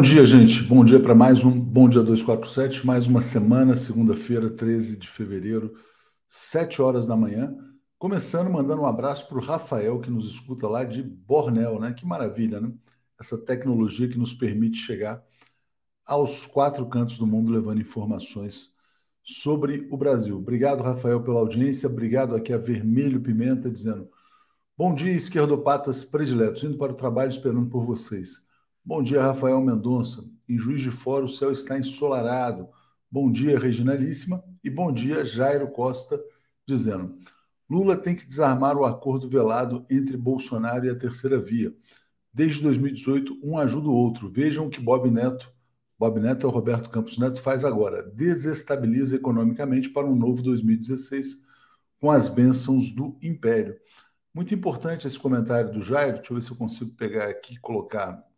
Bom dia, gente. Bom dia para mais um Bom Dia 247, mais uma semana, segunda-feira, 13 de fevereiro, 7 horas da manhã. Começando mandando um abraço para o Rafael, que nos escuta lá de Bornel, né? Que maravilha, né? Essa tecnologia que nos permite chegar aos quatro cantos do mundo levando informações sobre o Brasil. Obrigado, Rafael, pela audiência. Obrigado aqui a Vermelho Pimenta dizendo: Bom dia, esquerdopatas prediletos, indo para o trabalho esperando por vocês. Bom dia, Rafael Mendonça. Em Juiz de Fora, o céu está ensolarado. Bom dia, Reginalíssima. E bom dia, Jairo Costa, dizendo: Lula tem que desarmar o acordo velado entre Bolsonaro e a terceira via. Desde 2018, um ajuda o outro. Vejam o que Bob Neto, Bob Neto é o Roberto Campos Neto, faz agora. Desestabiliza economicamente para um novo 2016 com as bênçãos do Império. Muito importante esse comentário do Jairo. Deixa eu ver se eu consigo pegar aqui e colocar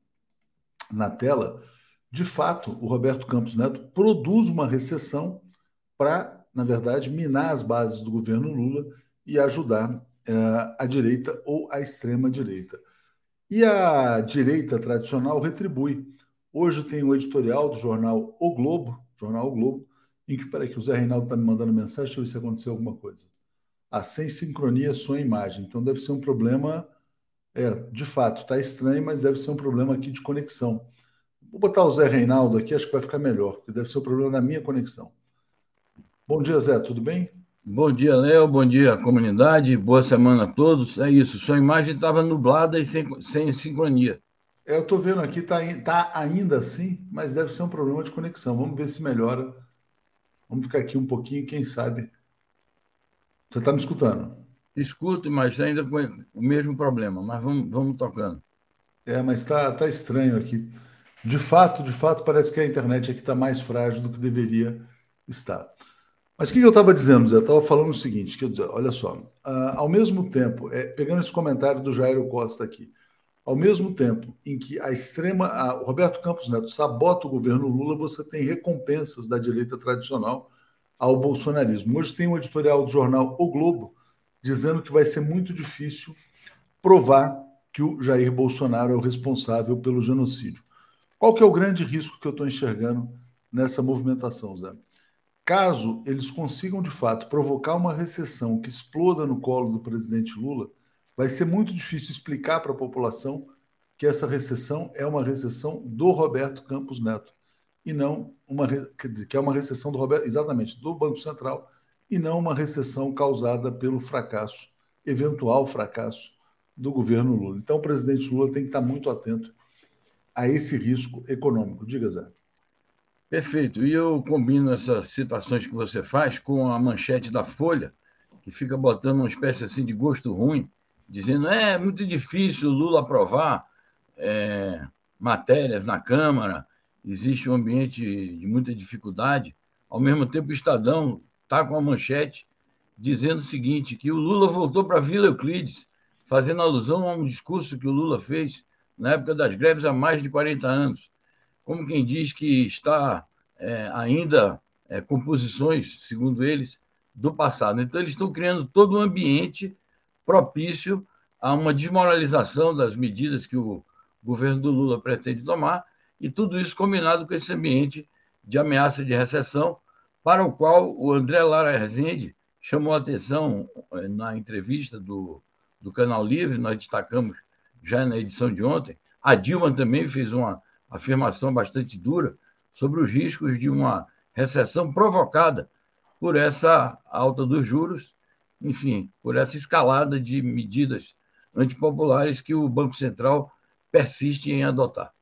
na tela, de fato, o Roberto Campos Neto produz uma recessão para, na verdade, minar as bases do governo Lula e ajudar é, a direita ou a extrema-direita. E a direita tradicional retribui. Hoje tem o editorial do jornal O Globo, jornal O Globo, em que, peraí, que o Zé Reinaldo está me mandando mensagem, deixa eu ver se aconteceu alguma coisa. Ah, sem sincronia e imagem. Então deve ser um problema é, de fato, está estranho, mas deve ser um problema aqui de conexão. Vou botar o Zé Reinaldo aqui, acho que vai ficar melhor, porque deve ser um problema da minha conexão. Bom dia, Zé, tudo bem? Bom dia, Léo, bom dia, comunidade, boa semana a todos. É isso, sua imagem estava nublada e sem, sem sincronia. É, eu estou vendo aqui, está tá ainda assim, mas deve ser um problema de conexão. Vamos ver se melhora. Vamos ficar aqui um pouquinho, quem sabe. Você está me escutando? Escuto, mas ainda com o mesmo problema, mas vamos, vamos tocando. É, mas está tá estranho aqui. De fato, de fato, parece que a internet aqui está mais frágil do que deveria estar. Mas o que eu estava dizendo, Zé? Eu estava falando o seguinte, olha só, uh, ao mesmo tempo, é, pegando esse comentário do Jairo Costa aqui, ao mesmo tempo em que a extrema, a, o Roberto Campos Neto sabota o governo Lula, você tem recompensas da direita tradicional ao bolsonarismo. Hoje tem um editorial do jornal O Globo, dizendo que vai ser muito difícil provar que o Jair Bolsonaro é o responsável pelo genocídio. Qual que é o grande risco que eu estou enxergando nessa movimentação, Zé? Caso eles consigam, de fato, provocar uma recessão que exploda no colo do presidente Lula, vai ser muito difícil explicar para a população que essa recessão é uma recessão do Roberto Campos Neto e não uma que é uma recessão do Roberto, exatamente, do Banco Central e não uma recessão causada pelo fracasso, eventual fracasso do governo Lula. Então, o presidente Lula tem que estar muito atento a esse risco econômico. Diga, Zé. Perfeito. E eu combino essas citações que você faz com a manchete da Folha, que fica botando uma espécie assim de gosto ruim, dizendo é muito difícil Lula aprovar é, matérias na Câmara, existe um ambiente de muita dificuldade. Ao mesmo tempo, o Estadão está com a manchete dizendo o seguinte, que o Lula voltou para Vila Euclides, fazendo alusão a um discurso que o Lula fez na época das greves há mais de 40 anos. Como quem diz que está é, ainda é, composições, segundo eles, do passado. Então, eles estão criando todo um ambiente propício a uma desmoralização das medidas que o governo do Lula pretende tomar, e tudo isso combinado com esse ambiente de ameaça de recessão, para o qual o André Lara Rezende chamou a atenção eh, na entrevista do, do Canal Livre, nós destacamos já na edição de ontem. A Dilma também fez uma afirmação bastante dura sobre os riscos de uma recessão provocada por essa alta dos juros, enfim, por essa escalada de medidas antipopulares que o Banco Central persiste em adotar.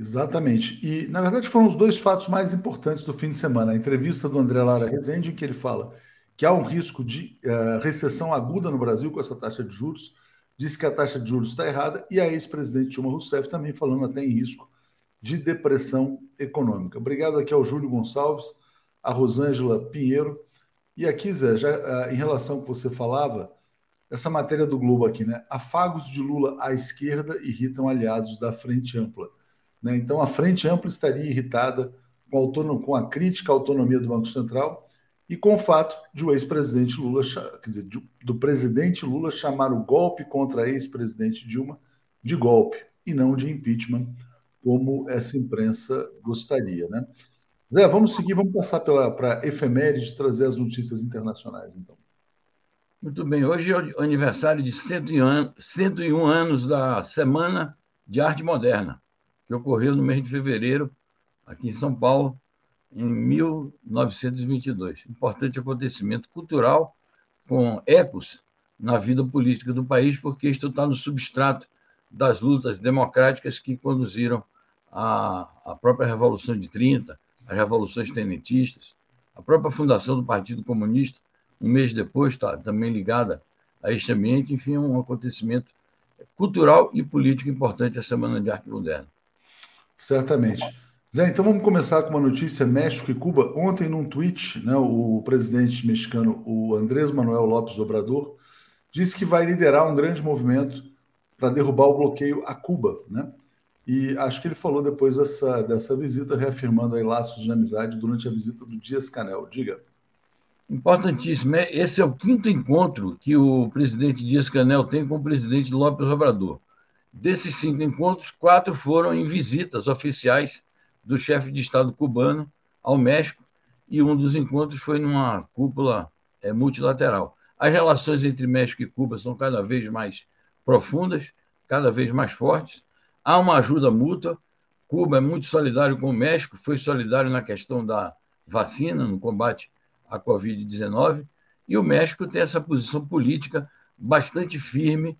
Exatamente. E, na verdade, foram os dois fatos mais importantes do fim de semana. A entrevista do André Lara Rezende, em que ele fala que há um risco de uh, recessão aguda no Brasil com essa taxa de juros, diz que a taxa de juros está errada, e a ex-presidente Dilma Rousseff também falando até em risco de depressão econômica. Obrigado aqui ao Júlio Gonçalves, a Rosângela Pinheiro. E aqui, Zé, já, uh, em relação ao que você falava, essa matéria do Globo aqui, né? Afagos de Lula à esquerda irritam aliados da Frente Ampla. Né? Então, a frente ampla estaria irritada com a, com a crítica à autonomia do Banco Central e com o fato de o ex-presidente Lula, quer dizer, do presidente Lula chamar o golpe contra a ex-presidente Dilma de golpe e não de impeachment como essa imprensa gostaria. Né? Zé, vamos seguir, vamos passar para efeméride, trazer as notícias internacionais, então. Muito bem, hoje é o aniversário de 101 anos da Semana de Arte Moderna, que ocorreu no mês de fevereiro, aqui em São Paulo, em 1922. Importante acontecimento cultural com ecos na vida política do país, porque isto está no substrato das lutas democráticas que conduziram à, própria Revolução de 30, as revoluções tenentistas, a própria fundação do Partido Comunista, um mês depois, está também ligada a este ambiente, enfim, é um acontecimento cultural e político importante a Semana de Arte Moderna. Certamente. Zé, então vamos começar com uma notícia: México e Cuba. Ontem, num tweet, né, o presidente mexicano, o Andrés Manuel López Obrador, disse que vai liderar um grande movimento para derrubar o bloqueio a Cuba. Né? E acho que ele falou depois dessa, dessa visita, reafirmando aí laços de amizade durante a visita do Dias Canel. Diga. Importantíssimo. É, esse é o quinto encontro que o presidente Dias Canel tem com o presidente López Obrador. Desses cinco encontros, quatro foram em visitas oficiais do chefe de Estado cubano ao México, e um dos encontros foi numa cúpula é, multilateral. As relações entre México e Cuba são cada vez mais profundas, cada vez mais fortes. Há uma ajuda mútua. Cuba é muito solidário com o México, foi solidário na questão da vacina, no combate à Covid-19, e o México tem essa posição política bastante firme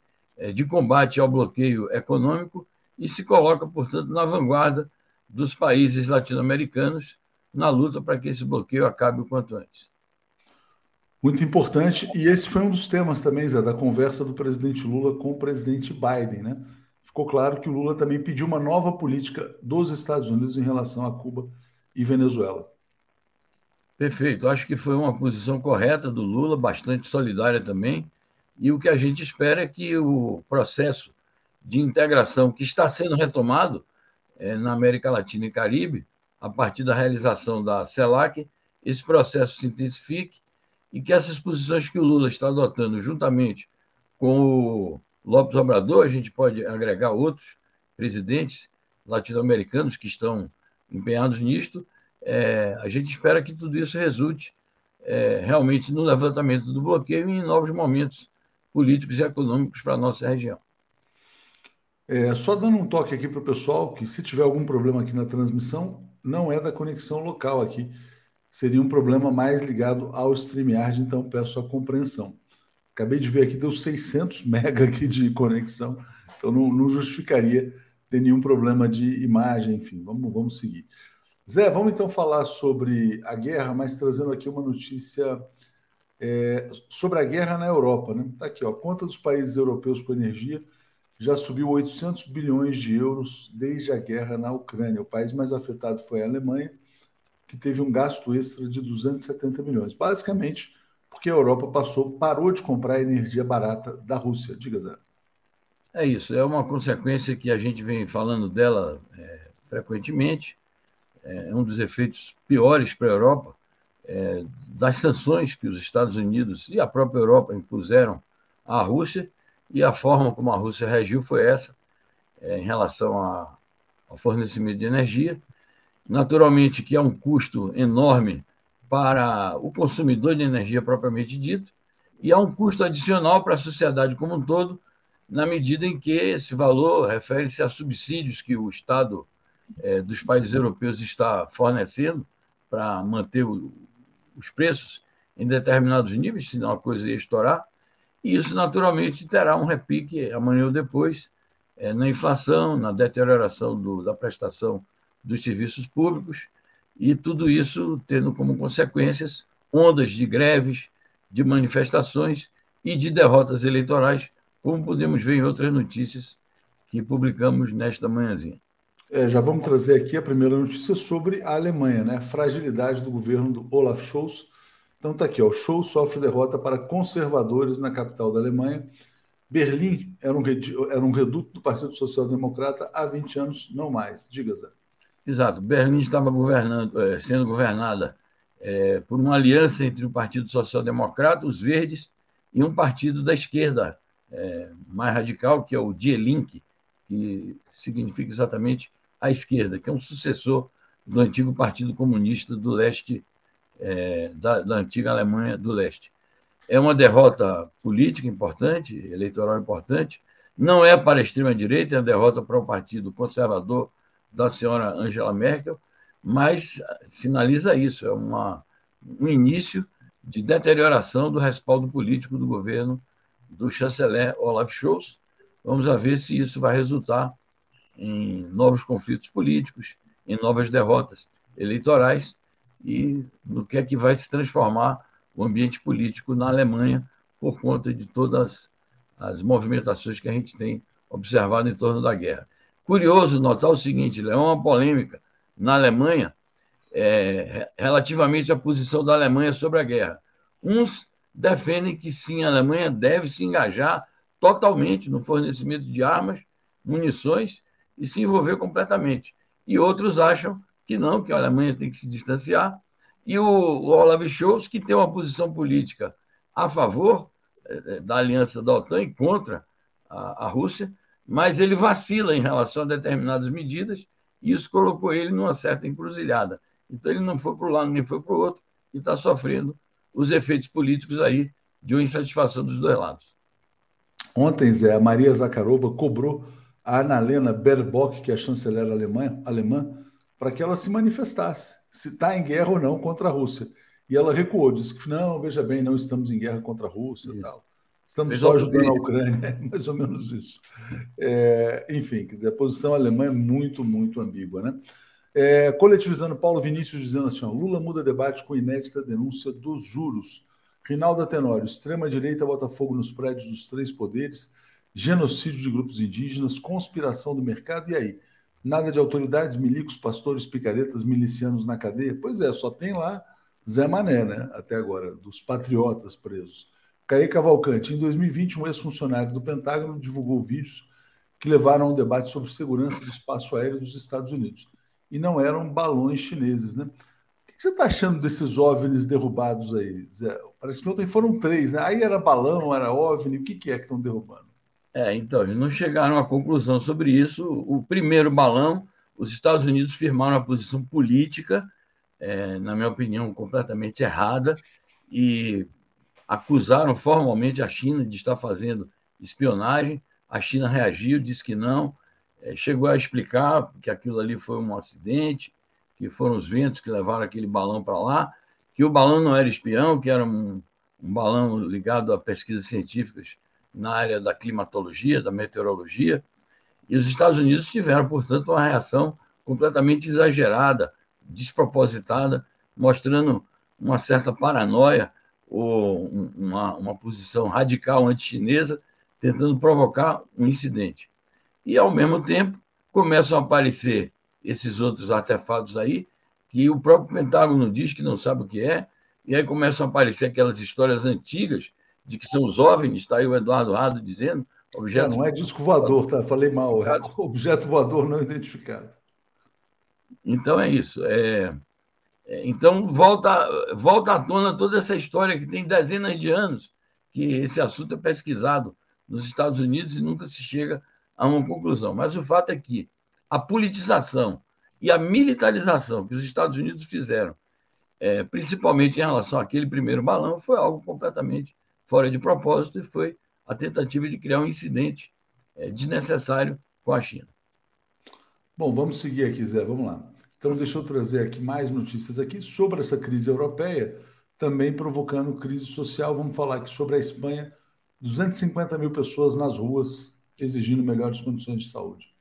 de combate ao bloqueio econômico e se coloca, portanto, na vanguarda dos países latino-americanos na luta para que esse bloqueio acabe o quanto antes. Muito importante, e esse foi um dos temas também, Zé, da conversa do presidente Lula com o presidente Biden, né? Ficou claro que o Lula também pediu uma nova política dos Estados Unidos em relação a Cuba e Venezuela. Perfeito. Acho que foi uma posição correta do Lula, bastante solidária também. E o que a gente espera é que o processo de integração que está sendo retomado é, na América Latina e Caribe, a partir da realização da CELAC, esse processo se intensifique e que essas posições que o Lula está adotando juntamente com o Lopes Obrador, a gente pode agregar outros presidentes latino-americanos que estão empenhados nisto, é, a gente espera que tudo isso resulte é, realmente no levantamento do bloqueio e em novos momentos políticos e econômicos para a nossa região. É, só dando um toque aqui para o pessoal, que se tiver algum problema aqui na transmissão, não é da conexão local aqui, seria um problema mais ligado ao StreamYard, então peço a compreensão. Acabei de ver aqui, deu 600 mega aqui de conexão, então não, não justificaria ter nenhum problema de imagem, enfim, vamos, vamos seguir. Zé, vamos então falar sobre a guerra, mas trazendo aqui uma notícia é, sobre a guerra na Europa. Né? Tá aqui, ó, a conta dos países europeus com energia já subiu 800 bilhões de euros desde a guerra na Ucrânia. O país mais afetado foi a Alemanha, que teve um gasto extra de 270 milhões. Basicamente, porque a Europa passou, parou de comprar energia barata da Rússia. Diga, Zé. É isso, é uma consequência que a gente vem falando dela é, frequentemente é um dos efeitos piores para a Europa é, das sanções que os Estados Unidos e a própria Europa impuseram à Rússia e a forma como a Rússia reagiu foi essa é, em relação a, ao fornecimento de energia. Naturalmente que é um custo enorme para o consumidor de energia propriamente dito e há um custo adicional para a sociedade como um todo, na medida em que esse valor refere-se a subsídios que o Estado é, dos países europeus está fornecendo para manter o, os preços em determinados níveis, senão a coisa ia estourar, e isso naturalmente terá um repique amanhã ou depois é, na inflação, na deterioração do, da prestação dos serviços públicos, e tudo isso tendo como consequências ondas de greves, de manifestações e de derrotas eleitorais, como podemos ver em outras notícias que publicamos nesta manhãzinha. É, já vamos trazer aqui a primeira notícia sobre a Alemanha, né? A fragilidade do governo do Olaf Scholz. Então tá aqui, ó. Scholz sofre derrota para conservadores na capital da Alemanha. Berlim era um, era um reduto do Partido Social Democrata há 20 anos, não mais. Diga, Zé. Exato. Berlim estava governando, é, sendo governada é, por uma aliança entre o Partido Social Democrata, os Verdes, e um partido da esquerda é, mais radical, que é o Die Linke, que significa exatamente à esquerda, que é um sucessor do antigo Partido Comunista do Leste, é, da, da antiga Alemanha do Leste. É uma derrota política importante, eleitoral importante, não é para a extrema-direita, é uma derrota para o Partido Conservador da senhora Angela Merkel, mas sinaliza isso, é uma, um início de deterioração do respaldo político do governo do chanceler Olaf Scholz. Vamos ver se isso vai resultar em novos conflitos políticos, em novas derrotas eleitorais e no que é que vai se transformar o ambiente político na Alemanha por conta de todas as movimentações que a gente tem observado em torno da guerra. Curioso notar o seguinte: é uma polêmica na Alemanha é, relativamente à posição da Alemanha sobre a guerra. Uns defendem que sim, a Alemanha deve se engajar totalmente no fornecimento de armas, munições e se envolver completamente. E outros acham que não, que a Alemanha tem que se distanciar. E o, o Olaf Scholz, que tem uma posição política a favor é, da aliança da OTAN e contra a, a Rússia, mas ele vacila em relação a determinadas medidas e isso colocou ele numa certa encruzilhada. Então ele não foi para um lado nem foi para o outro e está sofrendo os efeitos políticos aí de uma insatisfação dos dois lados. Ontem, Zé, a Maria Zakharova cobrou a Annalena Baerbock, que é a chanceler alemã, alemã para que ela se manifestasse, se está em guerra ou não contra a Rússia. E ela recuou, disse que não, veja bem, não estamos em guerra contra a Rússia e tal. Estamos só ajudando a Ucrânia, é mais ou menos isso. É, enfim, a posição alemã é muito, muito ambígua. Né? É, coletivizando Paulo Vinícius dizendo assim: ó, Lula muda debate com inédita denúncia dos juros. Rinaldo Tenório, extrema-direita bota fogo nos prédios dos três poderes, genocídio de grupos indígenas, conspiração do mercado, e aí? Nada de autoridades, milicos, pastores, picaretas, milicianos na cadeia? Pois é, só tem lá Zé Mané, né? Até agora, dos patriotas presos. Caí Cavalcante, em 2020, um ex-funcionário do Pentágono divulgou vídeos que levaram a um debate sobre segurança do espaço aéreo dos Estados Unidos. E não eram balões chineses, né? O que você está achando desses OVNIs derrubados aí, Zé? Parece que ontem foram três, né? Aí era balão, era OVNI, o que, que é que estão derrubando? É, então, eles não chegaram a conclusão sobre isso. O primeiro balão, os Estados Unidos firmaram a posição política, é, na minha opinião, completamente errada, e acusaram formalmente a China de estar fazendo espionagem. A China reagiu, disse que não, é, chegou a explicar que aquilo ali foi um acidente, que foram os ventos que levaram aquele balão para lá, que o balão não era espião, que era um, um balão ligado a pesquisas científicas na área da climatologia, da meteorologia. E os Estados Unidos tiveram, portanto, uma reação completamente exagerada, despropositada, mostrando uma certa paranoia ou uma, uma posição radical anti-chinesa, tentando provocar um incidente. E, ao mesmo tempo, começam a aparecer esses outros artefatos aí, que o próprio Pentágono diz que não sabe o que é, e aí começam a aparecer aquelas histórias antigas de que são os OVNIs, está aí o Eduardo Rado dizendo. Objetos... É, não é disco voador, tá? Falei mal, é objeto voador não identificado. Então é isso. É, é, então, volta, volta à tona toda essa história que tem dezenas de anos que esse assunto é pesquisado nos Estados Unidos e nunca se chega a uma conclusão. Mas o fato é que a politização e a militarização que os Estados Unidos fizeram, é, principalmente em relação àquele primeiro balão, foi algo completamente fora de propósito e foi a tentativa de criar um incidente é, desnecessário com a China. Bom, vamos seguir aqui, Zé, vamos lá. Então, deixa eu trazer aqui mais notícias aqui sobre essa crise europeia, também provocando crise social. Vamos falar aqui sobre a Espanha, 250 mil pessoas nas ruas exigindo melhores condições de saúde.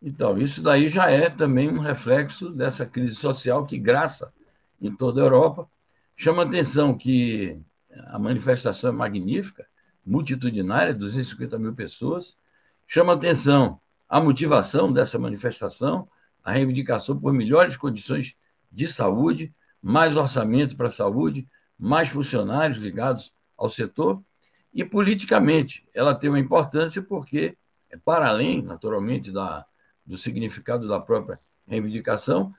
Então, isso daí já é também um reflexo dessa crise social que graça em toda a Europa. Chama atenção que a manifestação é magnífica, multitudinária, 250 mil pessoas. Chama atenção a motivação dessa manifestação, a reivindicação por melhores condições de saúde, mais orçamento para a saúde, mais funcionários ligados ao setor. E politicamente, ela tem uma importância porque, para além, naturalmente, da, do significado da própria reivindicação,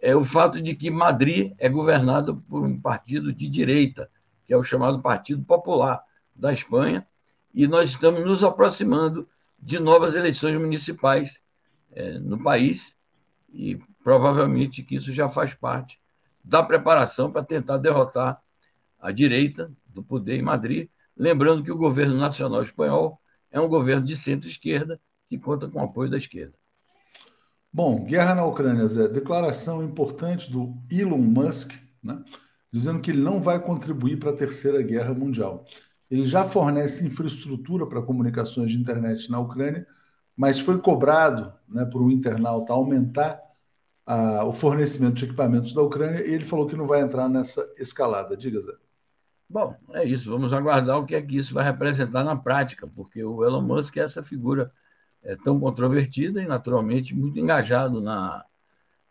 é o fato de que Madrid é governada por um partido de direita, que é o chamado Partido Popular da Espanha, e nós estamos nos aproximando de novas eleições municipais é, no país e provavelmente que isso já faz parte da preparação para tentar derrotar a direita do poder em Madrid, lembrando que o governo nacional espanhol é um governo de centro-esquerda que conta com o apoio da esquerda. Bom, guerra na Ucrânia, Zé. Declaração importante do Elon Musk, né, dizendo que ele não vai contribuir para a Terceira Guerra Mundial. Ele já fornece infraestrutura para comunicações de internet na Ucrânia, mas foi cobrado né, por um internauta aumentar a, o fornecimento de equipamentos da Ucrânia e ele falou que não vai entrar nessa escalada. Diga, Zé. Bom, é isso. Vamos aguardar o que é que isso vai representar na prática, porque o Elon Musk é essa figura é, tão controvertida e, naturalmente, muito engajado na,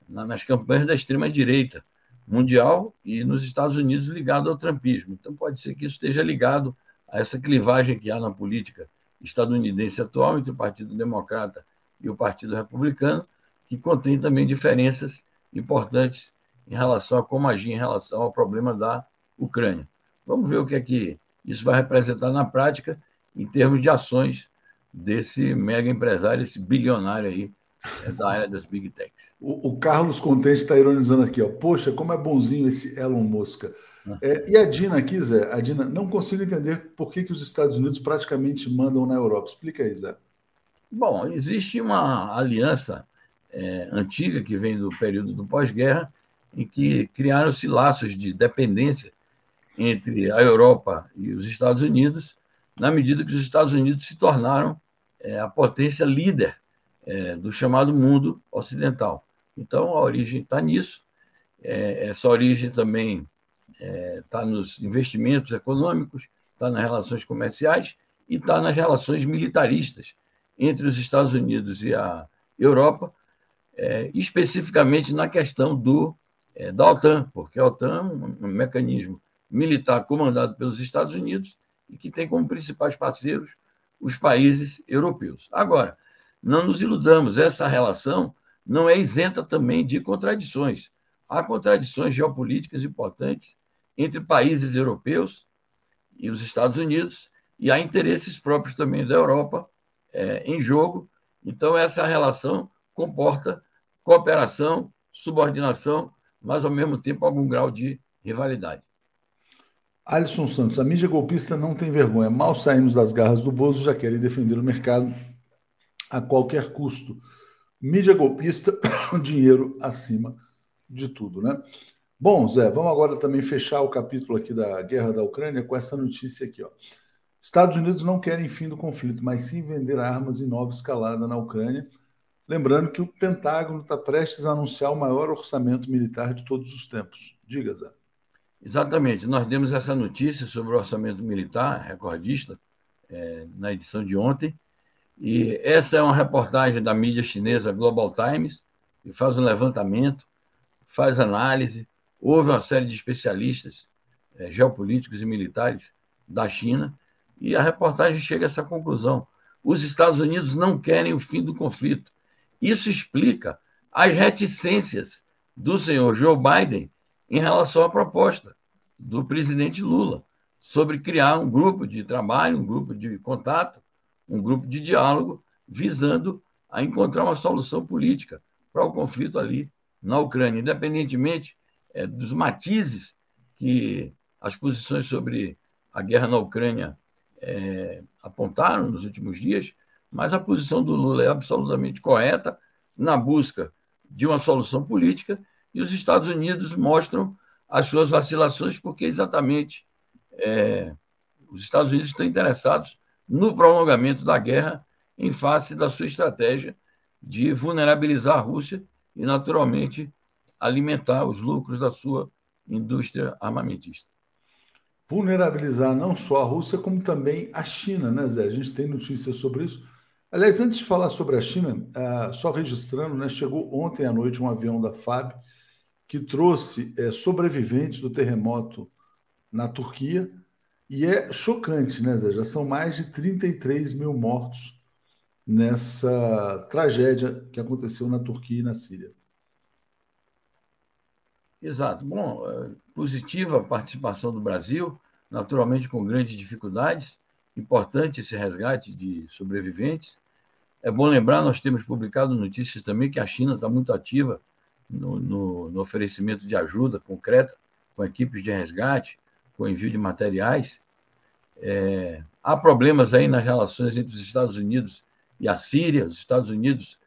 na, nas campanhas da extrema-direita mundial e nos Estados Unidos ligado ao trumpismo. Então, pode ser que isso esteja ligado a essa clivagem que há na política estadunidense atual entre o Partido Democrata e o Partido Republicano, que contém também diferenças importantes em relação a como agir em relação ao problema da Ucrânia. Vamos ver o que é que isso vai representar na prática em termos de ações desse mega empresário, esse bilionário aí é da área das big techs. O, o Carlos Contente está ironizando aqui, ó. Poxa, como é bonzinho esse Elon Musk. É, e a Dina aqui, Zé, a Dina, não consigo entender por que, que os Estados Unidos praticamente mandam na Europa. Explica aí, Zé. Bom, existe uma aliança é, antiga que vem do período do pós-guerra, em que criaram-se laços de dependência entre a Europa e os Estados Unidos, na medida que os Estados Unidos se tornaram é, a potência líder é, do chamado mundo ocidental. Então, a origem está nisso. É, essa origem também está é, nos investimentos econômicos, está nas relações comerciais e está nas relações militaristas entre os Estados Unidos e a Europa, é, especificamente na questão do, é, da OTAN, porque a OTAN é um, um mecanismo militar comandado pelos Estados Unidos e que tem como principais parceiros os países europeus. Agora, não nos iludamos, essa relação não é isenta também de contradições. Há contradições geopolíticas importantes entre países europeus e os Estados Unidos, e há interesses próprios também da Europa é, em jogo. Então, essa relação comporta cooperação, subordinação, mas, ao mesmo tempo, algum grau de rivalidade. Alisson Santos, a mídia golpista não tem vergonha. Mal saímos das garras do Bozo, já querem defender o mercado a qualquer custo. Mídia golpista, dinheiro acima de tudo, né? Bom, Zé, vamos agora também fechar o capítulo aqui da guerra da Ucrânia com essa notícia aqui, ó. Estados Unidos não querem fim do conflito, mas sim vender armas em nova escalada na Ucrânia. Lembrando que o Pentágono está prestes a anunciar o maior orçamento militar de todos os tempos. Diga, Zé. Exatamente. Nós demos essa notícia sobre o orçamento militar recordista é, na edição de ontem. E essa é uma reportagem da mídia chinesa Global Times, que faz um levantamento, faz análise. Houve uma série de especialistas é, geopolíticos e militares da China, e a reportagem chega a essa conclusão. Os Estados Unidos não querem o fim do conflito. Isso explica as reticências do senhor Joe Biden em relação à proposta do presidente Lula sobre criar um grupo de trabalho, um grupo de contato, um grupo de diálogo, visando a encontrar uma solução política para o conflito ali na Ucrânia, independentemente é, dos matizes que as posições sobre a guerra na Ucrânia é, apontaram nos últimos dias, mas a posição do Lula é absolutamente correta na busca de uma solução política e os Estados Unidos mostram as suas vacilações, porque exatamente é, os Estados Unidos estão interessados no prolongamento da guerra em face da sua estratégia de vulnerabilizar a Rússia e, naturalmente, alimentar os lucros da sua indústria armamentista. Vulnerabilizar não só a Rússia, como também a China, né, Zé? A gente tem notícias sobre isso. Aliás, antes de falar sobre a China, uh, só registrando, né, chegou ontem à noite um avião da FAB que trouxe é, sobreviventes do terremoto na Turquia. E é chocante, né, Zé? Já são mais de 33 mil mortos nessa tragédia que aconteceu na Turquia e na Síria. Exato. Bom, é, positiva a participação do Brasil, naturalmente com grandes dificuldades. Importante esse resgate de sobreviventes. É bom lembrar, nós temos publicado notícias também que a China está muito ativa no, no, no, oferecimento de ajuda concreta, com equipes de resgate, com envio de materiais. É, há problemas aí nas relações entre os Estados Unidos e a Síria, os Estados Unidos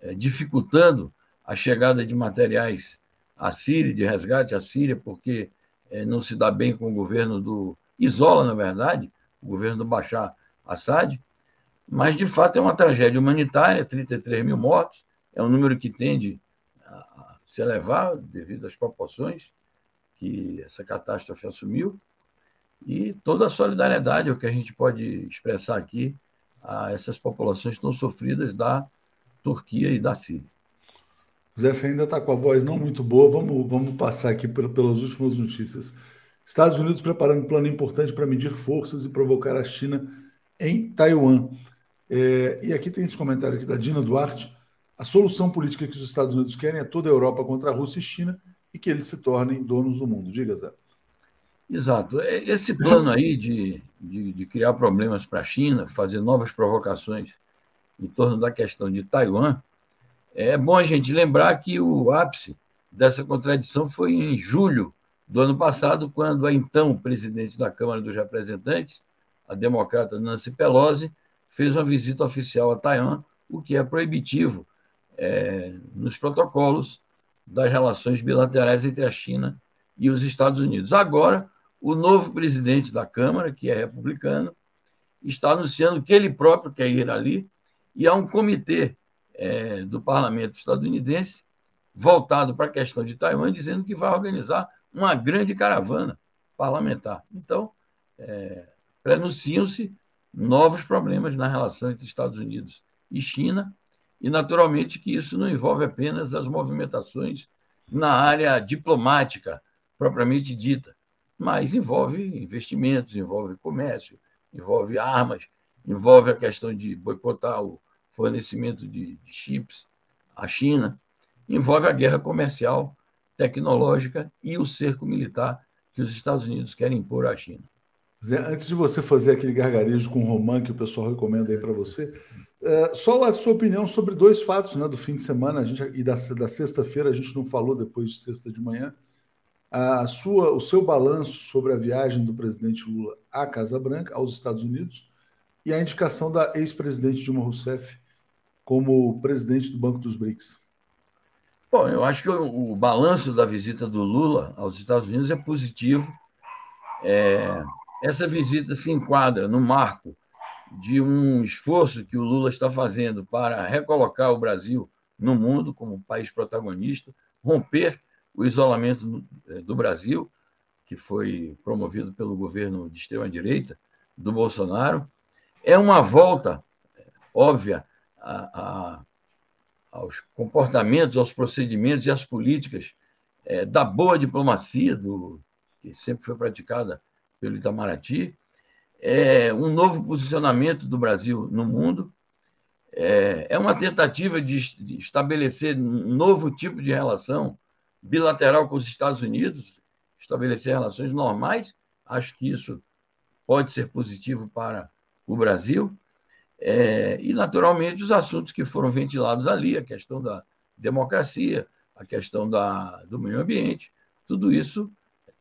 é, dificultando a chegada de materiais à Síria, de resgate à Síria, porque é, não se dá bem com o governo do. isola, na verdade, o governo do Bashar Assad. Mas, de fato, é uma tragédia humanitária 33 mil mortos, é um número que tende a se elevar devido às proporções que essa catástrofe assumiu. E toda a solidariedade é o que a gente pode expressar aqui a essas populações tão sofridas da Turquia e da Síria. Zé, você ainda está com a voz não muito boa. Vamos, vamos passar aqui pelas últimas notícias. Estados Unidos preparando um plano importante para medir forças e provocar a China em Taiwan. É, e aqui tem esse comentário aqui da Dina Duarte. A solução política que os Estados Unidos querem é toda a Europa contra a Rússia e China e que eles se tornem donos do mundo. Diga, Zé. Exato. É, esse plano aí de, de, de criar problemas para a China, fazer novas provocações em torno da questão de Taiwan, é bom a gente lembrar que o ápice dessa contradição foi em julho do ano passado, quando a então presidente da Câmara dos Representantes, a democrata Nancy Pelosi, fez uma visita oficial a Taiwan, o que é proibitivo é, nos protocolos das relações bilaterais entre a China e os Estados Unidos. Agora, o novo presidente da Câmara, que é republicano, está anunciando que ele próprio quer ir ali, e há um comitê é, do parlamento estadunidense voltado para a questão de Taiwan, dizendo que vai organizar uma grande caravana parlamentar. Então, é, prenunciam-se novos problemas na relação entre Estados Unidos e China, e naturalmente que isso não envolve apenas as movimentações na área diplomática propriamente dita, mas envolve investimentos, envolve comércio, envolve armas, envolve a questão de boicotar o fornecimento de, de chips à China, envolve a guerra comercial, tecnológica e o cerco militar que os Estados Unidos querem impor à China. Zé, antes de você fazer aquele gargarejo com o Roman que o pessoal recomenda aí para você, é, só a sua opinião sobre dois fatos né, do fim de semana a gente, e da, da sexta-feira, a gente não falou depois de sexta de manhã. A sua, o seu balanço sobre a viagem do presidente Lula à Casa Branca, aos Estados Unidos, e a indicação da ex-presidente Dilma Rousseff como presidente do Banco dos BRICS? Bom, eu acho que o, o balanço da visita do Lula aos Estados Unidos é positivo. É, essa visita se enquadra no marco de um esforço que o Lula está fazendo para recolocar o Brasil no mundo como país protagonista, romper o isolamento do, é, do Brasil, que foi promovido pelo governo de extrema-direita do Bolsonaro. É uma volta é, óbvia a, a, aos comportamentos, aos procedimentos e às políticas é, da boa diplomacia, do, que sempre foi praticada pelo Itamaraty, é um novo posicionamento do Brasil no mundo, é, é uma tentativa de, de estabelecer um novo tipo de relação bilateral com os Estados Unidos, estabelecer relações normais. Acho que isso pode ser positivo para o Brasil. É, e, naturalmente, os assuntos que foram ventilados ali, a questão da democracia, a questão da, do meio ambiente, tudo isso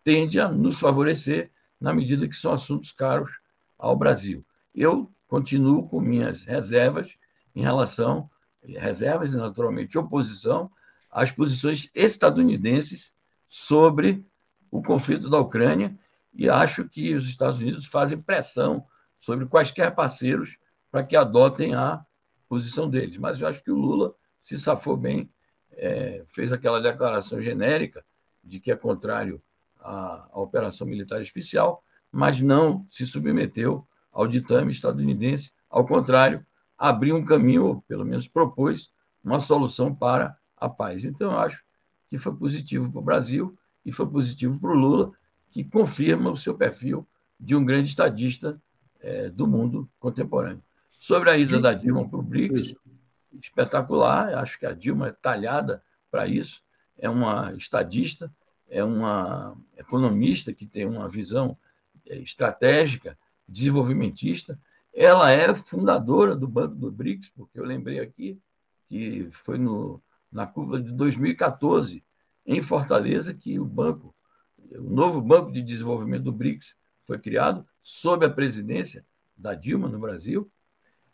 tende a nos favorecer na medida que são assuntos caros ao Brasil. Eu continuo com minhas reservas em relação, reservas e, naturalmente, oposição às posições estadunidenses sobre o conflito da Ucrânia e acho que os Estados Unidos fazem pressão sobre quaisquer parceiros para que adotem a posição deles. Mas eu acho que o Lula se safou bem, é, fez aquela declaração genérica de que é contrário à, à operação militar especial, mas não se submeteu ao ditame estadunidense. Ao contrário, abriu um caminho, ou pelo menos propôs, uma solução para a paz. Então, eu acho que foi positivo para o Brasil e foi positivo para o Lula, que confirma o seu perfil de um grande estadista é, do mundo contemporâneo. Sobre a ida da Dilma para o BRICS, espetacular. Acho que a Dilma é talhada para isso. É uma estadista, é uma economista que tem uma visão é, estratégica, desenvolvimentista. ela é fundadora do Banco do BRICS, porque eu lembrei aqui que foi no, na curva de 2014, em Fortaleza, que o banco, o novo Banco de Desenvolvimento do BRICS, foi criado sob a presidência da Dilma no Brasil,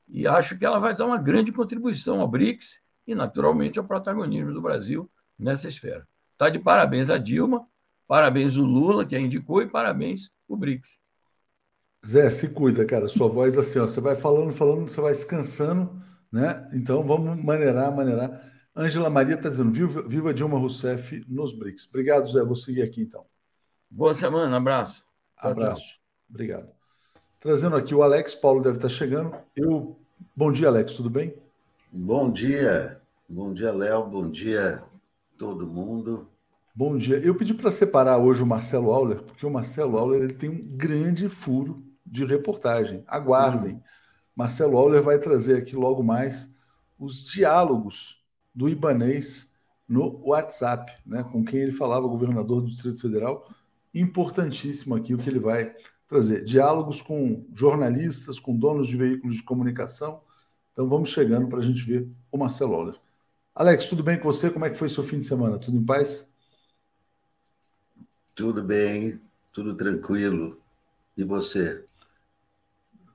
e acho que ela vai dar uma grande contribuição ao BRICS e, naturalmente, ao protagonismo do Brasil nessa esfera. Está de parabéns a Dilma, parabéns o Lula, que a indicou, e parabéns o BRICS. Zé, se cuida, cara. Sua voz assim, ó, você vai falando, falando, você vai descansando, né? Então vamos maneirar, maneirar. Ângela Maria está dizendo, viva, viva Dilma Rousseff nos BRICS. Obrigado, Zé. Vou seguir aqui então. Boa semana, abraço. Abraço. Tchau, tchau. Obrigado. Trazendo aqui o Alex, Paulo deve estar chegando. Eu. Bom dia, Alex, tudo bem? Bom dia. Bom dia, Léo. Bom dia, todo mundo. Bom dia. Eu pedi para separar hoje o Marcelo Auler, porque o Marcelo Auler ele tem um grande furo de reportagem. Aguardem. Uhum. Marcelo Auler vai trazer aqui logo mais os diálogos do Ibanês no WhatsApp, né, com quem ele falava, governador do Distrito Federal. Importantíssimo aqui o que ele vai trazer diálogos com jornalistas, com donos de veículos de comunicação. Então vamos chegando para a gente ver o Marcelo Oller. Alex, tudo bem com você? Como é que foi seu fim de semana? Tudo em paz? Tudo bem, tudo tranquilo. E você?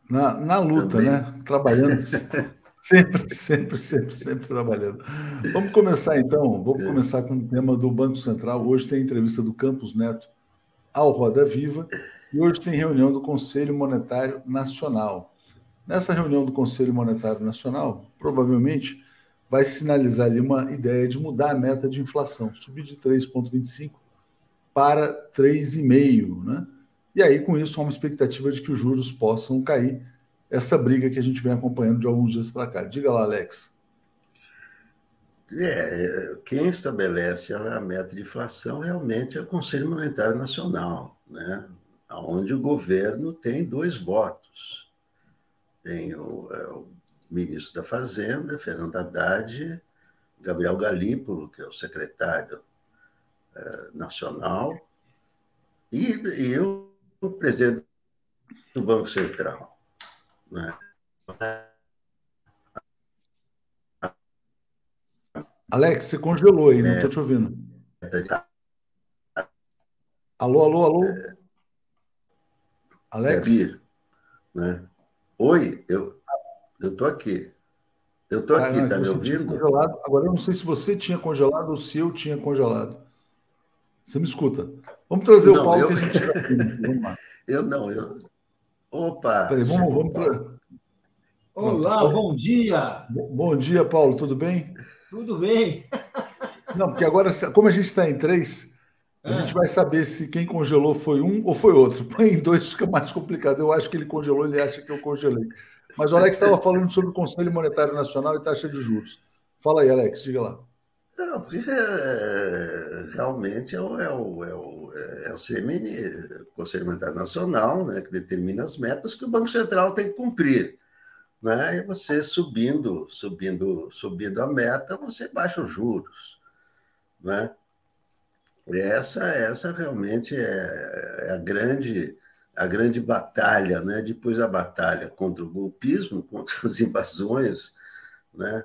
Na, na luta, Também. né? Trabalhando. sempre, sempre, sempre, sempre trabalhando. Vamos começar então. Vamos é. começar com o tema do Banco Central. Hoje tem a entrevista do Campos Neto ao Roda Viva. E hoje tem reunião do Conselho Monetário Nacional. Nessa reunião do Conselho Monetário Nacional, provavelmente vai sinalizar ali uma ideia de mudar a meta de inflação, subir de 3,25 para 3,5, né? E aí, com isso, há uma expectativa de que os juros possam cair. Essa briga que a gente vem acompanhando de alguns dias para cá. Diga lá, Alex. É, quem estabelece a meta de inflação realmente é o Conselho Monetário Nacional, né? onde o governo tem dois votos. Tem o, é, o ministro da Fazenda, Fernando Haddad, Gabriel Galípolo, que é o secretário é, nacional, e, e o, o presidente do Banco Central. Né? Alex, você congelou aí, não estou te ouvindo. Alô, alô, alô? É, Alex? Gabi, né? Oi, eu estou aqui. Eu estou ah, aqui, está me ouvindo? Congelado. Agora, eu não sei se você tinha congelado ou se eu tinha congelado. Você me escuta. Vamos trazer não, o Paulo eu... que a gente aqui. Vamos lá. Eu não, eu. Opa! Peraí, vamos, vamos pra... Olá, bom dia! Bom dia, Paulo, tudo bem? Tudo bem. Não, porque agora, como a gente está em três, a é. gente vai saber se quem congelou foi um ou foi outro. Em dois fica mais complicado. Eu acho que ele congelou, ele acha que eu congelei. Mas o Alex estava falando sobre o Conselho Monetário Nacional e taxa de juros. Fala aí, Alex, diga lá. Não, porque é, realmente é o, é, o, é, o, é o CMN, o Conselho Monetário Nacional, né, que determina as metas que o Banco Central tem que cumprir. Né? E você subindo, subindo, subindo a meta, você baixa os juros. Né? Essa, essa realmente é, é a grande a grande batalha, né? Depois a batalha contra o golpismo, contra as invasões, né?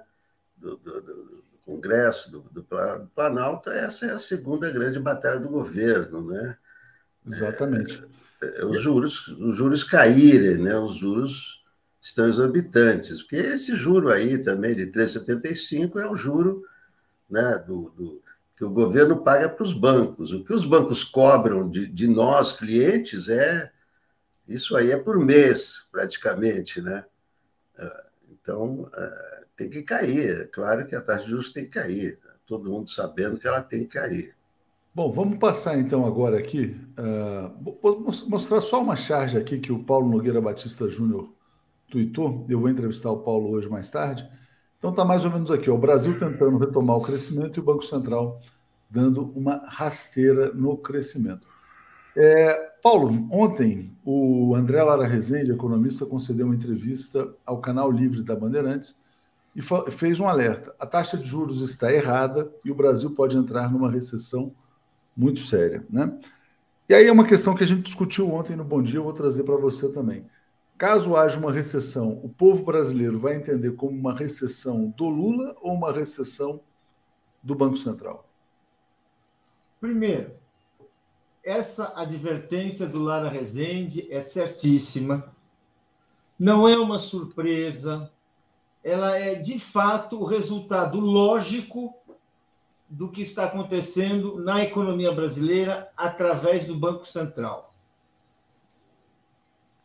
Do, do, do Congresso, do, do, Planalto, essa é a segunda grande batalha do governo, né? Exatamente. É, é, os juros, os juros caírem, né? Os juros estão exorbitantes, porque esse juro aí também de 3,75 é o juro, né? Do, do que o governo paga para os bancos. O que os bancos cobram de, de nós, clientes, é isso aí é por mês, praticamente, né? Ah, então, ah, tem que cair. É claro que a taxa de juros tem que cair. Todo mundo sabendo que ela tem que cair. Bom, vamos passar então agora aqui. Uh, vou mostrar só uma charge aqui que o Paulo Nogueira Batista Júnior tweetou. Eu vou entrevistar o Paulo hoje mais tarde. Então está mais ou menos aqui, ó, o Brasil tentando retomar o crescimento e o Banco Central dando uma rasteira no crescimento. É, Paulo, ontem o André Lara Rezende, economista, concedeu uma entrevista ao canal Livre da Bandeirantes e fez um alerta. A taxa de juros está errada e o Brasil pode entrar numa recessão muito séria. Né? E aí é uma questão que a gente discutiu ontem no Bom Dia, eu vou trazer para você também. Caso haja uma recessão, o povo brasileiro vai entender como uma recessão do Lula ou uma recessão do Banco Central? Primeiro, essa advertência do Lara Rezende é certíssima, não é uma surpresa, ela é de fato o resultado lógico do que está acontecendo na economia brasileira através do Banco Central.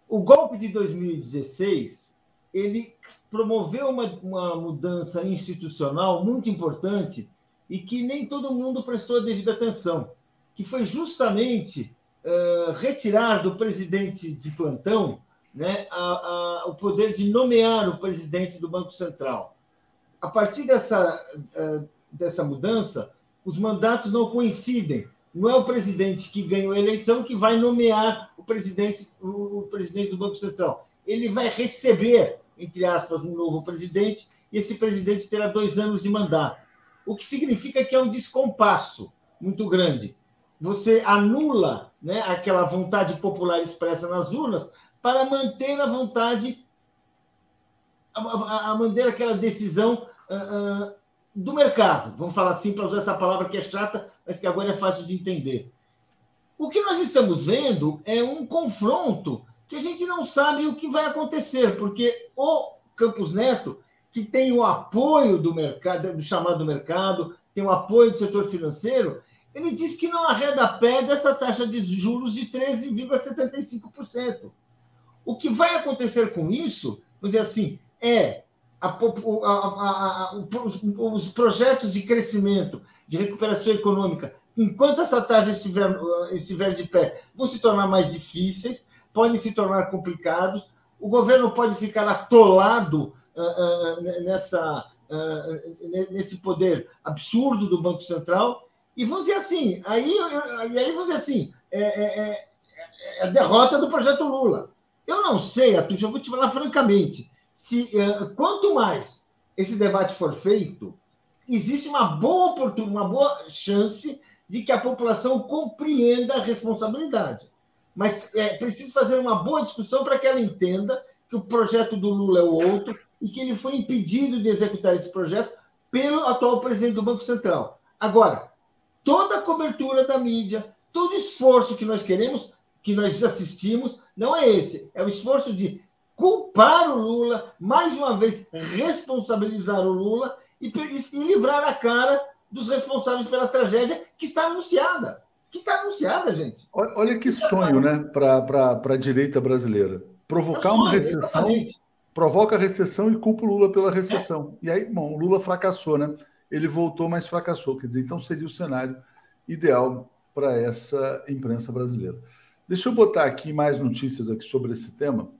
O golpe de 2016 ele promoveu uma, uma mudança institucional muito importante e que nem todo mundo prestou a devida atenção, que foi justamente uh, retirar do presidente de plantão né, a, a, o poder de nomear o presidente do Banco Central. A partir dessa, uh, dessa mudança, os mandatos não coincidem. Não é o presidente que ganhou a eleição que vai nomear o presidente, o presidente do Banco Central. Ele vai receber, entre aspas, um novo presidente, e esse presidente terá dois anos de mandato o que significa que é um descompasso muito grande. Você anula né, aquela vontade popular expressa nas urnas para manter a vontade, a, a, a manter aquela decisão uh, uh, do mercado. Vamos falar assim para usar essa palavra que é chata, mas que agora é fácil de entender. O que nós estamos vendo é um confronto que a gente não sabe o que vai acontecer, porque o Campos Neto que tem o apoio do mercado, do chamado mercado, tem o apoio do setor financeiro, ele diz que não arreda pé dessa taxa de juros de 13,75%. O que vai acontecer com isso, vamos dizer assim, é a, a, a, os projetos de crescimento, de recuperação econômica, enquanto essa taxa estiver, estiver de pé, vão se tornar mais difíceis, podem se tornar complicados, o governo pode ficar atolado uh, nessa, uh, nesse poder absurdo do Banco Central. E vamos dizer assim, aí, aí vamos dizer assim, é, é, é, é, a derrota do projeto Lula. Eu não sei, Atucha, eu vou te falar francamente, se quanto mais esse debate for feito, existe uma boa oportunidade, uma boa chance de que a população compreenda a responsabilidade. Mas é preciso fazer uma boa discussão para que ela entenda que o projeto do Lula é o outro, e que ele foi impedido de executar esse projeto pelo atual presidente do Banco Central. Agora, toda a cobertura da mídia, todo esforço que nós queremos, que nós assistimos, não é esse. É o esforço de culpar o Lula, mais uma vez responsabilizar o Lula e, e livrar a cara dos responsáveis pela tragédia que está anunciada. Que está anunciada, gente. Olha que sonho, né, para a direita brasileira. Provocar é sonho, uma recessão. Exatamente provoca a recessão e culpa o Lula pela recessão. E aí, bom, o Lula fracassou, né? Ele voltou, mas fracassou. Quer dizer, então seria o cenário ideal para essa imprensa brasileira. Deixa eu botar aqui mais notícias aqui sobre esse tema.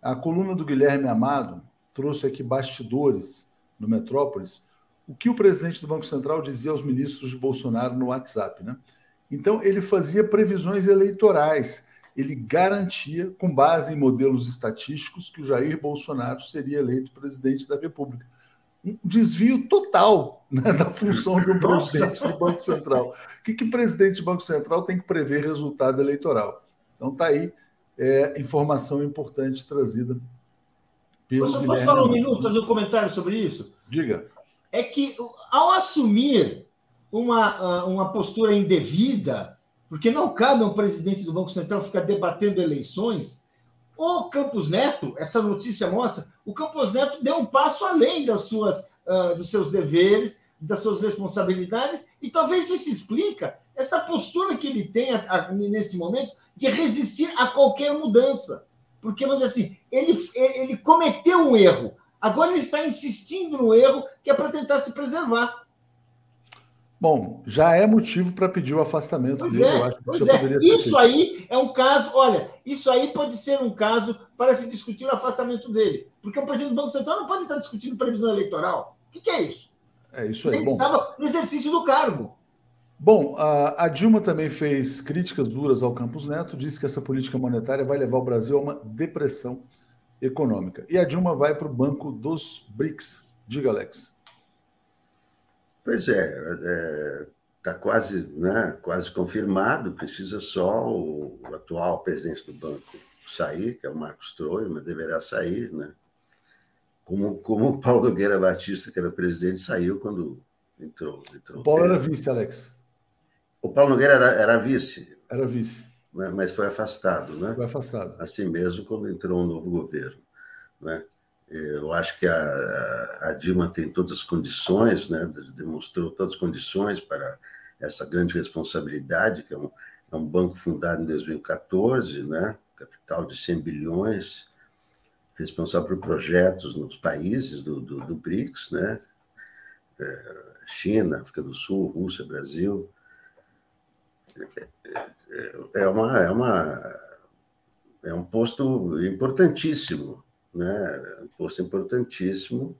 A coluna do Guilherme Amado trouxe aqui bastidores no Metrópolis, o que o presidente do Banco Central dizia aos ministros de Bolsonaro no WhatsApp, né? Então, ele fazia previsões eleitorais ele garantia, com base em modelos estatísticos, que o Jair Bolsonaro seria eleito presidente da República. Um desvio total né, da função de um presidente do Banco Central. O que, que o presidente do Banco Central tem que prever resultado eleitoral? Então está aí é, informação importante trazida pelo Posso, posso falar um minuto, fazer um comentário sobre isso? Diga. É que ao assumir uma, uma postura indevida, porque não cabe a um presidente do Banco Central ficar debatendo eleições. O Campos Neto, essa notícia mostra, o Campos Neto deu um passo além das suas, uh, dos seus deveres, das suas responsabilidades, e talvez isso explica essa postura que ele tem a, a, nesse momento de resistir a qualquer mudança. Porque, vamos dizer assim, ele, ele cometeu um erro. Agora ele está insistindo no erro que é para tentar se preservar. Bom, já é motivo para pedir o afastamento pois dele. É, eu acho que você é. poderia Isso aí é um caso, olha, isso aí pode ser um caso para se discutir o afastamento dele. Porque o presidente do Banco Central não pode estar discutindo previsão eleitoral. O que, que é isso? É isso aí. Ele Bom, estava no exercício do cargo. Bom, a, Dilma também fez críticas duras ao Campos Neto, disse que essa política monetária vai levar o Brasil a uma depressão econômica. E a Dilma vai para o banco dos BRICS. Diga, Alex. Pois é, está é, quase, né, quase confirmado, precisa só o, o, atual presidente do Banco sair, que é o Marcos mas deverá sair, né? Como, como o Paulo Nogueira Batista, que era presidente, saiu quando entrou. entrou o Paulo era vice, Alex. O Paulo Nogueira era, era vice. Era vice. Né? Mas foi afastado, né? Foi afastado. Assim mesmo, quando entrou um novo governo. Né? Eu acho que a, a Dilma tem todas as condições, né? demonstrou todas as condições para essa grande responsabilidade, que é um, é um banco fundado em 2014, né? capital de 100 bilhões, responsável por projetos nos países do, do, do BRICS, né? É, China, África do Sul, Rússia, Brasil. É, uma, é, uma, é um posto importantíssimo, né? um posto importantíssimo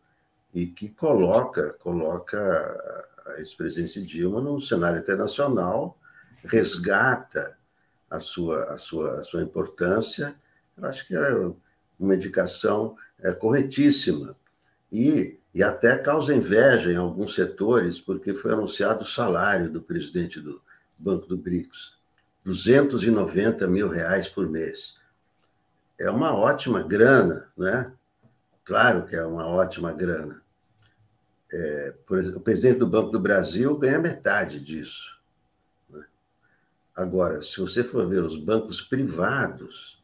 e que coloca, coloca a ex-presidente Dilma no cenário internacional, resgata a sua, a sua, a sua importância. Eu acho que é uma indicação é, corretíssima. E, e até causa inveja em alguns setores, porque foi anunciado o salário do presidente do Banco do BRICS, 290 mil reais por mês. É uma ótima grana, né? Claro que é uma ótima grana. É, exemplo, o presidente do Banco do Brasil ganha metade disso. Né? Agora, se você for ver os bancos privados,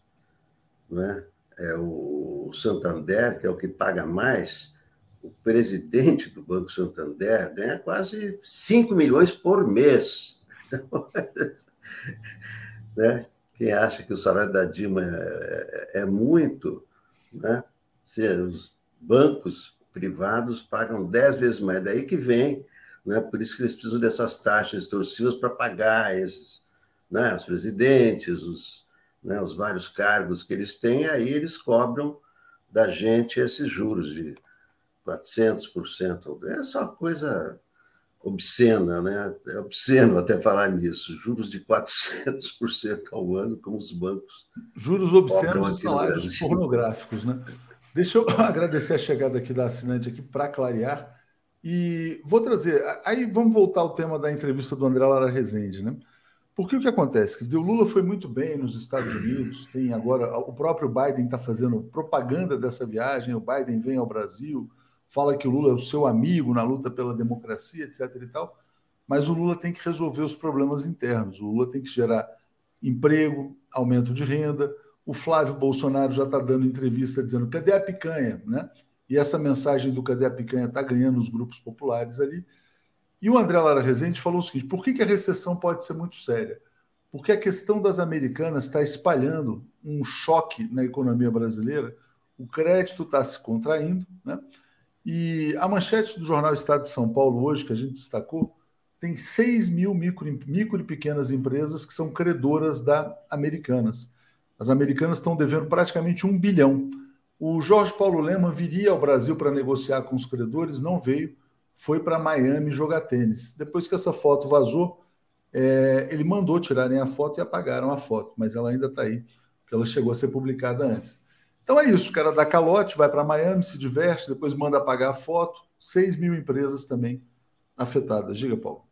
né? é o Santander, que é o que paga mais, o presidente do Banco Santander ganha quase 5 milhões por mês. Então, né? Quem acha que o salário da Dilma é, é, é muito, né? Se os bancos privados pagam 10 vezes mais, daí que vem, né? Por isso que eles precisam dessas taxas extorsivas para pagar esses, né? Os presidentes, os, né? os vários cargos que eles têm, aí eles cobram da gente esses juros de 400%. É só coisa obscena, né? É obsceno até falar nisso. Juros de 400% ao ano, como os bancos. Juros obscenos e salários pornográficos, né? Deixa eu agradecer a chegada aqui da assinante aqui para clarear. E vou trazer. Aí vamos voltar ao tema da entrevista do André Lara Rezende, né? Porque o que acontece? Quer dizer, o Lula foi muito bem nos Estados Unidos, tem agora. O próprio Biden está fazendo propaganda dessa viagem, o Biden vem ao Brasil fala que o Lula é o seu amigo na luta pela democracia, etc. e tal, mas o Lula tem que resolver os problemas internos. O Lula tem que gerar emprego, aumento de renda. O Flávio Bolsonaro já está dando entrevista dizendo cadê a picanha, né? E essa mensagem do cadê a picanha está ganhando os grupos populares ali. E o André Lara Rezende falou o seguinte: por que, que a recessão pode ser muito séria? Porque a questão das americanas está espalhando um choque na economia brasileira, o crédito está se contraindo, né? E a manchete do jornal Estado de São Paulo hoje, que a gente destacou, tem 6 mil micro, micro e pequenas empresas que são credoras da Americanas. As americanas estão devendo praticamente um bilhão. O Jorge Paulo Lema viria ao Brasil para negociar com os credores, não veio, foi para Miami jogar tênis. Depois que essa foto vazou, é, ele mandou tirarem a foto e apagaram a foto, mas ela ainda está aí, porque ela chegou a ser publicada antes. Então é isso, o cara dá calote, vai para Miami, se diverte, depois manda apagar a foto. 6 mil empresas também afetadas. Diga, Paulo.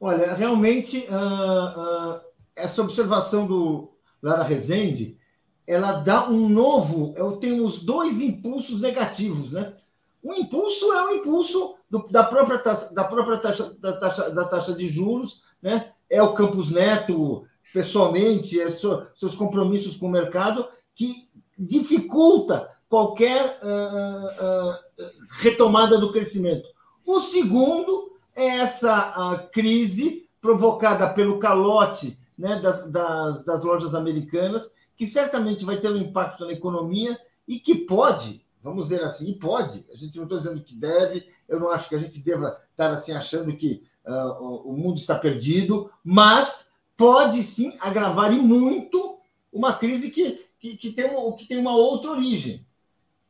Olha, realmente, uh, uh, essa observação do Lara Rezende, ela dá um novo, eu tenho os dois impulsos negativos, né? O impulso é o impulso do, da própria taxa, da própria taxa, da taxa, da taxa de juros, né? É o Campos Neto pessoalmente, é so, seus compromissos com o mercado que dificulta qualquer uh, uh, retomada do crescimento. O segundo é essa crise provocada pelo calote né, das, das, das, lojas americanas, que certamente vai ter um impacto na economia e que pode, vamos dizer assim, pode, a gente não está dizendo que deve, eu não acho que a gente deva estar assim achando que uh, o mundo está perdido, mas pode sim agravar e muito uma crise que que, que, tem, uma, que tem uma outra origem,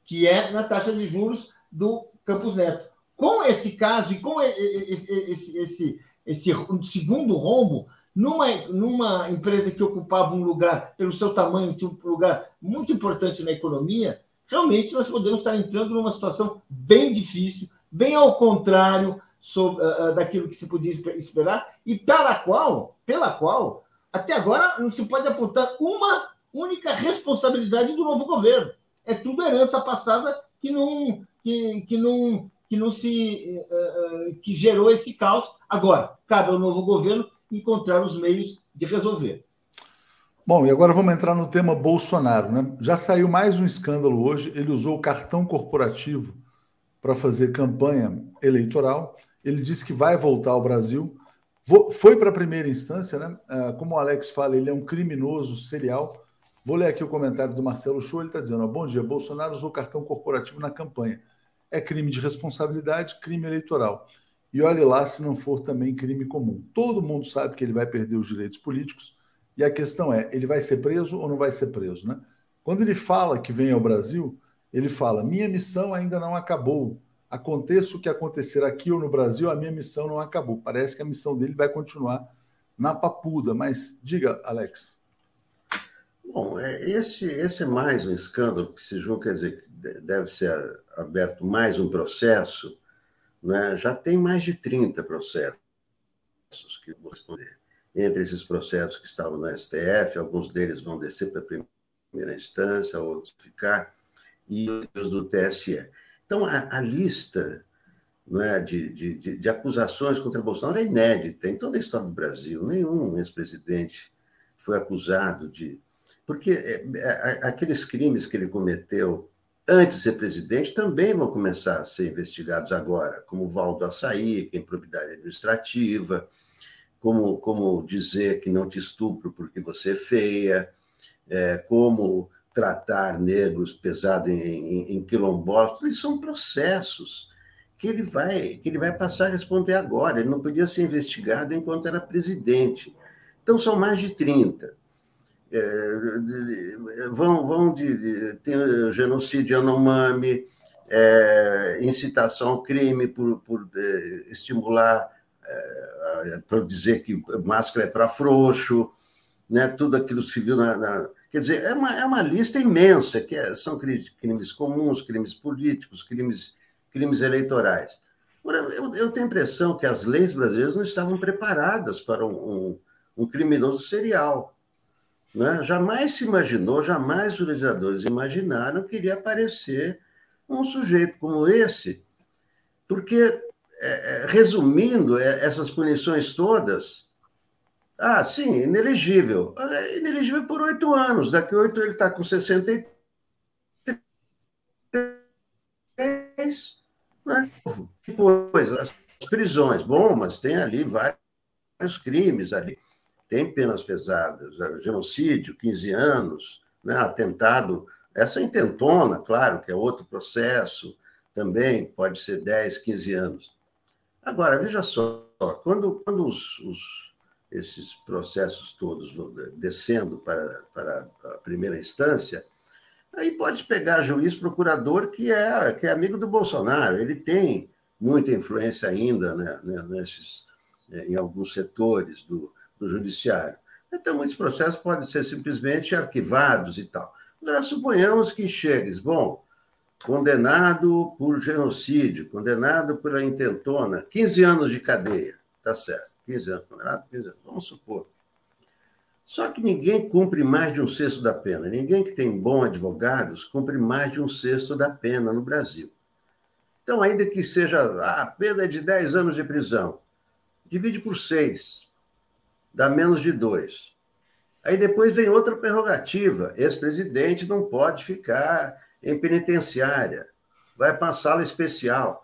que é na taxa de juros do Campos Neto. Com esse caso e com esse, esse, esse, esse segundo rombo, numa, numa empresa que ocupava um lugar, pelo seu tamanho, tinha um lugar muito importante na economia, realmente nós podemos estar entrando numa situação bem difícil, bem ao contrário sobre, uh, daquilo que se podia esperar, e pela qual, pela qual, até agora não se pode apontar uma única responsabilidade do novo governo. É tudo herança passada que não, que, que não, que não se uh, que gerou esse caos. Agora, cabe ao novo governo encontrar os meios de resolver. Bom, e agora vamos entrar no tema Bolsonaro. Né? Já saiu mais um escândalo hoje. Ele usou o cartão corporativo para fazer campanha eleitoral. Ele disse que vai voltar ao Brasil. Foi para a primeira instância, né? Ah, como o Alex fala, ele é um criminoso serial. Vou ler aqui o comentário do Marcelo Show. Ele está dizendo: Bom dia, Bolsonaro usou cartão corporativo na campanha. É crime de responsabilidade, crime eleitoral. E olhe lá se não for também crime comum. Todo mundo sabe que ele vai perder os direitos políticos e a questão é, ele vai ser preso ou não vai ser preso, né? Quando ele fala que vem ao Brasil, ele fala: "Minha missão ainda não acabou. Aconteça o que acontecer aqui ou no Brasil, a minha missão não acabou". Parece que a missão dele vai continuar na papuda, mas diga, Alex. Bom, é, esse, esse é mais um escândalo que se julga, quer dizer, que deve ser aberto mais um processo, né? já tem mais de 30 processos que vou responder entre esses processos que estavam no STF, alguns deles vão descer para a primeira instância, outros ficar, e os do TSE. Então, a, a lista é, de, de, de, acusações contra Bolsonaro é inédita em toda a história do Brasil. Nenhum ex-presidente foi acusado de. Porque é, é, aqueles crimes que ele cometeu antes de ser presidente também vão começar a ser investigados agora, como o Valdo Açaí, que é improbidade administrativa, como, como dizer que não te estupro porque você é feia, é, como tratar negros pesado em, em, em quilombolas, tudo isso são processos que ele vai que ele vai passar a responder agora. Ele não podia ser investigado enquanto era presidente. Então são mais de 30. É, vão vão de, de tem genocídio Yanomami, é, incitação ao crime por, por é, estimular é, para dizer que máscara é para frouxo, né? tudo aquilo civil na, na, Quer dizer, é uma, é uma lista imensa, que é, são crimes comuns, crimes políticos, crimes, crimes eleitorais. Eu, eu tenho a impressão que as leis brasileiras não estavam preparadas para um, um, um criminoso serial. Né? Jamais se imaginou, jamais os legisladores imaginaram que iria aparecer um sujeito como esse, porque é, é, resumindo é, essas punições todas, ah, sim, inelegível. É inelegível por oito anos. Daqui oito ele está com 63. Né? Depois, as prisões. Bom, mas tem ali vários crimes ali. Tem penas pesadas. Genocídio, 15 anos. Né? Atentado. Essa intentona, claro, que é outro processo. Também pode ser 10, 15 anos. Agora, veja só, quando, quando os, os, esses processos todos descendo para, para a primeira instância, aí pode pegar juiz procurador que é, que é amigo do Bolsonaro, ele tem muita influência ainda né, né nesses, é, em alguns setores do, do judiciário. Então, muitos processos podem ser simplesmente arquivados e tal. Agora, suponhamos que chegues, bom, condenado por genocídio, condenado pela intentona, 15 anos de cadeia, tá certo, 15 anos, condenado 15 anos, vamos supor. Só que ninguém cumpre mais de um sexto da pena. Ninguém que tem bons advogados cumpre mais de um sexto da pena no Brasil. Então, ainda que seja ah, a pena é de 10 anos de prisão, divide por seis, dá menos de dois. Aí depois vem outra prerrogativa: ex-presidente não pode ficar em penitenciária, vai para sala especial.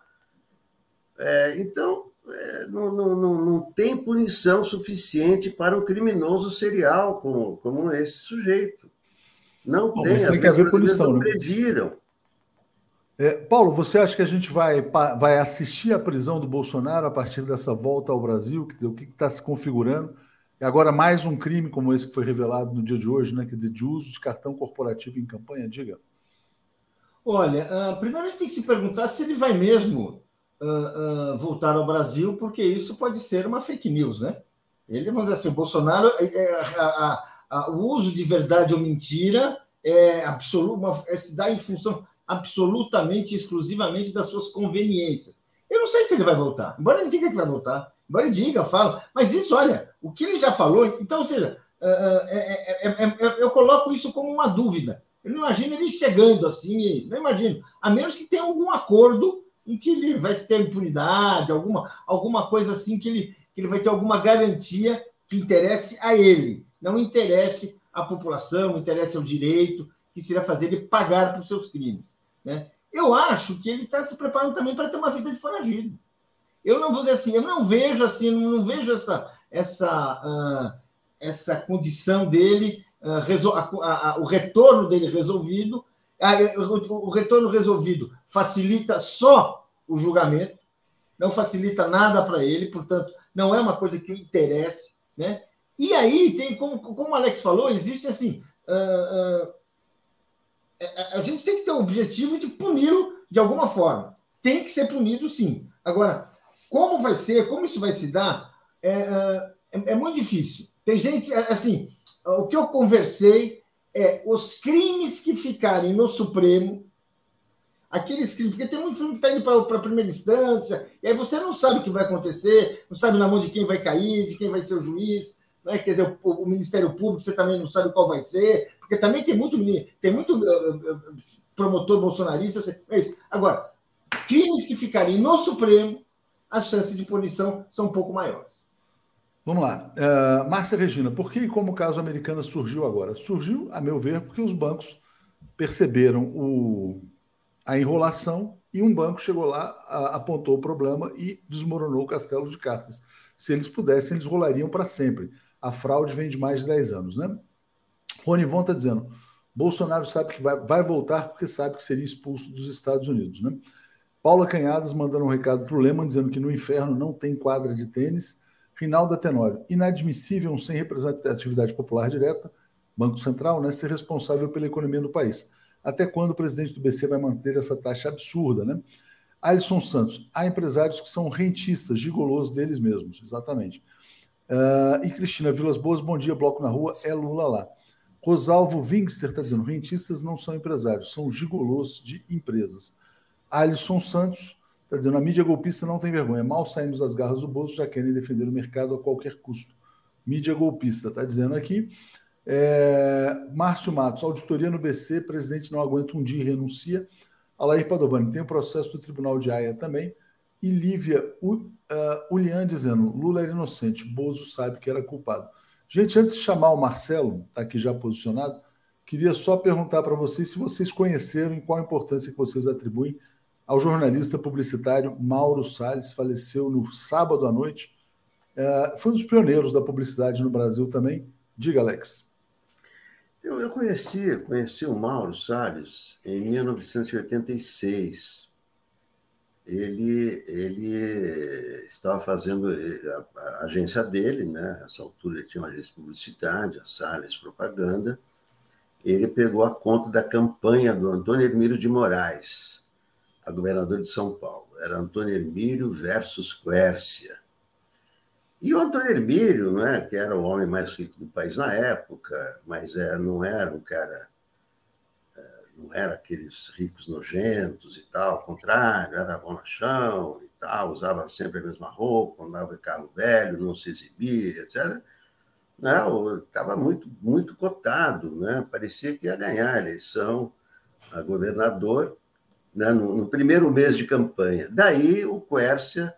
É, então, é, não, não, não, não, tem punição suficiente para um criminoso serial como, como esse sujeito. Não Bom, tem. Tem que haver punição. Não né? previram. É, Paulo, você acha que a gente vai, vai assistir à prisão do Bolsonaro a partir dessa volta ao Brasil? Quer dizer, o que está se configurando? E agora mais um crime como esse que foi revelado no dia de hoje, né? Dizer, de uso de cartão corporativo em campanha, diga. Olha, uh, primeiro a gente tem que se perguntar se ele vai mesmo uh, uh, voltar ao Brasil, porque isso pode ser uma fake news, né? Ele, vamos dizer assim, o Bolsonaro, é, é, o uso de verdade ou mentira é absoluto, é se dá em função absolutamente, exclusivamente das suas conveniências. Eu não sei se ele vai voltar, embora ele diga que vai voltar, embora ele diga, fala, mas isso, olha, o que ele já falou, então, ou seja, é, é, eu coloco isso como uma dúvida. Eu não imagino ele chegando assim, não imagino. A menos que tenha algum acordo em que ele vai ter impunidade, alguma, alguma coisa assim que ele, que ele vai ter alguma garantia que interesse a ele, não interesse à população, interesse ao direito, que seria fazer ele pagar por seus crimes. Né? Eu acho que ele está se preparando também para ter uma vida de foragido. Eu não vou dizer assim, eu não vejo assim, não vejo essa, essa, uh, essa condição dele, uh, a, a, o retorno dele resolvido. Uh, o, o retorno resolvido facilita só o julgamento, não facilita nada para ele, portanto, não é uma coisa que interesse. Né? E aí, tem, como, como o Alex falou, existe assim. Uh, uh, a gente tem que ter o objetivo de puni-lo de alguma forma. Tem que ser punido, sim. Agora, como vai ser, como isso vai se dar, é, é, é muito difícil. Tem gente, assim, o que eu conversei é os crimes que ficarem no Supremo, aqueles crimes, porque tem muito filme que está indo para a primeira instância, e aí você não sabe o que vai acontecer, não sabe na mão de quem vai cair, de quem vai ser o juiz, né? quer dizer, o, o Ministério Público você também não sabe qual vai ser, porque também tem muito, tem muito uh, promotor bolsonarista. É isso. Agora, crimes que ficariam no Supremo, as chances de punição são um pouco maiores. Vamos lá. Uh, Márcia Regina, por que e como o caso americano surgiu agora? Surgiu, a meu ver, porque os bancos perceberam o, a enrolação e um banco chegou lá, a, apontou o problema e desmoronou o castelo de cartas. Se eles pudessem, eles rolariam para sempre. A fraude vem de mais de 10 anos, né? Rony Von está dizendo: Bolsonaro sabe que vai, vai voltar porque sabe que seria expulso dos Estados Unidos, né? Paula Canhadas mandando um recado para o Lehmann dizendo que no inferno não tem quadra de tênis. Rinaldo Tenório, inadmissível um sem representatividade popular direta, Banco Central, né, ser responsável pela economia do país. Até quando o presidente do BC vai manter essa taxa absurda, né? Alisson Santos, há empresários que são rentistas, gigolos deles mesmos, exatamente. Uh, e Cristina Vilas Boas, bom dia, bloco na rua, é Lula lá. Rosalvo Wingster está dizendo: rentistas não são empresários, são gigolos de empresas. Alisson Santos está dizendo: a mídia golpista não tem vergonha. Mal saímos das garras do bolso, já querem defender o mercado a qualquer custo. Mídia golpista, está dizendo aqui. É... Márcio Matos, auditoria no BC, presidente não aguenta um dia e renuncia. Alair Padovani, tem o processo do Tribunal de Haia também. E Lívia uh, Ulian dizendo: Lula era inocente, Bozo sabe que era culpado. Gente, antes de chamar o Marcelo, está aqui já posicionado, queria só perguntar para vocês se vocês conheceram e qual a importância que vocês atribuem ao jornalista publicitário Mauro Salles, faleceu no sábado à noite. É, foi um dos pioneiros da publicidade no Brasil também. Diga, Alex. Eu, eu conheci, conheci o Mauro Salles em 1986. Ele, ele estava fazendo a, a agência dele, né? Nessa altura ele tinha uma agência de publicidade, a Salles Propaganda. Ele pegou a conta da campanha do Antônio Hermílio de Moraes, a governador de São Paulo. Era Antônio Hermílio versus Quércia. E o Antônio Hermílio, né, que era o homem mais rico do país na época, mas é, não era um cara, é, não era aqueles ricos nojentos e tal, ao contrário, era bonachão e tal, usava sempre a mesma roupa, andava em carro velho, não se exibia, etc. Estava né, muito, muito cotado, né? parecia que ia ganhar a eleição a governador, né, no, no, primeiro mês de campanha. Daí o Quércia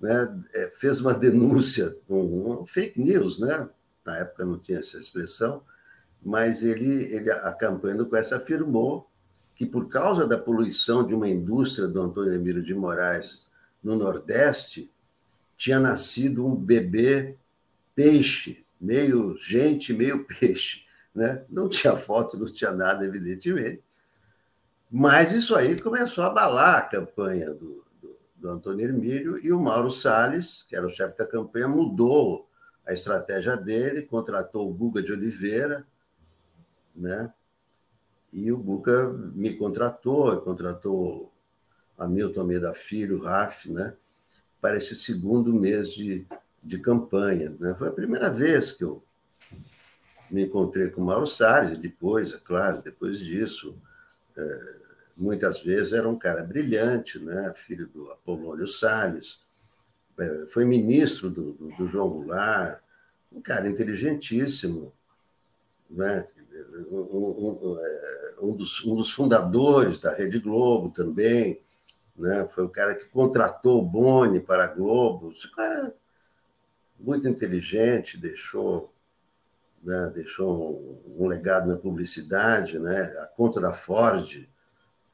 né, é, fez uma denúncia, um, um, fake news, né? na época não tinha essa expressão, mas ele, ele, a campanha do Quércia afirmou que, por causa da poluição de uma indústria do Antônio Emílio de Moraes no Nordeste, tinha nascido um bebê peixe, meio gente, meio peixe. Né? Não tinha foto, não tinha nada, evidentemente, mas isso aí começou a abalar a campanha do, do, do Antônio Hermílio e o Mauro Salles, que era o chefe da campanha, mudou a estratégia dele, contratou o Guga de Oliveira, né? E o Guga me contratou, contratou Hamilton Almeida Filho, Raf, né? Para esse segundo mês de, de campanha. Né? Foi a primeira vez que eu me encontrei com o Mauro Salles, depois, é claro, depois disso, muitas vezes era um cara brilhante, né? filho do Apolônio Salles, é, foi ministro do, do, do João Goulart, um cara inteligentíssimo, né? um, um, um, dos, um dos fundadores da Rede Globo também, né? foi o cara que contratou o Boni para a Globo. Esse cara muito inteligente, deixou, né? deixou um, legado na publicidade, né? a conta da Ford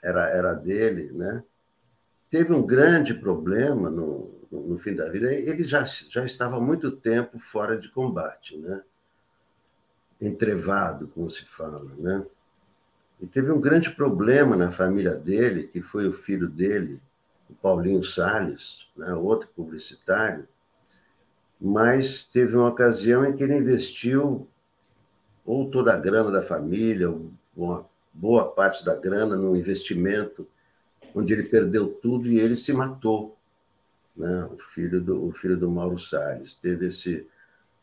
era, era dele. Né? Teve um grande problema no, no fim da vida, ele já, já estava há muito tempo fora de combate, né? entrevado, como se fala. Né? E teve um grande problema na família dele, que foi o filho dele, o Paulinho Salles, né? outro publicitário, mas teve uma ocasião em que ele investiu ou toda a grana da família, ou uma boa parte da grana no investimento, onde ele perdeu tudo e ele se matou né? o, filho do, o filho do Mauro Salles. Teve esse.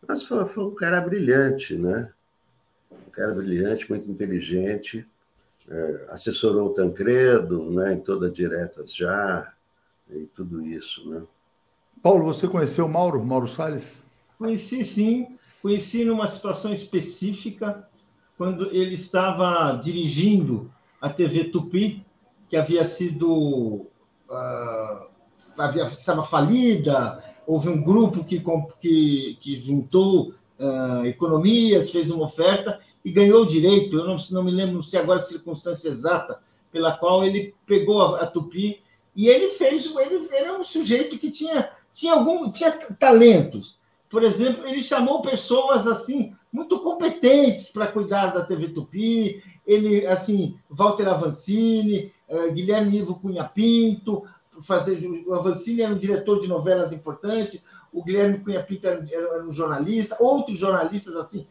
Mas foi, foi um cara brilhante, né? Um cara brilhante, muito inteligente. É, assessorou o Tancredo né, em toda diretas já, e tudo isso. Né? Paulo, você conheceu o Mauro, Mauro Salles? Conheci sim, conheci numa situação específica, quando ele estava dirigindo a TV Tupi, que havia sido uh, havia, estava falida, houve um grupo que, que, que juntou uh, economias, fez uma oferta e ganhou o direito, eu não, não me lembro se agora a circunstância exata, pela qual ele pegou a, a Tupi e ele fez, ele era um sujeito que tinha, tinha algum, tinha talentos. Por exemplo, ele chamou pessoas assim muito competentes para cuidar da TV Tupi, ele assim, Walter Avancini, uh, Guilherme Ivo Cunha Pinto, fazer. O Avancini era um diretor de novelas importante, o Guilherme Cunha Pinto era, era, um jornalista, outros jornalistas assim,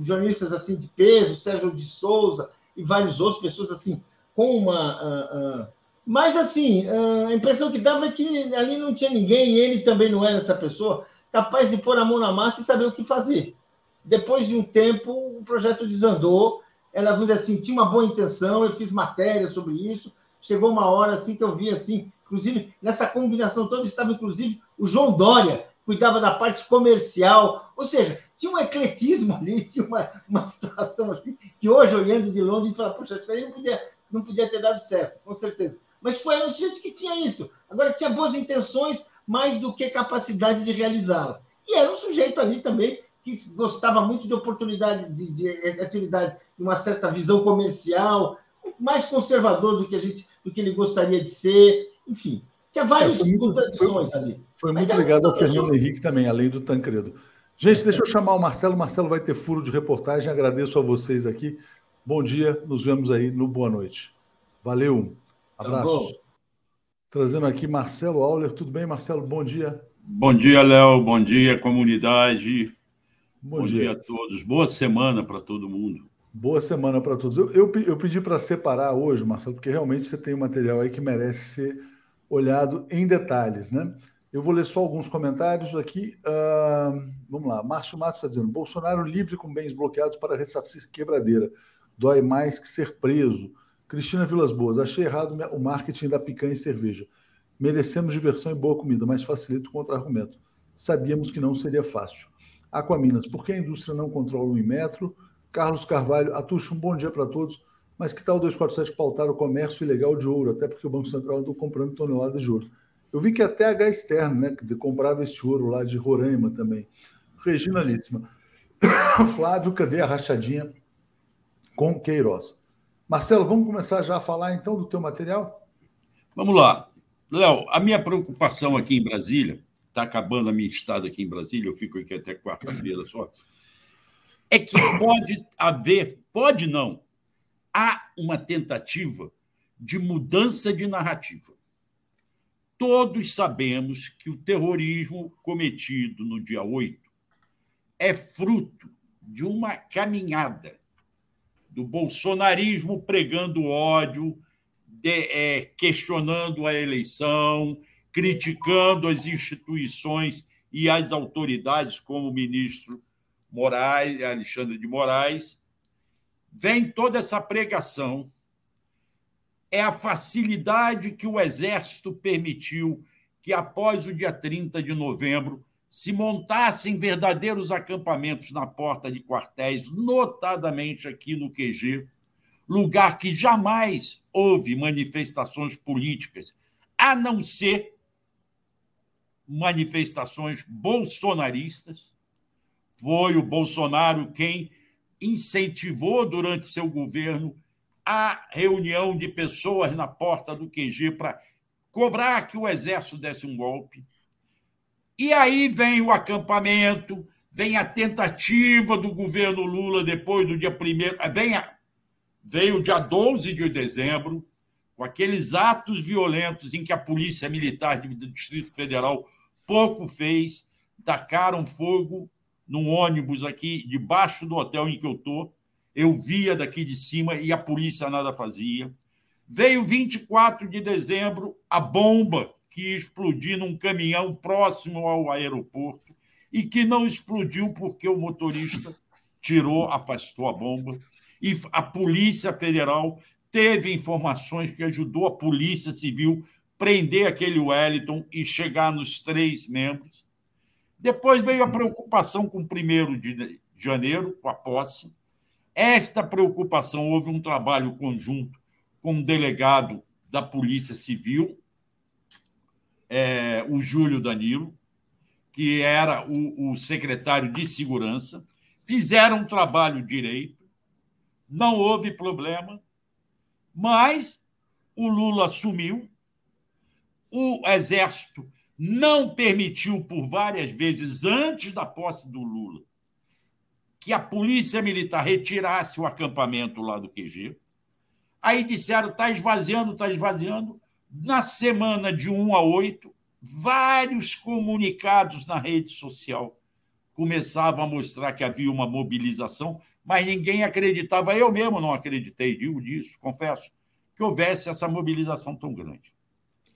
jornalistas assim de peso, Sérgio de Souza e vários outros, pessoas assim, com uma. Uh, uh, mas assim, uh, a impressão que dava é que ali não tinha ninguém, e ele também não era essa pessoa, capaz de pôr a mão na massa e saber o que fazer. Depois de um tempo, o projeto desandou. Ela, vamos dizer assim, tinha uma boa intenção, eu fiz matéria sobre isso. Chegou uma hora assim que eu vi assim, Inclusive, nessa combinação toda estava, inclusive, o João Dória, cuidava da parte comercial. Ou seja, tinha um ecletismo ali, tinha uma, uma situação assim, que hoje, olhando de longe, a gente fala, poxa, isso aí não podia, não podia ter dado certo, com certeza. Mas foi a gente que tinha isso. Agora, tinha boas intenções, mais do que capacidade de realizá-la. E era um sujeito ali também que gostava muito de oportunidade de, de, de atividade, de uma certa visão comercial, mais conservador do que a gente, do que ele gostaria de ser. Enfim, tinha várias é, contradições ali. Foi muito ligado ao Fernando Henrique também, além do Tancredo. Gente, deixa eu chamar o Marcelo. Marcelo vai ter furo de reportagem. Agradeço a vocês aqui. Bom dia, nos vemos aí no Boa Noite. Valeu, abraços. Tá Trazendo aqui Marcelo Auler. Tudo bem, Marcelo? Bom dia. Bom dia, Léo. Bom dia, comunidade. Bom, Bom dia. dia. a todos. Boa semana para todo mundo. Boa semana para todos. Eu, eu, eu pedi para separar hoje, Marcelo, porque realmente você tem um material aí que merece ser olhado em detalhes, né? Eu vou ler só alguns comentários aqui. Uh, vamos lá. Márcio Matos está dizendo: Bolsonaro livre com bens bloqueados para ressarcir quebradeira. Dói mais que ser preso. Cristina Vilas Boas, achei errado o marketing da picanha e cerveja. Merecemos diversão e boa comida, mas facilita o contra-argumento. Sabíamos que não seria fácil. Aquaminas, por que a indústria não controla o Inmetro? Carlos Carvalho, Atucho, um bom dia para todos. Mas que tal o 247 pautar o comércio ilegal de ouro, até porque o Banco Central andou comprando toneladas de ouro? Eu vi que até H externo, né? Quer dizer, comprava esse ouro lá de Roraima também. Regina Líssima. Flávio, cadê a rachadinha com Queiroz? Marcelo, vamos começar já a falar então do teu material? Vamos lá. Léo, a minha preocupação aqui em Brasília, está acabando a minha estada aqui em Brasília, eu fico aqui até quarta-feira só, é que pode haver, pode não, há uma tentativa de mudança de narrativa. Todos sabemos que o terrorismo cometido no dia 8 é fruto de uma caminhada do bolsonarismo pregando ódio, de, é, questionando a eleição, criticando as instituições e as autoridades, como o ministro Moraes, Alexandre de Moraes, vem toda essa pregação. É a facilidade que o Exército permitiu que, após o dia 30 de novembro, se montassem verdadeiros acampamentos na porta de quartéis, notadamente aqui no QG, lugar que jamais houve manifestações políticas, a não ser manifestações bolsonaristas. Foi o Bolsonaro quem incentivou durante seu governo a reunião de pessoas na porta do QG para cobrar que o exército desse um golpe. E aí vem o acampamento, vem a tentativa do governo Lula depois do dia 1 vem a, veio o dia 12 de dezembro, com aqueles atos violentos em que a Polícia Militar do Distrito Federal pouco fez, tacaram fogo num ônibus aqui debaixo do hotel em que eu estou. Eu via daqui de cima e a polícia nada fazia. Veio 24 de dezembro a bomba que explodir num caminhão próximo ao aeroporto e que não explodiu porque o motorista tirou, afastou a bomba. E a Polícia Federal teve informações que ajudou a Polícia Civil prender aquele Wellington e chegar nos três membros. Depois veio a preocupação com o primeiro de janeiro, com a posse. Esta preocupação houve um trabalho conjunto com o delegado da Polícia Civil, é, o Júlio Danilo, que era o, o secretário de Segurança, fizeram um trabalho direito, não houve problema, mas o Lula assumiu, o Exército não permitiu por várias vezes, antes da posse do Lula, que a Polícia Militar retirasse o acampamento lá do QG. Aí disseram: está esvaziando, está esvaziando. Na semana de 1 a 8, vários comunicados na rede social começavam a mostrar que havia uma mobilização, mas ninguém acreditava. Eu mesmo não acreditei, digo disso, confesso, que houvesse essa mobilização tão grande.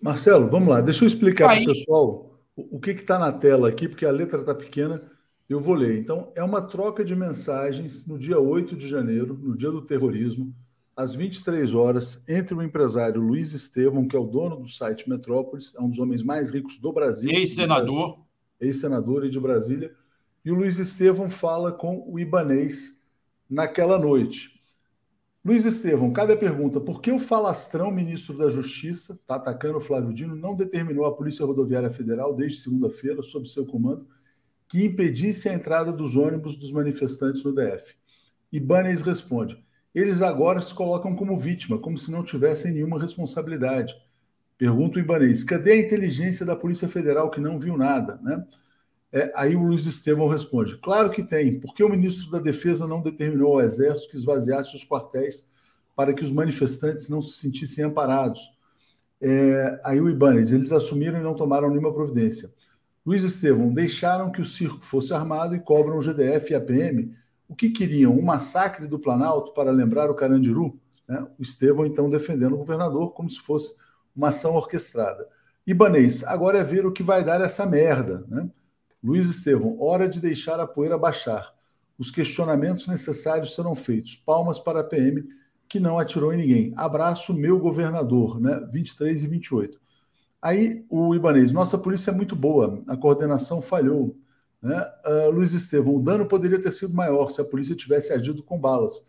Marcelo, vamos lá, deixa eu explicar para o pessoal o que está na tela aqui, porque a letra está pequena, eu vou ler. Então, é uma troca de mensagens no dia 8 de janeiro, no dia do terrorismo, às 23 horas, entre o empresário Luiz Estevam, que é o dono do site Metrópolis, é um dos homens mais ricos do Brasil. Ex-senador. Ex-senador e de Brasília. E o Luiz Estevam fala com o Ibanês naquela noite. Luiz Estevam, cabe a pergunta: por que o falastrão ministro da Justiça, está atacando o Flávio Dino, não determinou a Polícia Rodoviária Federal, desde segunda-feira, sob seu comando, que impedisse a entrada dos ônibus dos manifestantes no DF? Ibanez responde: eles agora se colocam como vítima, como se não tivessem nenhuma responsabilidade. Pergunta o Ibanês: cadê a inteligência da Polícia Federal que não viu nada? Né? É, aí o Luiz Estevão responde: claro que tem, porque o ministro da Defesa não determinou ao Exército que esvaziasse os quartéis para que os manifestantes não se sentissem amparados. É, aí o Ibanez, eles assumiram e não tomaram nenhuma providência. Luiz Estevão, deixaram que o circo fosse armado e cobram o GDF e a PM o que queriam? Um massacre do Planalto para lembrar o Carandiru? Né? O Estevão, então, defendendo o governador como se fosse uma ação orquestrada. Ibanês, agora é ver o que vai dar essa merda. Né? Luiz Estevão, hora de deixar a poeira baixar. Os questionamentos necessários serão feitos. Palmas para a PM, que não atirou em ninguém. Abraço, meu governador, né? 23 e 28. Aí o Ibanês, nossa polícia é muito boa, a coordenação falhou. Né? Uh, Luiz Estevão, o dano poderia ter sido maior se a polícia tivesse agido com balas.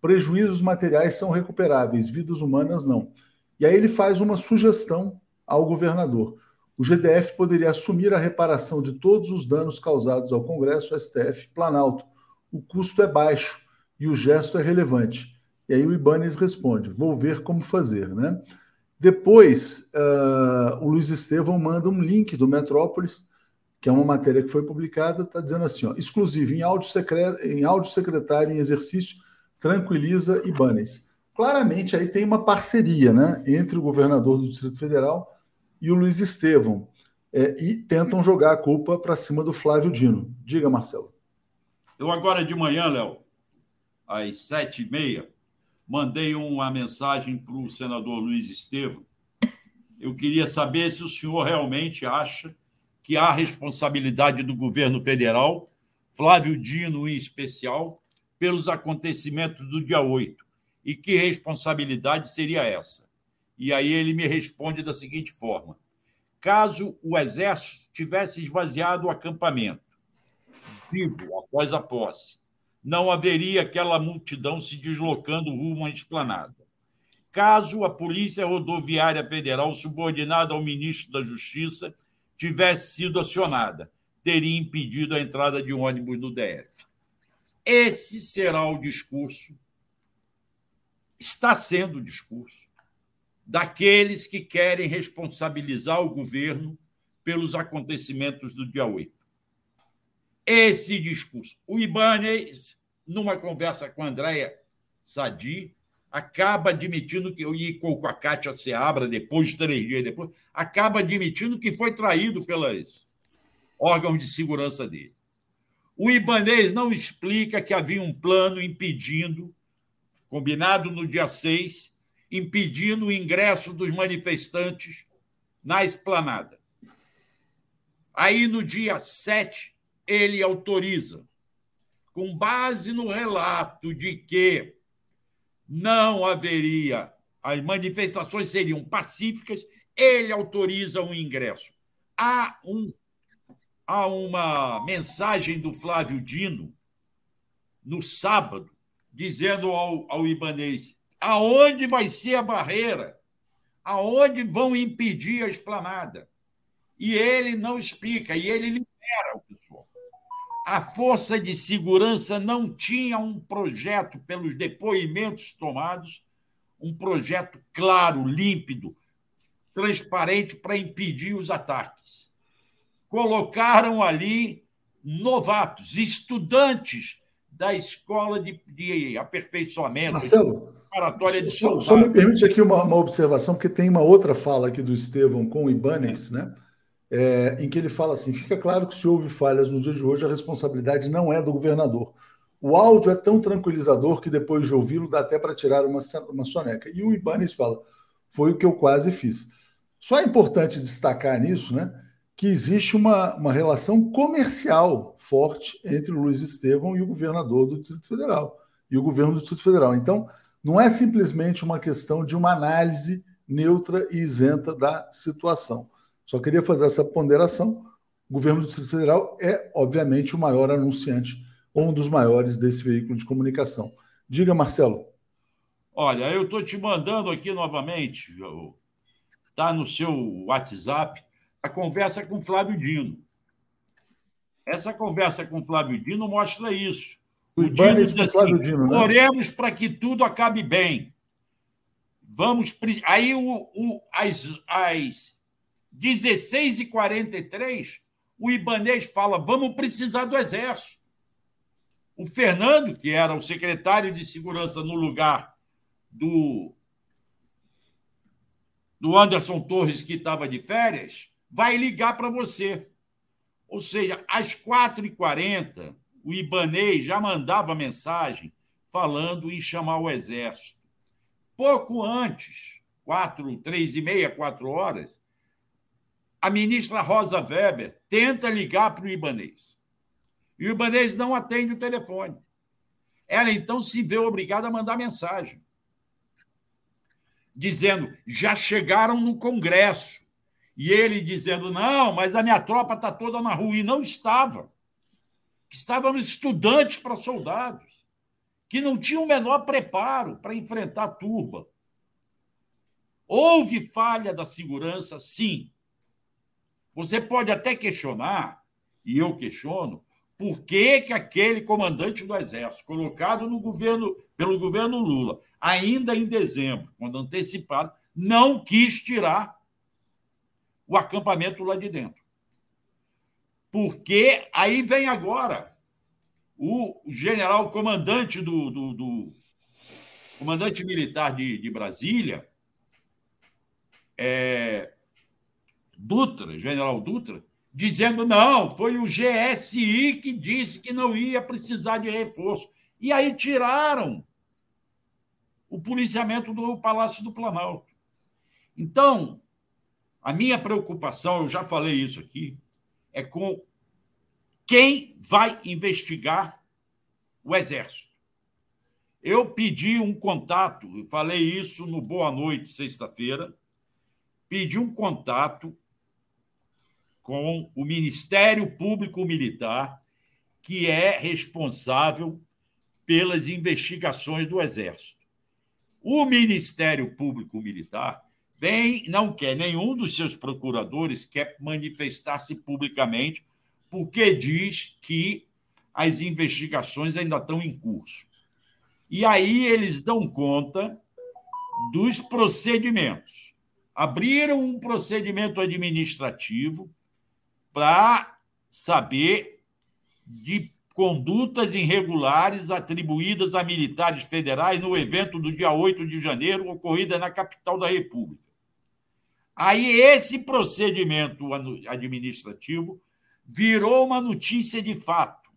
Prejuízos materiais são recuperáveis, vidas humanas não. E aí ele faz uma sugestão ao governador. O GDF poderia assumir a reparação de todos os danos causados ao Congresso, STF, Planalto. O custo é baixo e o gesto é relevante. E aí o Ibanez responde: vou ver como fazer. Né? Depois, uh, o Luiz Estevão manda um link do Metrópolis que é uma matéria que foi publicada, está dizendo assim: ó, exclusivo em áudio, secreto, em áudio secretário em exercício, tranquiliza Banes. Claramente aí tem uma parceria né, entre o governador do Distrito Federal e o Luiz Estevão. É, e tentam jogar a culpa para cima do Flávio Dino. Diga, Marcelo. Eu agora de manhã, Léo, às sete e meia, mandei uma mensagem para o senador Luiz Estevão. Eu queria saber se o senhor realmente acha que há responsabilidade do governo federal, Flávio Dino em especial, pelos acontecimentos do dia 8. E que responsabilidade seria essa? E aí ele me responde da seguinte forma: caso o exército tivesse esvaziado o acampamento, vivo após a posse, não haveria aquela multidão se deslocando rumo à esplanada. Caso a Polícia Rodoviária Federal, subordinada ao ministro da Justiça, tivesse sido acionada, teria impedido a entrada de ônibus no DF. Esse será o discurso, está sendo o discurso, daqueles que querem responsabilizar o governo pelos acontecimentos do dia 8. Esse discurso. O Ibanez, numa conversa com a Andréa Sadi, acaba admitindo que, e com a Cátia Seabra, depois, três dias depois, acaba admitindo que foi traído pelos órgãos de segurança dele. O Ibanês não explica que havia um plano impedindo, combinado no dia 6, impedindo o ingresso dos manifestantes na esplanada. Aí, no dia 7, ele autoriza, com base no relato de que não haveria, as manifestações seriam pacíficas, ele autoriza o ingresso. Há, um, há uma mensagem do Flávio Dino, no sábado, dizendo ao, ao Ibanês aonde vai ser a barreira, aonde vão impedir a esplanada. E ele não explica, e ele libera a Força de Segurança não tinha um projeto, pelos depoimentos tomados, um projeto claro, límpido, transparente para impedir os ataques. Colocaram ali novatos, estudantes da escola de, de aperfeiçoamento. Marcelo, preparatória de só, só me permite aqui uma, uma, observação, porque tem uma outra fala aqui do Estevão com o Ibanez, né? É, em que ele fala assim: fica claro que se houve falhas no dia de hoje, a responsabilidade não é do governador. O áudio é tão tranquilizador que depois de ouvi-lo dá até para tirar uma, uma soneca. E o Ibanez fala: foi o que eu quase fiz. Só é importante destacar nisso, né? Que existe uma, uma relação comercial forte entre o Luiz Estevão e o governador do Distrito Federal e o governo do Distrito Federal. Então, não é simplesmente uma questão de uma análise neutra e isenta da situação. Só queria fazer essa ponderação. O governo do Distrito Federal é, obviamente, o maior anunciante, ou um dos maiores desse veículo de comunicação. Diga, Marcelo. Olha, eu estou te mandando aqui novamente, está no seu WhatsApp, a conversa com Flávio Dino. Essa conversa com Flávio Dino mostra isso. O, o Dino diz assim: Dino, né? oremos para que tudo acabe bem. Vamos. Aí o, o, as, as 16 e 43, o Ibanês fala: vamos precisar do Exército. O Fernando, que era o secretário de Segurança no lugar do, do Anderson Torres, que estava de férias, vai ligar para você. Ou seja, às 4h40, o Ibanês já mandava mensagem falando em chamar o Exército. Pouco antes, quatro, três e meia, quatro horas, a ministra Rosa Weber tenta ligar para o Ibanês. E o Ibanês não atende o telefone. Ela então se vê obrigada a mandar mensagem, dizendo: já chegaram no Congresso. E ele dizendo: não, mas a minha tropa está toda na rua. E não estava. Estavam estudantes para soldados, que não tinham o menor preparo para enfrentar a turba. Houve falha da segurança, sim, você pode até questionar, e eu questiono, por que, que aquele comandante do Exército, colocado no governo, pelo governo Lula, ainda em dezembro, quando antecipado, não quis tirar o acampamento lá de dentro. Porque aí vem agora o general comandante do, do, do comandante militar de, de Brasília, é, Dutra, general Dutra, dizendo não, foi o GSI que disse que não ia precisar de reforço. E aí tiraram o policiamento do Palácio do Planalto. Então, a minha preocupação, eu já falei isso aqui, é com quem vai investigar o Exército. Eu pedi um contato, falei isso no Boa Noite, sexta-feira, pedi um contato com o Ministério Público Militar, que é responsável pelas investigações do Exército. O Ministério Público Militar vem, não quer nenhum dos seus procuradores quer manifestar-se publicamente, porque diz que as investigações ainda estão em curso. E aí eles dão conta dos procedimentos. Abriram um procedimento administrativo para saber de condutas irregulares atribuídas a militares federais no evento do dia 8 de janeiro, ocorrida na capital da República. Aí, esse procedimento administrativo virou uma notícia de fato.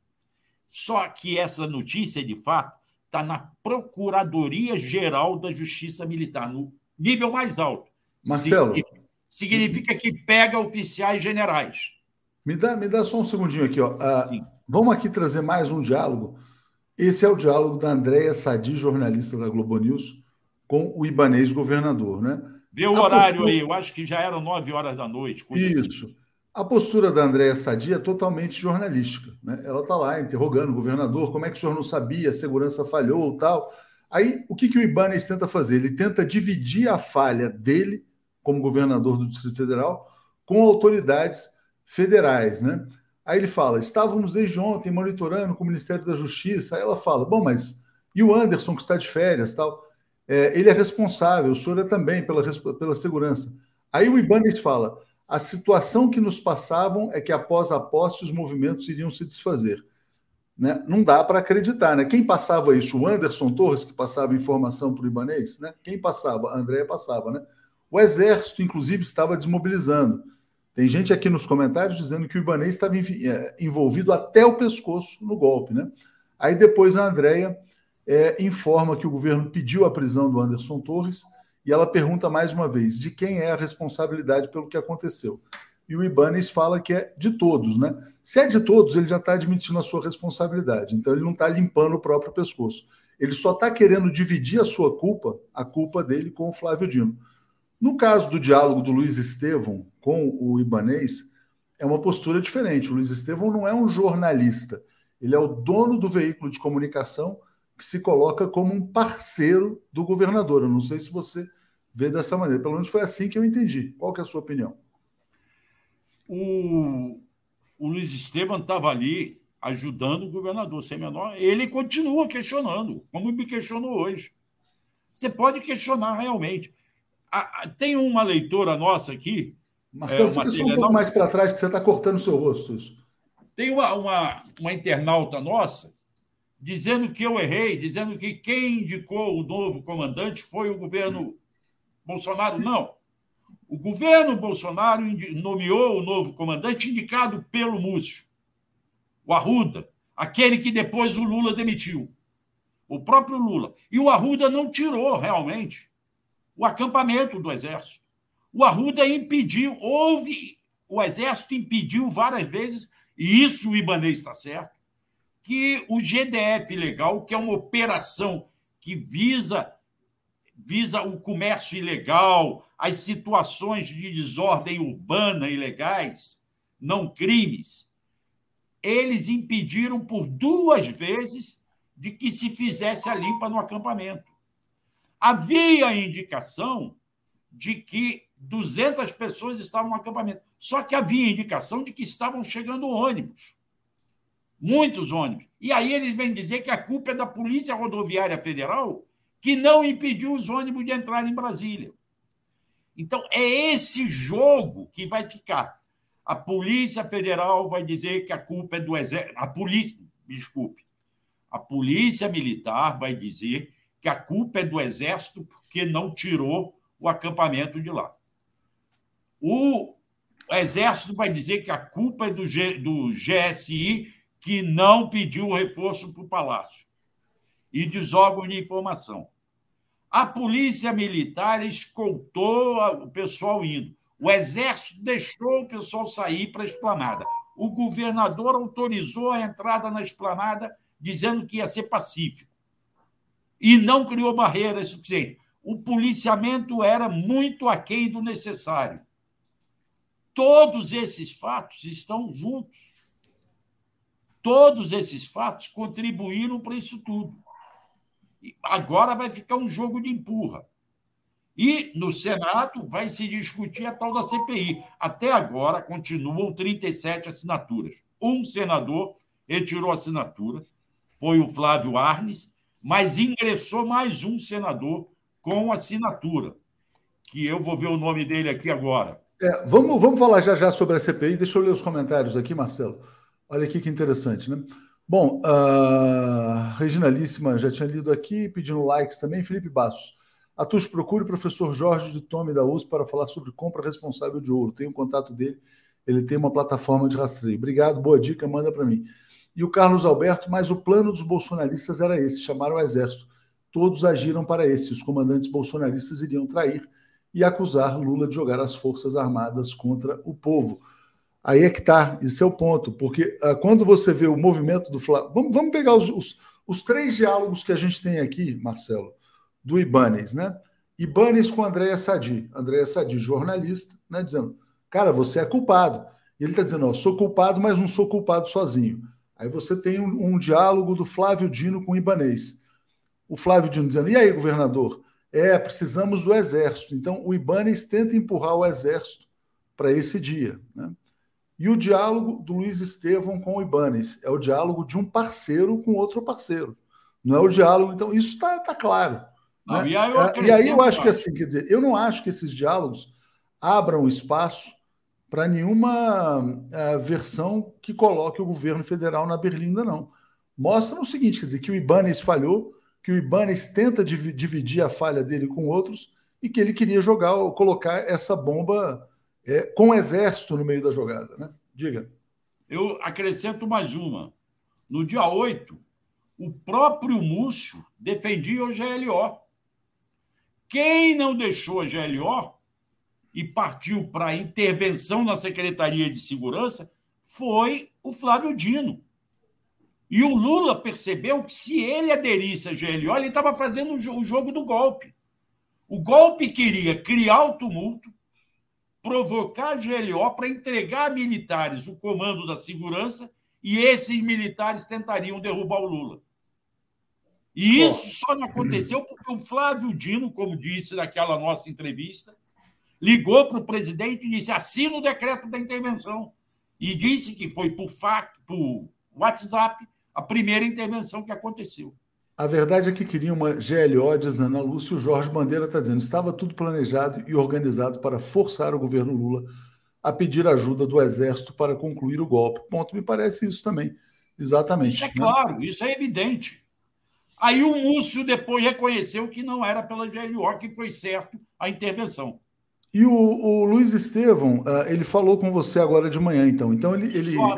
Só que essa notícia de fato está na Procuradoria Geral da Justiça Militar, no nível mais alto. Marcelo. Significa, significa que pega oficiais generais. Me dá, me dá só um segundinho aqui. Ó. Uh, vamos aqui trazer mais um diálogo. Esse é o diálogo da Andréia Sadi, jornalista da Globo News, com o Ibanês governador. Né? Vê o horário postura... aí, eu acho que já eram nove horas da noite. Assim. Isso. Assim. A postura da Andréa Sadi é totalmente jornalística. Né? Ela está lá interrogando o governador, como é que o senhor não sabia, a segurança falhou tal. Aí, o que, que o Ibanez tenta fazer? Ele tenta dividir a falha dele, como governador do Distrito Federal, com autoridades federais. Né? Aí ele fala: estávamos desde ontem monitorando com o Ministério da Justiça. Aí ela fala: bom, mas e o Anderson, que está de férias tal? É, ele é responsável, o senhor é também pela, pela segurança. Aí o Ibanez fala a situação que nos passavam é que após a posse os movimentos iriam se desfazer. Né? Não dá para acreditar. Né? Quem passava isso? O Anderson Torres, que passava informação para o Ibanês? Né? Quem passava? A Andréia passava. Né? O Exército, inclusive, estava desmobilizando. Tem gente aqui nos comentários dizendo que o Ibanês estava é, envolvido até o pescoço no golpe. Né? Aí depois a Andréia é, informa que o governo pediu a prisão do Anderson Torres e ela pergunta mais uma vez de quem é a responsabilidade pelo que aconteceu. E o Ibanez fala que é de todos, né? Se é de todos, ele já está admitindo a sua responsabilidade. Então ele não está limpando o próprio pescoço. Ele só está querendo dividir a sua culpa, a culpa dele, com o Flávio Dino. No caso do diálogo do Luiz Estevão com o Ibanês, é uma postura diferente. O Luiz Estevão não é um jornalista, ele é o dono do veículo de comunicação que se coloca como um parceiro do governador. Eu não sei se você vê dessa maneira. Pelo menos foi assim que eu entendi. Qual que é a sua opinião? O, o Luiz Esteban estava ali ajudando o governador, sem menor. Ele continua questionando, como me questionou hoje. Você pode questionar realmente. Tem uma leitora nossa aqui. Marcelo, é, fica só um pouco mais para trás, que você está cortando o seu rosto. Tem uma, uma, uma internauta nossa dizendo que eu errei, dizendo que quem indicou o novo comandante foi o governo Bolsonaro. Não. O governo Bolsonaro nomeou o novo comandante indicado pelo Múcio, o Arruda, aquele que depois o Lula demitiu. O próprio Lula. E o Arruda não tirou realmente o acampamento do Exército. O Arruda impediu, houve, o Exército impediu várias vezes, e isso o Ibanez está certo, que o GDF legal, que é uma operação que visa visa o comércio ilegal, as situações de desordem urbana ilegais, não crimes, eles impediram por duas vezes de que se fizesse a limpa no acampamento. Havia indicação de que 200 pessoas estavam no acampamento, só que havia indicação de que estavam chegando ônibus muitos ônibus. E aí eles vêm dizer que a culpa é da Polícia Rodoviária Federal, que não impediu os ônibus de entrar em Brasília. Então, é esse jogo que vai ficar. A Polícia Federal vai dizer que a culpa é do Exército. A polícia, desculpe. A Polícia Militar vai dizer que a culpa é do Exército porque não tirou o acampamento de lá. O Exército vai dizer que a culpa é do, G, do GSI que não pediu o reforço para o Palácio e desórgão de informação. A polícia militar escoltou o pessoal indo. O exército deixou o pessoal sair para a esplanada. O governador autorizou a entrada na esplanada, dizendo que ia ser pacífico. E não criou barreiras suficientes. O policiamento era muito aquém do necessário. Todos esses fatos estão juntos. Todos esses fatos contribuíram para isso tudo. Agora vai ficar um jogo de empurra. E no Senado vai se discutir a tal da CPI. Até agora continuam 37 assinaturas. Um senador retirou a assinatura, foi o Flávio Arnes, mas ingressou mais um senador com assinatura, que eu vou ver o nome dele aqui agora. É, vamos, vamos falar já já sobre a CPI. Deixa eu ler os comentários aqui, Marcelo. Olha aqui que interessante, né? Bom, uh, Regina Líssima já tinha lido aqui, pedindo likes também. Felipe Bassos. Atus, procure o professor Jorge de Tome da USP para falar sobre compra responsável de ouro. Tem o contato dele, ele tem uma plataforma de rastreio. Obrigado, boa dica, manda para mim. E o Carlos Alberto, mas o plano dos bolsonaristas era esse: chamaram o exército. Todos agiram para esse. Os comandantes bolsonaristas iriam trair e acusar Lula de jogar as Forças Armadas contra o povo. Aí é que está, esse é o ponto, porque uh, quando você vê o movimento do Flávio. Vamos, vamos pegar os, os, os, três diálogos que a gente tem aqui, Marcelo, do Ibanes, né? Ibanes com Andréa Sadi. Andréa Sadi, jornalista, né? Dizendo, cara, você é culpado. Ele está dizendo, ó, sou culpado, mas não sou culpado sozinho. Aí você tem um, um diálogo do Flávio Dino com o Ibanês. O Flávio Dino dizendo: e aí, governador? É, precisamos do exército. Então, o Ibanez tenta empurrar o exército para esse dia. Né? E o diálogo do Luiz Estevão com o Ibanez é o diálogo de um parceiro com outro parceiro. Não é o diálogo. Então, isso está tá claro. Não, né? e, aí é, e, aí eu acho que assim, quer dizer, eu não acho que esses diálogos abram espaço para nenhuma uh, versão que coloque o governo federal na berlinda, não. Mostra o seguinte, quer dizer, que o Ibanez falhou, que o Ibanez tenta div dividir a falha dele com outros e que ele queria jogar, colocar essa bomba é, com o exército no meio da jogada, né? Diga. Eu acrescento mais uma. No dia 8, o próprio Múcio defendia o GLO. Quem não deixou a GLO e partiu para a intervenção na Secretaria de Segurança foi o Flávio Dino. E o Lula percebeu que se ele aderisse a GLO, ele estava fazendo o jogo do golpe. O golpe queria criar o tumulto, provocar a GLO para entregar a militares o comando da segurança e esses militares tentariam derrubar o Lula. E isso só não aconteceu porque o Flávio Dino, como disse naquela nossa entrevista, ligou para o presidente e disse: assina o decreto da intervenção. E disse que foi por, fac, por WhatsApp a primeira intervenção que aconteceu. A verdade é que queria uma GLO, diz Ana Lúcia, o Jorge Bandeira está dizendo, estava tudo planejado e organizado para forçar o governo Lula a pedir ajuda do Exército para concluir o golpe. Ponto, me parece isso também. Exatamente. Isso é né? claro, isso é evidente. Aí o Múcio depois reconheceu que não era pela GLO que foi certo a intervenção. E o, o Luiz Estevão, uh, ele falou com você agora de manhã, então. Então ele. ele Só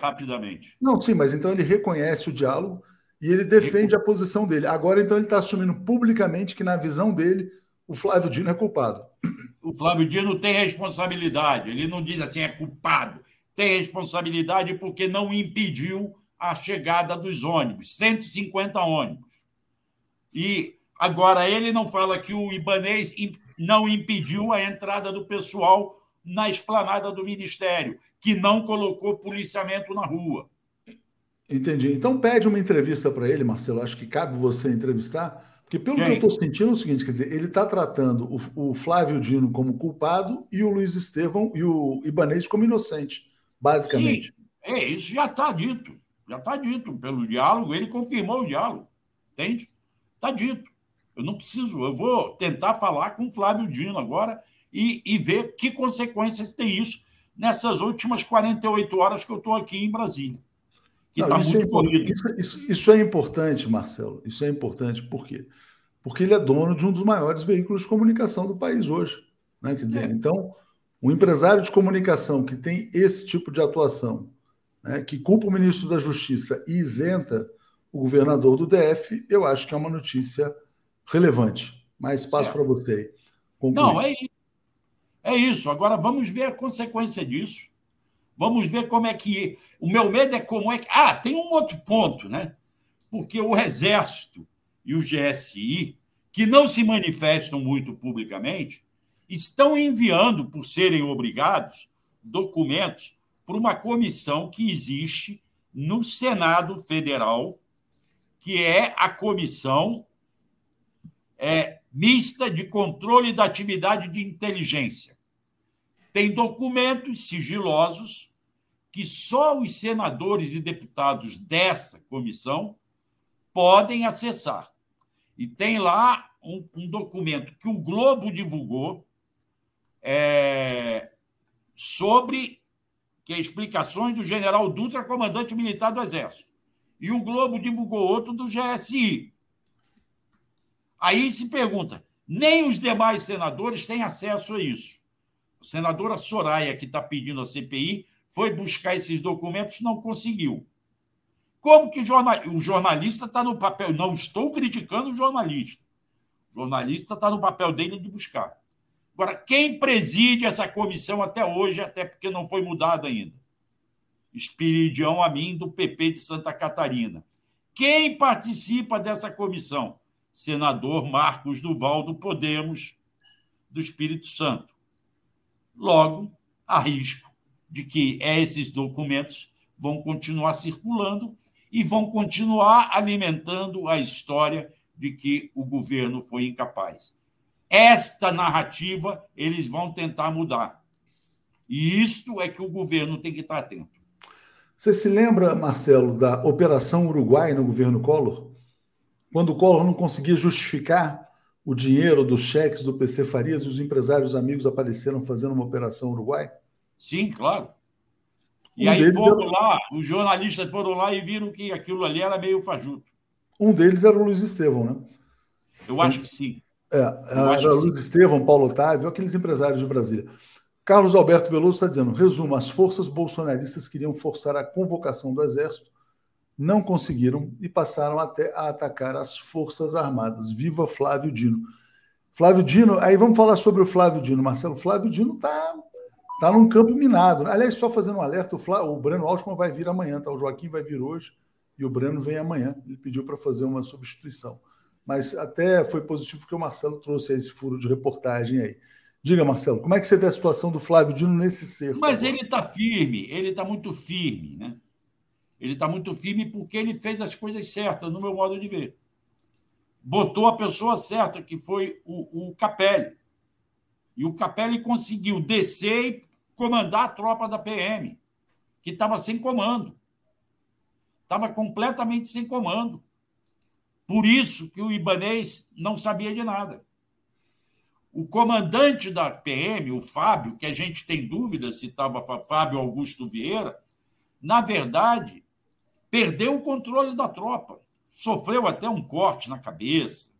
rapidamente. Não, sim, mas então ele reconhece o diálogo e ele defende a posição dele. Agora, então, ele está assumindo publicamente que, na visão dele, o Flávio Dino é culpado. O Flávio Dino tem responsabilidade. Ele não diz assim, é culpado. Tem responsabilidade porque não impediu a chegada dos ônibus 150 ônibus. E agora ele não fala que o Ibanês não impediu a entrada do pessoal na esplanada do Ministério, que não colocou policiamento na rua. Entendi. Então pede uma entrevista para ele, Marcelo. Acho que cabe você entrevistar, porque pelo Quem? que eu estou sentindo é o seguinte, quer dizer, ele está tratando o, o, Flávio Dino como culpado e o Luiz Estevão e o Ibanês como inocente, basicamente. Sim, é, isso já está dito. Já está dito pelo diálogo, ele confirmou o diálogo. Entende? Está dito. Eu não preciso, eu vou tentar falar com o Flávio Dino agora e, e ver que consequências tem isso nessas últimas 48 horas que eu estou aqui em Brasília. Que está muito é corrido. Isso, isso, isso, é importante, Marcelo. Isso é importante por quê? Porque ele é dono de um dos maiores veículos de comunicação do país hoje. Né? Quer dizer, é. então, um empresário de comunicação que tem esse tipo de atuação, né, que culpa o ministro da Justiça e isenta o governador do DF, eu acho que é uma notícia relevante. Mais espaço para você. Concluir. Não, é isso. É isso. Agora vamos ver a consequência disso. Vamos ver como é que. O meu medo é como é que. Ah, tem um outro ponto, né? Porque o Exército e o GSI, que não se manifestam muito publicamente, estão enviando, por serem obrigados, documentos para uma comissão que existe no Senado Federal, que é a comissão é, mista de controle da atividade de inteligência. Tem documentos sigilosos que só os senadores e deputados dessa comissão podem acessar. E tem lá um, um documento que o Globo divulgou é, sobre que é explicações do general Dutra, comandante militar do Exército. E o Globo divulgou outro do GSI. Aí se pergunta: nem os demais senadores têm acesso a isso. A senadora Soraya, que está pedindo a CPI, foi buscar esses documentos, não conseguiu. Como que o jornalista está no papel? Não estou criticando o jornalista. O jornalista está no papel dele de buscar. Agora, quem preside essa comissão até hoje, até porque não foi mudado ainda? Espiridião Amin, do PP de Santa Catarina. Quem participa dessa comissão? Senador Marcos Duval, do Podemos, do Espírito Santo. Logo, há risco de que esses documentos vão continuar circulando e vão continuar alimentando a história de que o governo foi incapaz. Esta narrativa eles vão tentar mudar. E isto é que o governo tem que estar atento. Você se lembra, Marcelo, da Operação Uruguai no governo Collor? Quando o Collor não conseguia justificar o dinheiro dos cheques do PC Farias e os empresários amigos apareceram fazendo uma Operação Uruguai? Sim, claro. E um aí foram era... lá, os jornalistas foram lá e viram que aquilo ali era meio fajuto. Um deles era o Luiz Estevão, né? Eu acho que sim. É, era Luiz Estevão, Paulo Otávio, aqueles empresários de Brasília. Carlos Alberto Veloso está dizendo: resumo, as forças bolsonaristas queriam forçar a convocação do Exército, não conseguiram e passaram até a atacar as Forças Armadas. Viva Flávio Dino. Flávio Dino, aí vamos falar sobre o Flávio Dino, Marcelo. Flávio Dino está tá num campo minado. Né? Aliás, só fazendo um alerta, o, Flávio, o Breno Altman vai vir amanhã, tá? O Joaquim vai vir hoje e o Breno vem amanhã. Ele pediu para fazer uma substituição mas até foi positivo que o Marcelo trouxe esse furo de reportagem aí. Diga, Marcelo, como é que você vê a situação do Flávio Dino nesse cerco? Mas agora? ele está firme, ele está muito firme, né? Ele está muito firme porque ele fez as coisas certas, no meu modo de ver. Botou a pessoa certa, que foi o, o Capelli. E o Capelli conseguiu descer e comandar a tropa da PM, que estava sem comando. Estava completamente sem comando. Por isso que o Ibanês não sabia de nada. O comandante da PM, o Fábio, que a gente tem dúvida se estava Fábio Augusto Vieira, na verdade, perdeu o controle da tropa. Sofreu até um corte na cabeça.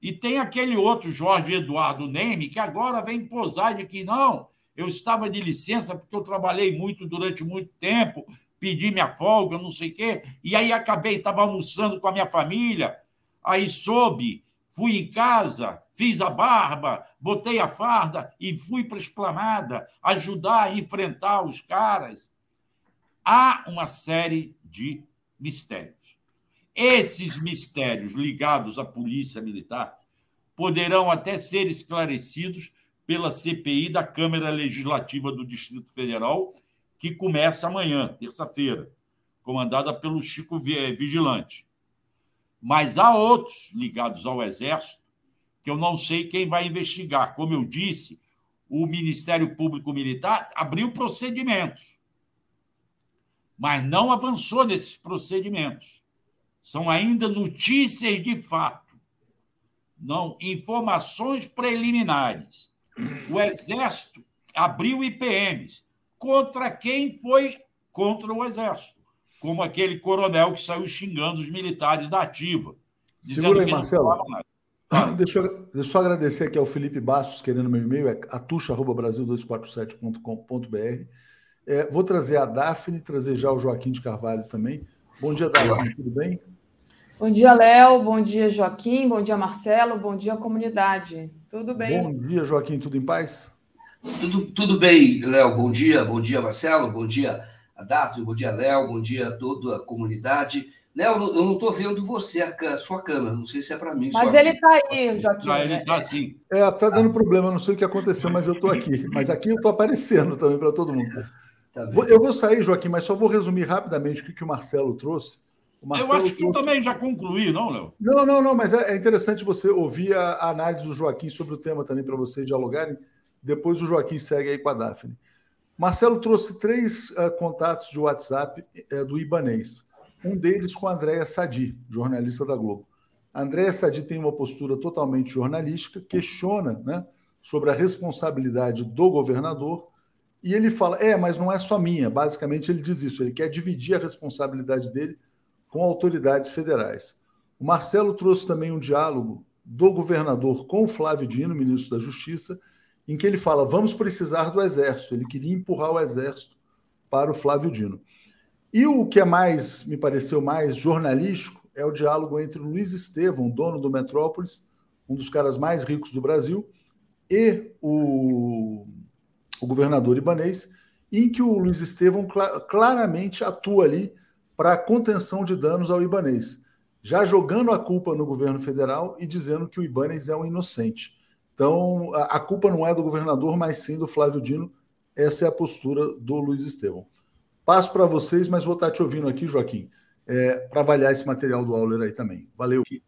E tem aquele outro Jorge Eduardo Neme, que agora vem posar de que não, eu estava de licença porque eu trabalhei muito durante muito tempo, pedi minha folga, não sei o quê, e aí acabei, estava almoçando com a minha família, aí soube, fui em casa, fiz a barba, botei a farda e fui para a esplanada ajudar a enfrentar os caras. Há uma série de mistérios. Esses mistérios ligados à polícia militar poderão até ser esclarecidos pela CPI da Câmara Legislativa do Distrito Federal que começa amanhã, terça-feira, comandada pelo Chico Vigilante. Mas há outros ligados ao Exército que eu não sei quem vai investigar. Como eu disse, o Ministério Público Militar abriu procedimentos, mas não avançou nesses procedimentos. São ainda notícias de fato, não informações preliminares. O Exército abriu IPMs, contra quem foi contra o Exército, como aquele coronel que saiu xingando os militares da ativa. Segura aí, Marcelo. Deixa eu, deixa eu só agradecer aqui ao Felipe Bastos, querendo meu e-mail, é atucha.brasil247.com.br. É, vou trazer a Daphne, trazer já o Joaquim de Carvalho também. Bom dia, Daphne, tudo bem? Bom dia, Léo. Bom dia, Joaquim. Bom dia, Marcelo. Bom dia, comunidade. Tudo bem? Bom dia, Joaquim. Tudo em paz? Tudo, tudo bem, Léo. Bom dia, bom dia, Marcelo. Bom dia, a Daphne. Bom dia, Léo. Bom dia a toda a comunidade. Léo, eu não estou vendo você, a sua câmera. Não sei se é para mim. Mas ele está aí, Joaquim. Ah, ele está sim. É, está dando problema. Não sei o que aconteceu, mas eu estou aqui. Mas aqui eu estou aparecendo também para todo mundo. Tá eu vou sair, Joaquim, mas só vou resumir rapidamente o que, que o Marcelo trouxe. O Marcelo eu acho que trouxe... eu também já concluí, não, Léo? Não, não, não, mas é, é interessante você ouvir a análise do Joaquim sobre o tema também para vocês dialogarem. Depois o Joaquim segue aí com a Daphne. Marcelo trouxe três uh, contatos de WhatsApp uh, do Ibanês. Um deles com a Andréa Sadi, jornalista da Globo. A Andréa Sadi tem uma postura totalmente jornalística, questiona né, sobre a responsabilidade do governador, e ele fala: é, mas não é só minha. Basicamente, ele diz isso, ele quer dividir a responsabilidade dele com autoridades federais. O Marcelo trouxe também um diálogo do governador com o Flávio Dino, ministro da Justiça, em que ele fala: vamos precisar do Exército. Ele queria empurrar o Exército para o Flávio Dino. E o que é mais, me pareceu mais jornalístico, é o diálogo entre o Luiz Estevão, dono do Metrópolis, um dos caras mais ricos do Brasil, e o, o governador ibanês, em que o Luiz Estevão cl claramente atua ali para contenção de danos ao ibanês, já jogando a culpa no governo federal e dizendo que o ibanês é um inocente. Então, a, a culpa não é do governador, mas sim do Flávio Dino. Essa é a postura do Luiz Estevão. Passo para vocês, mas vou estar te ouvindo aqui, Joaquim, é, para avaliar esse material do Auler aí também. Valeu. Que,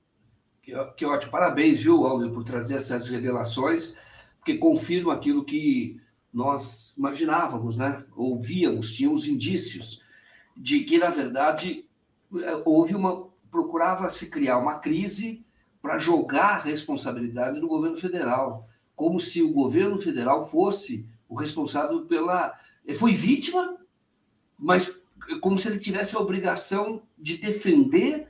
que, que, ótimo. Parabéns, viu, Auler, por trazer essas revelações, porque confirma aquilo que nós imaginávamos, né? Ouvíamos, tínhamos indícios de que, na verdade, houve uma. procurava se criar uma crise para jogar a responsabilidade no governo federal, como se o governo federal fosse o responsável pela. Foi vítima mas como se ele tivesse a obrigação de defender,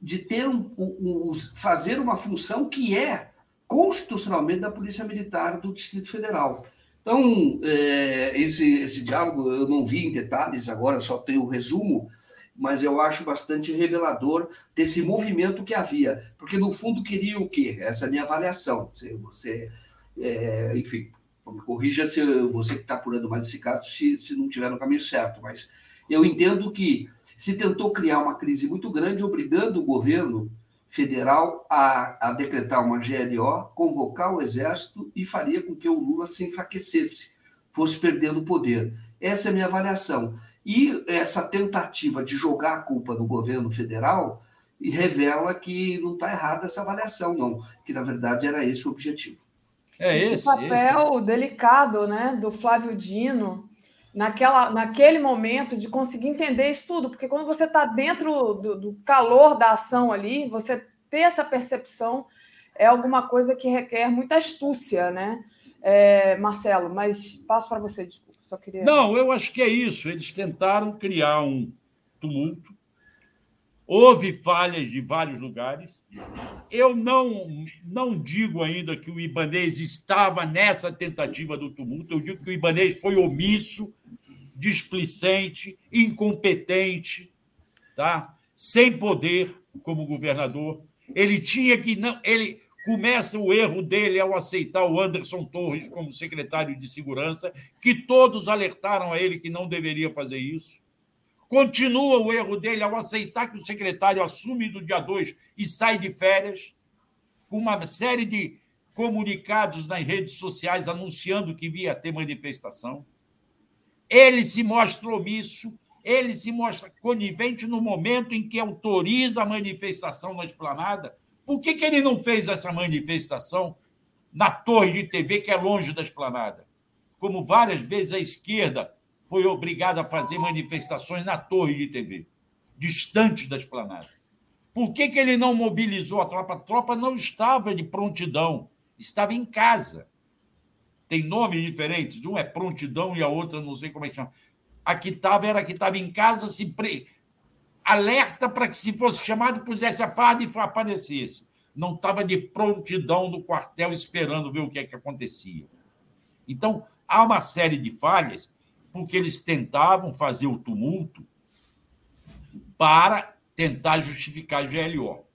de ter um, um, um, fazer uma função que é constitucionalmente da Polícia Militar do Distrito Federal. Então, é, esse, esse diálogo eu não vi em detalhes agora, só tenho o resumo, mas eu acho bastante revelador desse movimento que havia, porque no fundo queria o quê? Essa é a minha avaliação. Você, você é, enfim, corrija se você que está apurando mais esse caso, se, se não estiver no caminho certo, mas eu entendo que se tentou criar uma crise muito grande, obrigando o governo federal a, a decretar uma GLO, convocar o exército e faria com que o Lula se enfraquecesse, fosse perdendo o poder. Essa é a minha avaliação. E essa tentativa de jogar a culpa no governo federal revela que não está errada essa avaliação, não, que na verdade era esse o objetivo. É esse. O papel esse. delicado né, do Flávio Dino naquela, naquele momento de conseguir entender isso tudo, porque quando você está dentro do, do, calor da ação ali, você ter essa percepção é alguma coisa que requer muita astúcia, né? É, Marcelo, mas passo para você, desculpa, só queria. Não, eu acho que é isso. Eles tentaram criar um tumulto Houve falhas de vários lugares. Eu não, não digo ainda que o Ibanês estava nessa tentativa do tumulto, eu digo que o Ibanês foi omisso, displicente, incompetente, tá? sem poder como governador. Ele tinha que. não ele Começa o erro dele ao aceitar o Anderson Torres como secretário de segurança, que todos alertaram a ele que não deveria fazer isso. Continua o erro dele ao aceitar que o secretário assume do dia 2 e sai de férias, com uma série de comunicados nas redes sociais anunciando que via ter manifestação. Ele se mostra omisso, ele se mostra conivente no momento em que autoriza a manifestação na esplanada. Por que, que ele não fez essa manifestação na torre de TV, que é longe da esplanada? Como várias vezes a esquerda foi obrigado a fazer manifestações na torre de TV, distante da esplanada. Por que, que ele não mobilizou a tropa? A tropa não estava de prontidão, estava em casa. Tem nomes diferentes, um é prontidão e a outra não sei como é que chama. A que estava era a que estava em casa, se pre... alerta para que, se fosse chamado, pusesse a farda e aparecesse. Não estava de prontidão no quartel esperando ver o que é que acontecia. Então, há uma série de falhas porque eles tentavam fazer o tumulto para tentar justificar a GLO.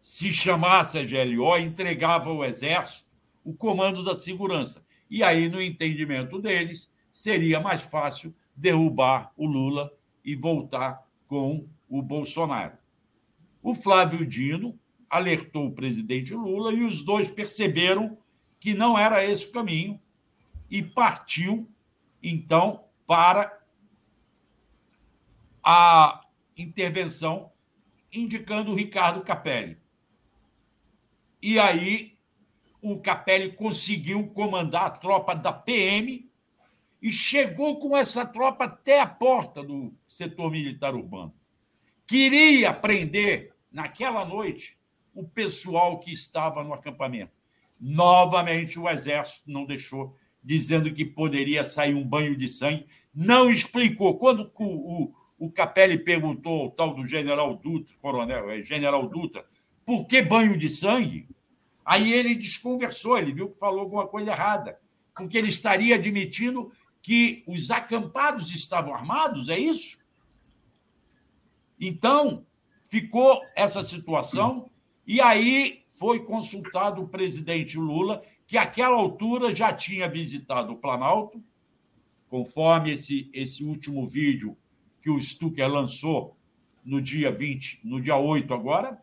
Se chamasse a GLO, entregava ao Exército o comando da segurança. E aí, no entendimento deles, seria mais fácil derrubar o Lula e voltar com o Bolsonaro. O Flávio Dino alertou o presidente Lula e os dois perceberam que não era esse o caminho e partiu, então, para a intervenção indicando o Ricardo Capelli. E aí o Capelli conseguiu comandar a tropa da PM e chegou com essa tropa até a porta do setor militar urbano. Queria prender, naquela noite, o pessoal que estava no acampamento. Novamente, o Exército não deixou, dizendo que poderia sair um banho de sangue. Não explicou. Quando o, o, o Capelli perguntou ao tal do general Dutra, coronel, é, general Dutra, por que banho de sangue? Aí ele desconversou, ele viu que falou alguma coisa errada, porque ele estaria admitindo que os acampados estavam armados, é isso? Então, ficou essa situação, e aí foi consultado o presidente Lula, que àquela altura já tinha visitado o Planalto, conforme esse, esse último vídeo que o Stucker lançou no dia 20, no dia 8 agora,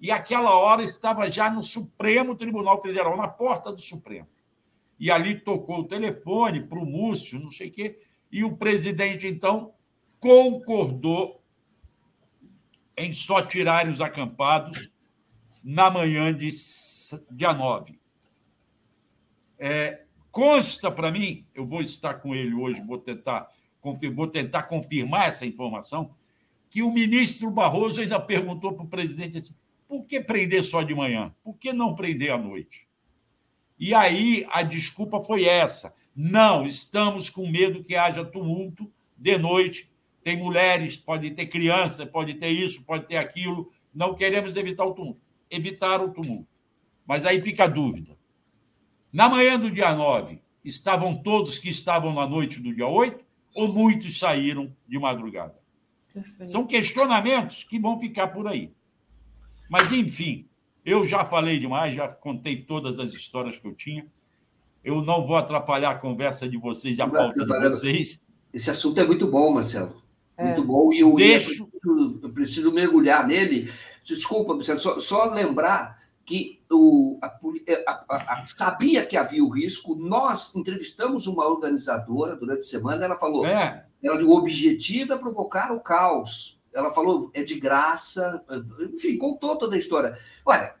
e aquela hora estava já no Supremo Tribunal Federal, na porta do Supremo. E ali tocou o telefone para o Múcio, não sei o quê, e o presidente, então, concordou em só tirar os acampados na manhã de dia 9. É, consta para mim, eu vou estar com ele hoje, vou tentar, vou tentar confirmar essa informação, que o ministro Barroso ainda perguntou para o presidente assim, por que prender só de manhã? Por que não prender à noite? E aí a desculpa foi essa. Não, estamos com medo que haja tumulto de noite. Tem mulheres, pode ter criança, pode ter isso, pode ter aquilo. Não queremos evitar o tumulto. Evitar o tumulto. Mas aí fica a dúvida. Na manhã do dia 9, estavam todos que estavam na noite do dia 8 ou muitos saíram de madrugada? Perfeito. São questionamentos que vão ficar por aí. Mas, enfim, eu já falei demais, já contei todas as histórias que eu tinha. Eu não vou atrapalhar a conversa de vocês e a pauta de vocês. Esse assunto é muito bom, Marcelo. É. Muito bom. E eu, Deixo... eu, preciso, eu preciso mergulhar nele. Desculpa, Marcelo, só, só lembrar que o, a, a, a, sabia que havia o risco. Nós entrevistamos uma organizadora durante a semana, ela falou: é. ela, o objetivo é provocar o caos ela falou, é de graça, enfim, contou toda a história. Olha,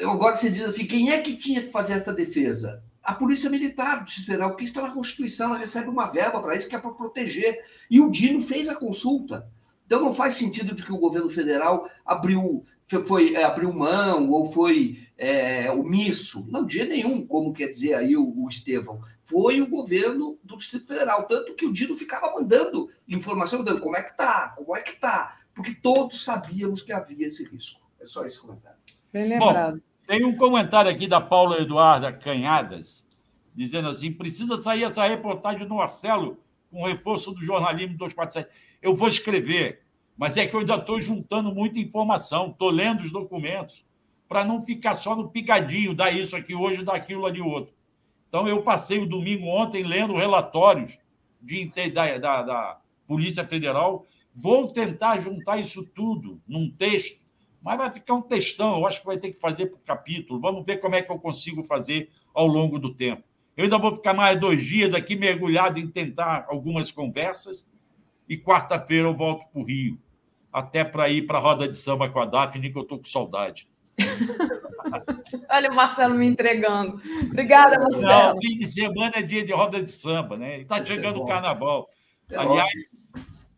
agora você diz assim, quem é que tinha que fazer essa defesa? A Polícia Militar do Federal, porque está na Constituição, ela recebe uma verba para isso, que é para proteger. E o Dino fez a consulta. Então não faz sentido de que o governo federal abriu, foi, é, abriu mão ou foi é, omisso. Não, dia nenhum, como quer dizer aí o, o Estevão. Foi o governo do Distrito Federal. Tanto que o Dino ficava mandando informação, mandando como é que tá, como é que tá. Porque todos sabíamos que havia esse risco. É só esse comentário. Bem lembrado. Bom, tem um comentário aqui da Paula Eduarda Canhadas, dizendo assim: precisa sair essa reportagem do Marcelo com reforço do jornalismo 247. Eu vou escrever mas é que eu ainda estou juntando muita informação, estou lendo os documentos, para não ficar só no picadinho, dá isso aqui hoje, dá aquilo ali outro. Então, eu passei o domingo ontem lendo relatórios de, da, da, da Polícia Federal. Vou tentar juntar isso tudo num texto, mas vai ficar um textão. Eu acho que vai ter que fazer por capítulo. Vamos ver como é que eu consigo fazer ao longo do tempo. Eu ainda vou ficar mais dois dias aqui mergulhado em tentar algumas conversas e quarta-feira eu volto para o Rio até para ir para a roda de samba com a Daphne, que eu estou com saudade. Olha o Marcelo me entregando. Obrigada, Marcelo. Não, fim de semana é dia de roda de samba, né? Está é chegando o carnaval. É Aliás,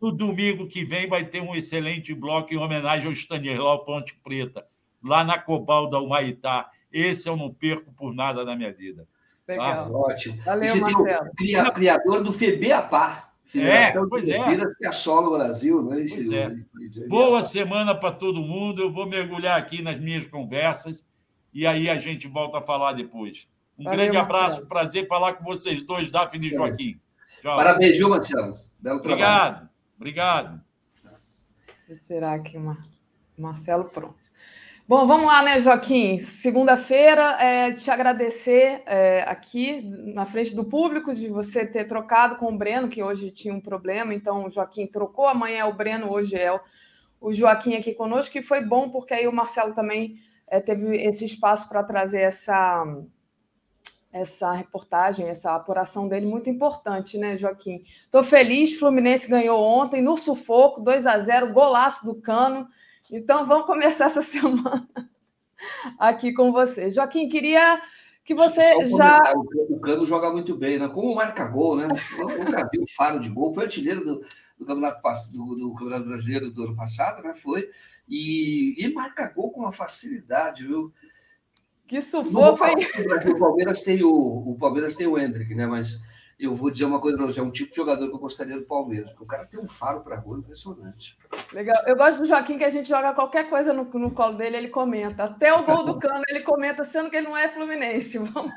no domingo que vem vai ter um excelente bloco em homenagem ao Stanislau Ponte Preta, lá na Cobal da Humaitá. Esse eu não perco por nada na minha vida. Tá? Legal. Tá? Ótimo. Valeu, Marcelo. o criador do FEBEAPAR. Federação é, pois é. que assola o Brasil. Né? Esse, é. Boa semana para todo mundo. Eu vou mergulhar aqui nas minhas conversas e aí a gente volta a falar depois. Um Valeu, grande abraço, Marcelo. prazer falar com vocês dois, Daphne e Joaquim. Tchau. Parabéns, viu, Marcelo? Belo obrigado, obrigado. Deixa eu tirar aqui uma. Marcelo, pronto. Bom, vamos lá, né, Joaquim? Segunda-feira, é, te agradecer é, aqui na frente do público de você ter trocado com o Breno, que hoje tinha um problema. Então, o Joaquim trocou, amanhã é o Breno, hoje é o, Joaquim aqui conosco, que foi bom, porque aí o Marcelo também é, teve esse espaço para trazer essa, essa reportagem, essa apuração dele, muito importante, né, Joaquim? Estou feliz, Fluminense ganhou ontem no sufoco, 2 a 0 golaço do Cano. Então vamos começar essa semana aqui com você. Joaquim, queria que você já. O Cano joga muito bem, né? Como marca gol, né? Eu nunca vi o faro de gol, foi artilheiro do, do, campeonato, do, do Campeonato Brasileiro do ano passado, né? Foi. E, e marca gol com uma facilidade, viu? Que sufoco, hein? O Palmeiras tem o, o Palmeiras tem o Hendrick, né? Mas eu vou dizer uma coisa para você: é um tipo de jogador que eu gostaria do Palmeiras, porque o cara tem um faro para gol impressionante. Legal. Eu gosto do Joaquim que a gente joga qualquer coisa no, no colo dele, ele comenta. Até o gol do cano ele comenta, sendo que ele não é Fluminense. Vamos.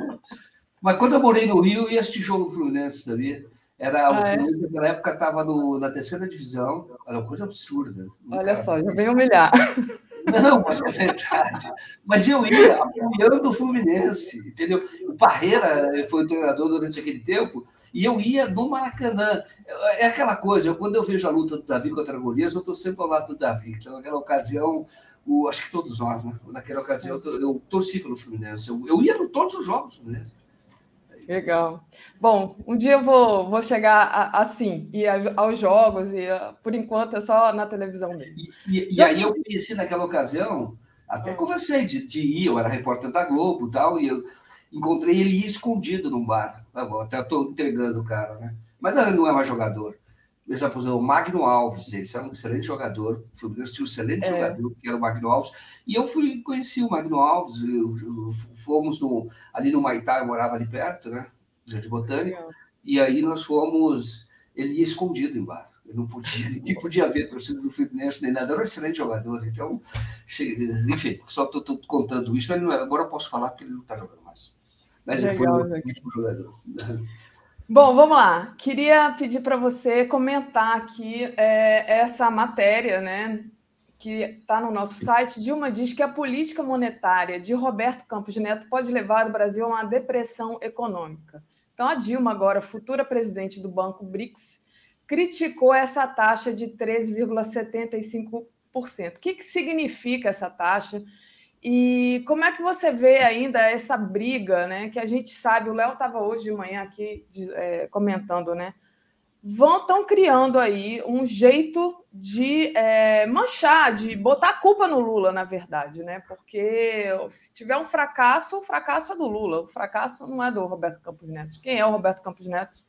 Mas quando eu morei no Rio, eu ia assistir jogo do Fluminense, sabia? Era, ah, o é? Fluminense é? naquela época estava na terceira divisão, era uma coisa absurda. Olha cara. só, já vem humilhar. Não, mas é verdade. Mas eu ia apoiando o Fluminense, entendeu? O Parreira foi o treinador durante aquele tempo, e eu ia no Maracanã. É aquela coisa, quando eu vejo a luta do Davi contra a Golias, eu estou sempre ao lado do Davi. Então, naquela ocasião, o, acho que todos nós, né? Naquela ocasião, eu, eu torci pelo Fluminense. Eu, eu ia em todos os jogos do Fluminense. Legal. Bom, um dia eu vou, vou chegar a, assim, e aos jogos, e por enquanto é só na televisão mesmo. E, e, e aí eu conheci naquela ocasião, até conversei de, de ir, eu era repórter da Globo e tal, e eu encontrei ele escondido num bar. Até estou entregando o cara, né? Mas ele não é mais jogador. Eu já pus o Magno Alves, ele era um excelente jogador. O Fluminense tinha um excelente é. jogador, que era o Magno Alves. E eu fui conheci o Magno Alves, eu, eu, fomos no, ali no Maitá, eu morava ali perto, né? Jardim Botânico. É. E aí nós fomos. Ele ia escondido em bar. Ele não podia, ninguém podia ver a torcida do Fluminense nem nada. Era um excelente jogador. Então, cheguei, enfim, só estou contando isso, mas não, agora eu posso falar porque ele não está jogando mais. Mas Legal, ele foi um ótimo jogador. Bom, vamos lá. Queria pedir para você comentar aqui é, essa matéria, né? Que está no nosso site. Dilma diz que a política monetária de Roberto Campos Neto pode levar o Brasil a uma depressão econômica. Então, a Dilma, agora futura presidente do Banco BRICS, criticou essa taxa de 13,75%. O que, que significa essa taxa? E como é que você vê ainda essa briga, né? Que a gente sabe, o Léo estava hoje de manhã aqui é, comentando, né? Vão estão criando aí um jeito de é, manchar, de botar a culpa no Lula, na verdade, né? Porque se tiver um fracasso, o fracasso é do Lula, o fracasso não é do Roberto Campos Neto. Quem é o Roberto Campos Neto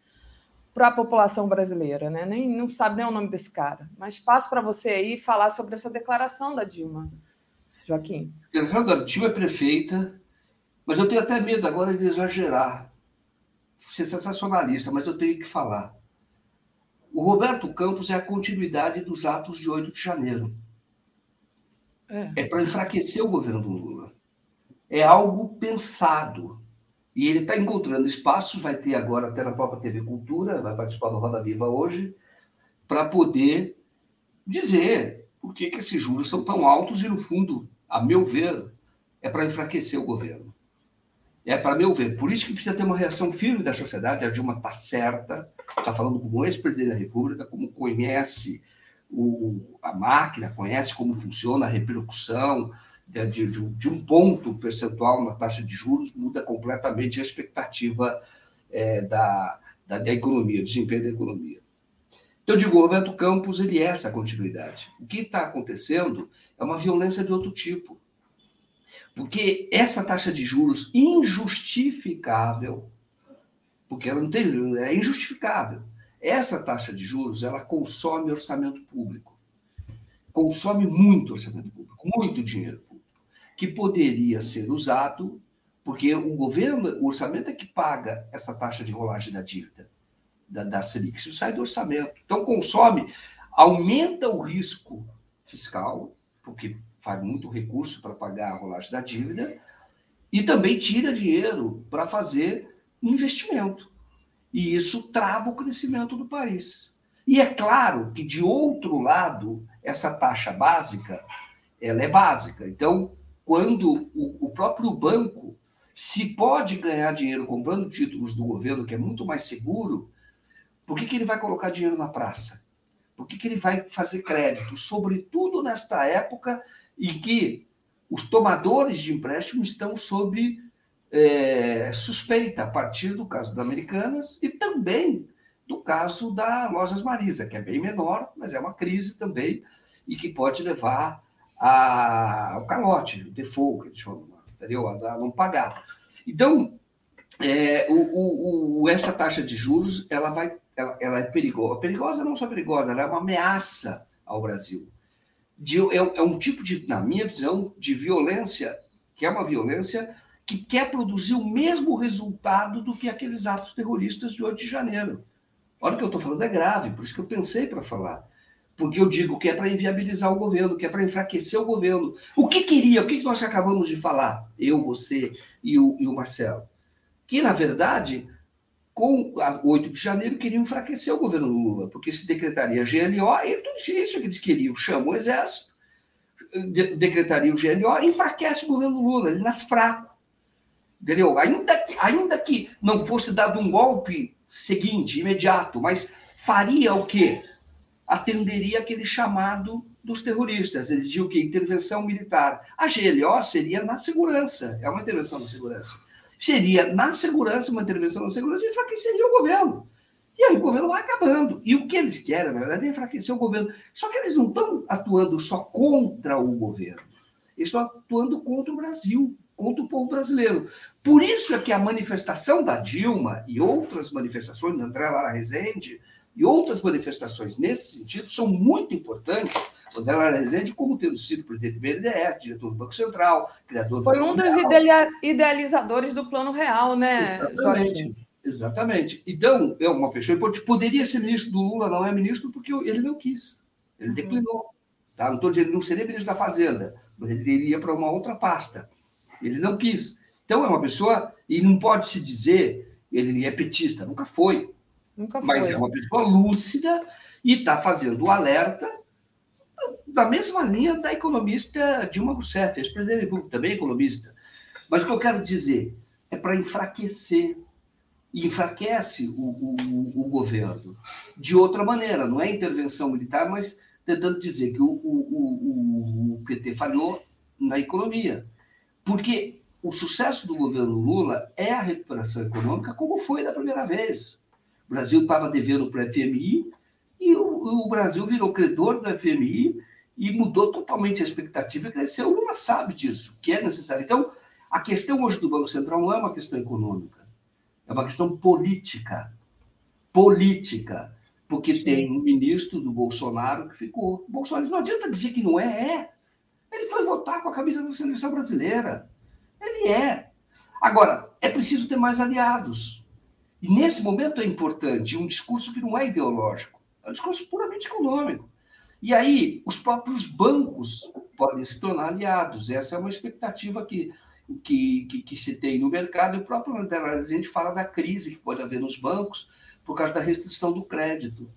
para a população brasileira, né? Nem não sabe nem o nome desse cara. Mas passo para você aí falar sobre essa declaração da Dilma. Joaquim. A Dilma é prefeita, mas eu tenho até medo agora de exagerar. Ser sensacionalista, mas eu tenho que falar. O Roberto Campos é a continuidade dos atos de 8 de janeiro. É, é para enfraquecer o governo do Lula. É algo pensado. E ele está encontrando espaços, vai ter agora até na própria TV Cultura, vai participar do Roda Viva hoje, para poder dizer por que, que esses juros são tão altos e, no fundo, a meu ver, é para enfraquecer o governo. É para meu ver. Por isso que precisa ter uma reação firme da sociedade. A Dilma está certa, está falando como ex-presidente da República, como conhece o, a máquina, conhece como funciona a repercussão de, de, de, um ponto percentual na taxa de juros, muda completamente a expectativa é, da, da, da economia, desempenho da economia. Então, eu digo, Roberto Campos ele é essa continuidade. O que está acontecendo é uma violência de outro tipo. Porque essa taxa de juros injustificável, porque ela não tem, é injustificável. Essa taxa de juros, ela consome orçamento público. Consome muito orçamento público, muito dinheiro público, que poderia ser usado, porque o governo, o orçamento é que paga essa taxa de rolagem da dívida da, da Selic. Isso sai do orçamento. Então, consome, aumenta o risco fiscal, porque faz muito recurso para pagar a rolagem da dívida, e também tira dinheiro para fazer investimento. E isso trava o crescimento do país. E é claro que, de outro lado, essa taxa básica, ela é básica. Então, quando o, o próprio banco se pode ganhar dinheiro comprando títulos do governo, que é muito mais seguro, por que, que ele vai colocar dinheiro na praça? Por que, ele vai fazer crédito? Sobretudo nesta época em que os tomadores de empréstimo estão sob é, suspeita, a partir do caso da Americanas e também do caso da Lojas Marisa, que é bem menor, mas é uma crise também e que pode levar a, ao calote, o default, que eles a não pagar. Então, é, o, o, essa taxa de juros ela vai, ela, ela, é perigosa. Perigosa não só perigosa, ela é uma ameaça ao Brasil. De, é, é um tipo de, na minha visão, de violência que é uma violência que quer produzir o mesmo resultado do que aqueles atos terroristas de 8 de janeiro. Olha o que eu estou falando, é grave, por isso que eu pensei para falar. Porque eu digo que é para inviabilizar o governo, que é para enfraquecer o governo. O que queria, o que nós acabamos de falar, eu, você e o, e o Marcelo? que, na verdade, com a 8 de janeiro, queriam enfraquecer o governo Lula, porque se decretaria GLO, e tudo isso que eles queriam, chama o Exército, decretaria o GLO, enfraquece o governo Lula, ele nasce fraco. Entendeu? Ainda que, ainda que não fosse dado um golpe seguinte, imediato, mas faria o quê? Atenderia aquele chamado dos terroristas. Ele dizia o quê? Intervenção militar. A GLO seria na segurança, é uma intervenção na segurança seria na segurança, uma intervenção na segurança, enfraqueceria o governo. E aí o governo vai acabando. E o que eles querem, na verdade, é enfraquecer o governo. Só que eles não estão atuando só contra o governo. Eles estão atuando contra o Brasil, contra o povo brasileiro. Por isso é que a manifestação da Dilma e outras manifestações, da André Lara Rezende, e outras manifestações nesse sentido são muito importantes o Della Rezende como tendo sido presidente do BNDES, diretor do Banco Central, criador do Foi um dos idealizadores do Plano Real, né, Exatamente. Jorge? Exatamente. Então, é uma pessoa importante. Poderia ser ministro do Lula, não é ministro, porque ele não quis. Ele uhum. declinou. Tá? Não estou dizendo ele não seria ministro da Fazenda, mas ele iria para uma outra pasta. Ele não quis. Então, é uma pessoa, e não pode se dizer, ele é petista, nunca foi. Nunca foi. Mas é uma pessoa lúcida e está fazendo o alerta da mesma linha da economista Dilma Rousseff, ex-presidente da República, também economista. Mas o que eu quero dizer é para enfraquecer. Enfraquece o, o, o, governo de outra maneira, não é intervenção militar, mas tentando dizer que o, o PT falhou na economia. Porque o sucesso do governo Lula é a recuperação econômica, como foi da primeira vez. O Brasil estava devendo para o FMI e o, o Brasil virou credor do FMI e mudou totalmente a expectativa e cresceu. Lula sabe disso, que é necessário. Então, a questão hoje do Banco Central não é uma questão econômica, é uma questão política. Política. Porque Sim. tem um ministro do Bolsonaro que ficou. Bolsonaro não adianta dizer que não é, é. Ele foi votar com a camisa da seleção brasileira. Ele é. Agora, é preciso ter mais aliados. E nesse momento é importante um discurso que não é ideológico, é um discurso puramente econômico. E aí, os próprios bancos podem se tornar aliados. Essa é uma expectativa que, que, que, que se tem no mercado. E o próprio a gente fala da crise que pode haver nos bancos por causa da restrição do crédito,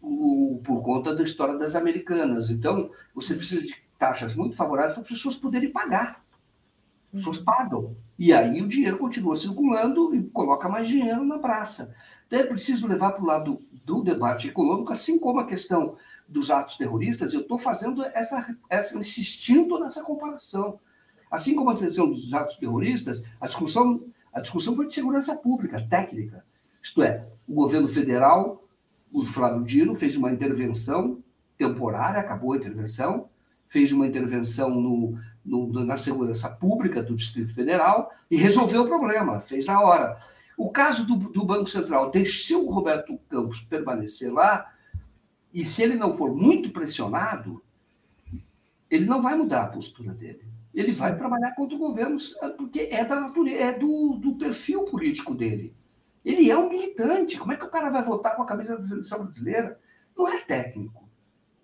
o, por conta da história das americanas. Então, você precisa de taxas muito favoráveis para as pessoas poderem pagar. As pessoas pagam. E aí o dinheiro continua circulando e coloca mais dinheiro na praça. Então é preciso levar para o lado do debate econômico, assim como a questão dos atos terroristas, eu estou fazendo essa, essa, insistindo nessa comparação. Assim como a questão dos atos terroristas, a discussão, a discussão foi de segurança pública, técnica. Isto é, o governo federal, o Flávio Dino, fez uma intervenção temporária, acabou a intervenção, fez uma intervenção no, no, na segurança pública do Distrito Federal e resolveu o problema, fez na hora. O caso do, do Banco Central deixou o Roberto Campos permanecer lá e se ele não for muito pressionado, ele não vai mudar a postura dele. Ele vai trabalhar contra o governo, porque é da natureza, é do, do perfil político dele. Ele é um militante. Como é que o cara vai votar com a camisa da seleção brasileira? Não é técnico.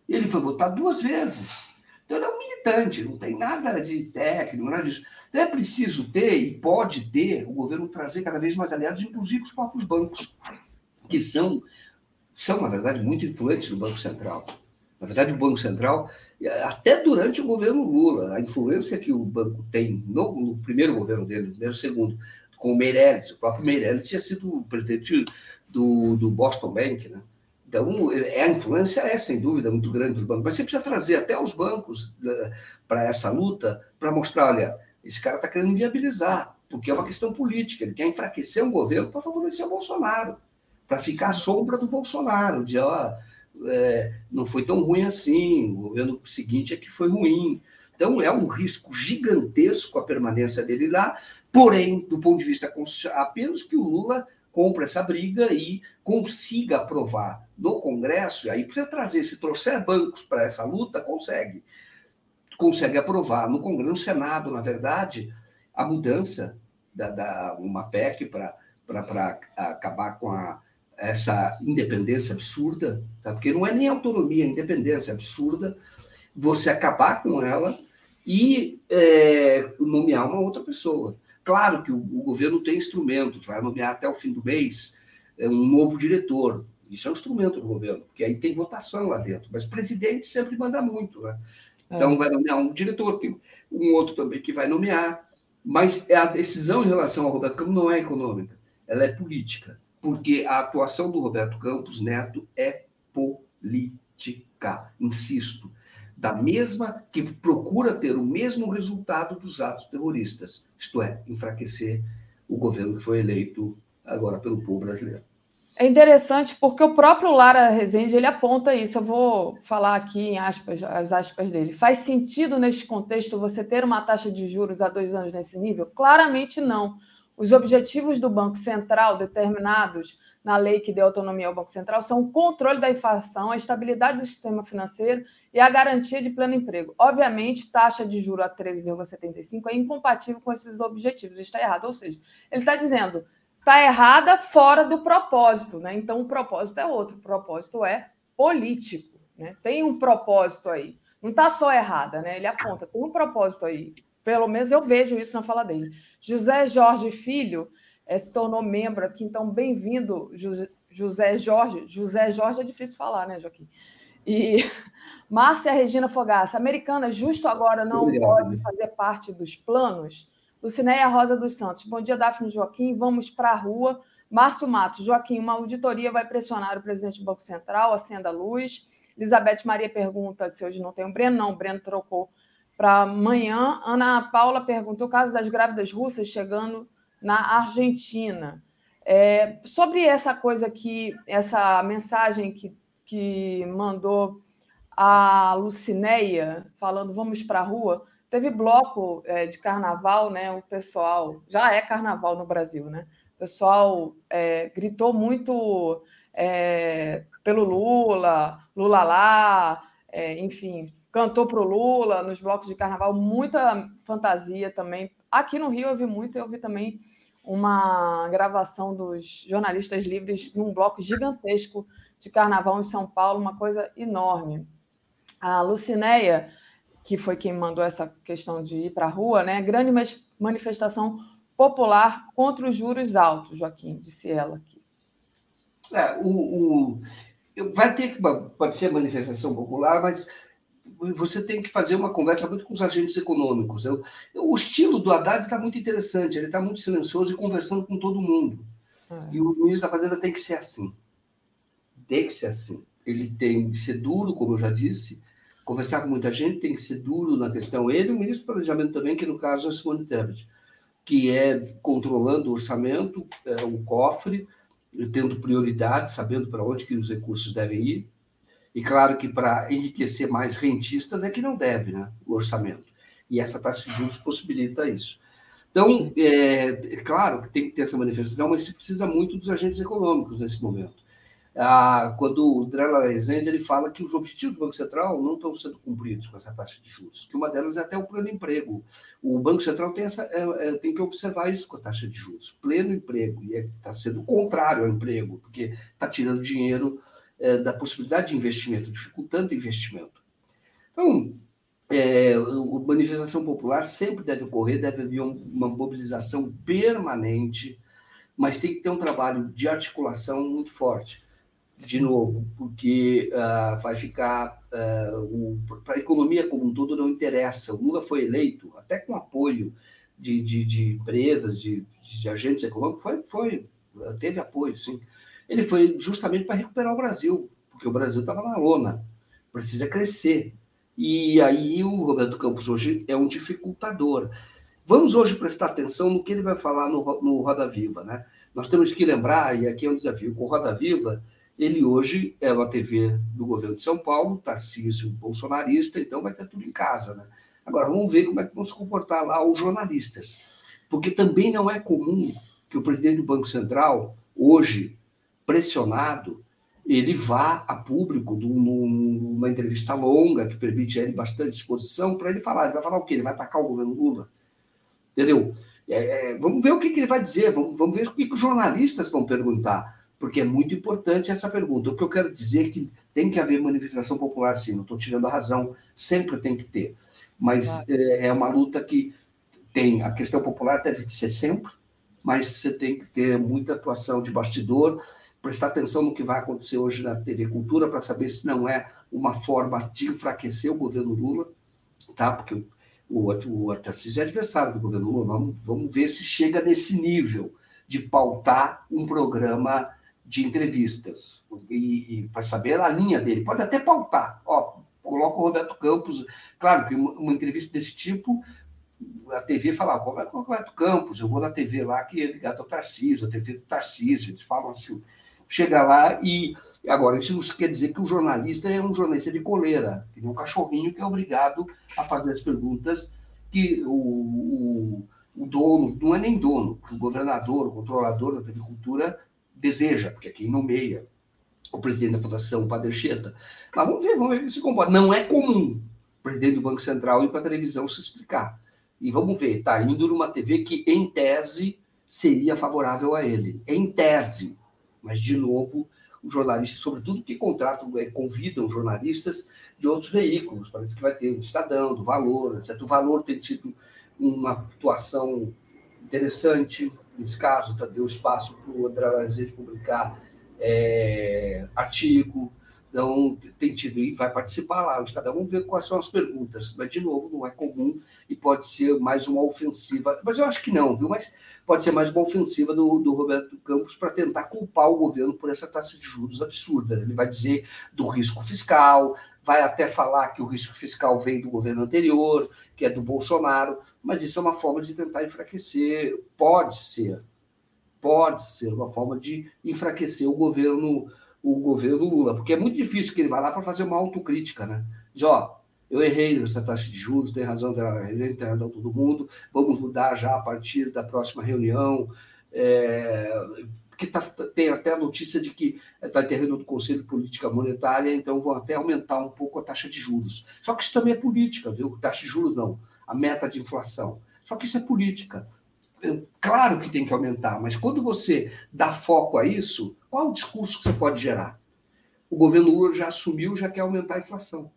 Ele foi votar duas vezes. Então ele é um militante, não tem nada de técnico, nada disso. Então é preciso ter, e pode ter, o governo trazer cada vez mais aliados, inclusive os próprios bancos, que são são, na verdade, muito influentes no Banco Central. Na verdade, o Banco Central, até durante o governo Lula, a influência que o banco tem no, no primeiro governo dele, no primeiro segundo, com o Meirelles, o próprio Meirelles tinha sido presidente do, do Boston Bank, né? Então, é, a influência é, sem dúvida, muito grande dos bancos, mas você precisa trazer até os bancos né, para essa luta, para mostrar, olha, esse cara está querendo inviabilizar, porque é uma questão política, ele quer enfraquecer um governo para favorecer o Bolsonaro, para ficar à sombra do Bolsonaro, de, ó, é, não foi tão ruim assim, o governo seguinte é que foi ruim. Então, é um risco gigantesco a permanência dele lá, porém, do ponto de vista apenas que o Lula compre essa briga e consiga aprovar no Congresso, e aí precisa trazer, se trouxer bancos para essa luta, consegue. Consegue aprovar no Congresso, no Senado, na verdade, a mudança da, da uma PEC para acabar com a, essa independência absurda, tá? porque não é nem autonomia, é independência absurda, você acabar com ela e é, nomear uma outra pessoa. Claro que o, o, governo tem instrumentos, vai nomear até o fim do mês é, um novo diretor. Isso é um instrumento do governo, porque aí tem votação lá dentro. Mas o presidente sempre manda muito, né? Então, é. vai nomear um diretor, tem um outro também que vai nomear. Mas a decisão em relação ao Roberto Campos não é econômica, ela é política. Porque a atuação do Roberto Campos Neto é política, insisto da mesma que procura ter o mesmo resultado dos atos terroristas, isto é, enfraquecer o governo que foi eleito agora pelo povo brasileiro. É interessante porque o próprio Lara Rezende ele aponta isso. Eu vou falar aqui em aspas, as aspas dele. Faz sentido neste contexto você ter uma taxa de juros há dois anos nesse nível? Claramente não. Os objetivos do Banco Central determinados na lei que deu autonomia ao Banco Central são o controle da inflação, a estabilidade do sistema financeiro e a garantia de pleno emprego. Obviamente, taxa de juro a 13,75 é incompatível com esses objetivos, está errado. Ou seja, ele está dizendo está errada fora do propósito, né? Então o propósito é outro, o propósito é político, né? Tem um propósito aí. Não está só errada, né? Ele aponta, tem um propósito aí. Pelo menos eu vejo isso na fala dele. José Jorge Filho é, se tornou membro aqui. Então, bem-vindo, José Jorge. José Jorge é difícil falar, né, Joaquim? E Márcia Regina Fogaça, americana, justo agora não Obrigado. pode fazer parte dos planos. Lucinéia Rosa dos Santos, bom dia, Daphne Joaquim, vamos para a rua. Márcio Matos, Joaquim, uma auditoria vai pressionar o presidente do Banco Central, acenda a luz. Elizabeth Maria pergunta se hoje não tem o Breno. Não, o Breno trocou para amanhã. Ana Paula pergunta: o caso das grávidas russas chegando na Argentina. É, sobre essa coisa que, essa mensagem que, que mandou a Lucinéia, falando vamos para a rua, teve bloco é, de carnaval, né? O pessoal, já é carnaval no Brasil, né? O pessoal é, gritou muito é, pelo Lula, Lula lá, é, enfim, cantou para o Lula nos blocos de carnaval, muita fantasia também Aqui no Rio eu vi muito, eu vi também uma gravação dos jornalistas livres num bloco gigantesco de carnaval em São Paulo, uma coisa enorme. A Lucinéia, que foi quem mandou essa questão de ir para a rua, né? Grande manifestação popular contra os juros altos, Joaquim, disse ela aqui. É, o, o, vai ter que pode ser manifestação popular, mas você tem que fazer uma conversa muito com os agentes econômicos. Eu, o estilo do Haddad está muito interessante, ele está muito silencioso e conversando com todo mundo. É. E o ministro da Fazenda tem que ser assim. Tem que ser assim. Ele tem que ser duro, como eu já disse, conversar com muita gente, tem que ser duro na questão. Ele e o ministro do Planejamento também, que no caso é Simone Tebet, que é controlando o orçamento, é, o cofre, tendo prioridade, sabendo para onde que os recursos devem ir e claro que para enriquecer mais rentistas é que não deve, né? O orçamento. E essa taxa de juros possibilita isso. Então, é, é claro que tem que ter essa manifestação, mas se precisa muito dos agentes econômicos nesse momento. Ah, quando o Drela Rezende ele fala que os objetivos do Banco Central não estão sendo cumpridos com essa taxa de juros, que uma delas é até o pleno emprego. O Banco Central tem, essa, é, é, tem que observar isso com a taxa de juros, pleno emprego, e está é, sendo contrário ao emprego, porque está tirando dinheiro é, da possibilidade de investimento, dificultando o investimento. Então, é, a manifestação popular sempre deve ocorrer, deve haver uma mobilização permanente, mas tem que ter um trabalho de articulação muito forte. De novo, porque uh, vai ficar. Uh, Para a economia como um todo não interessa. O Lula foi eleito, até com apoio de, de, de empresas, de, de, agentes econômicos, foi, foi, teve apoio, sim ele foi justamente para recuperar o Brasil. porque o Brasil estava na lona, precisa crescer. E aí o Roberto Campos hoje é um dificultador. Vamos hoje prestar atenção no que ele vai falar no, no Roda Viva, né? Nós temos que lembrar, e aqui é um desafio, com o Roda Viva, ele hoje é uma TV do governo de São Paulo, Tarcísio bolsonarista, então vai ter tudo em casa, né? Agora, vamos ver como é que vão se comportar lá os jornalistas. Porque também não é comum que o presidente do Banco Central, hoje pressionado, ele vá a público numa entrevista longa, que permite a ele bastante exposição, para ele falar. Ele vai falar o quê? Ele vai atacar o governo Lula? Entendeu? É, é, vamos ver o que, que, ele vai dizer, vamos, vamos ver o que, que, os jornalistas vão perguntar, porque é muito importante essa pergunta. O que eu quero dizer é que tem que haver manifestação popular, sim, não estou tirando a razão, sempre tem que ter. Mas claro. é, é uma luta que tem. A questão popular deve ser sempre, mas você tem que ter muita atuação de bastidor, prestar atenção no que vai acontecer hoje na TV Cultura para saber se não é uma forma de enfraquecer o governo Lula, tá? Porque o, o Tarcísio é adversário do governo Lula. Vamos, vamos ver se chega nesse nível de pautar um programa de entrevistas e, e para saber a linha dele. Pode até pautar. Ó, coloca o Roberto Campos. Claro que uma, uma entrevista desse tipo a TV fala, como é o Roberto Campos? Eu vou na TV lá que é ligado ao Tarcísio, a TV do Tarcísio, eles falam assim. Chega lá e. Agora, isso não quer dizer que o jornalista é um jornalista de coleira, que nem um cachorrinho que é obrigado a fazer as perguntas que o, o, o dono, não é nem dono, que o governador, o controlador da TV Cultura deseja, porque é quem nomeia o presidente da Fundação, o Padre Cheta. Mas vamos ver, vamos ver se comporta. Não é comum o presidente do Banco Central ir para a televisão se explicar. E vamos ver, está indo numa TV que, em tese, seria favorável a ele. Em tese. Mas, de novo, os jornalistas, sobretudo que contratam, é, convidam jornalistas de outros veículos. Parece que vai ter o Estadão, do Valor, etc. O Valor tem tido uma atuação interessante. Nesse caso, tá, deu espaço para o André Rezende publicar é, artigo, então, tem tido e vai participar lá. O Estadão, vamos ver quais são as perguntas. Mas, de novo, não é comum e pode ser mais uma ofensiva. Mas eu acho que não, viu? Mas pode ser mais uma ofensiva do, do Roberto Campos para tentar culpar o governo por essa taxa de juros absurda. Ele vai dizer do risco fiscal, vai até falar que o risco fiscal vem do governo anterior, que é do Bolsonaro, mas isso é uma forma de tentar enfraquecer. Pode ser, pode ser uma forma de enfraquecer o governo o governo Lula, porque é muito difícil que ele vá lá para fazer uma autocrítica, né? Diz, ó, eu errei nessa taxa de juros, tem razão, tem razão todo mundo, vamos mudar já a partir da próxima reunião. É, que tá, tem até a notícia de que vai ter reunião do Conselho de Política Monetária, então vão até aumentar um pouco a taxa de juros. Só que isso também é política, viu? Taxa de juros não, a meta de inflação. Só que isso é política. Claro que tem que aumentar, mas quando você dá foco a isso, qual o discurso que você pode gerar? O governo Lula já assumiu, já quer aumentar a inflação.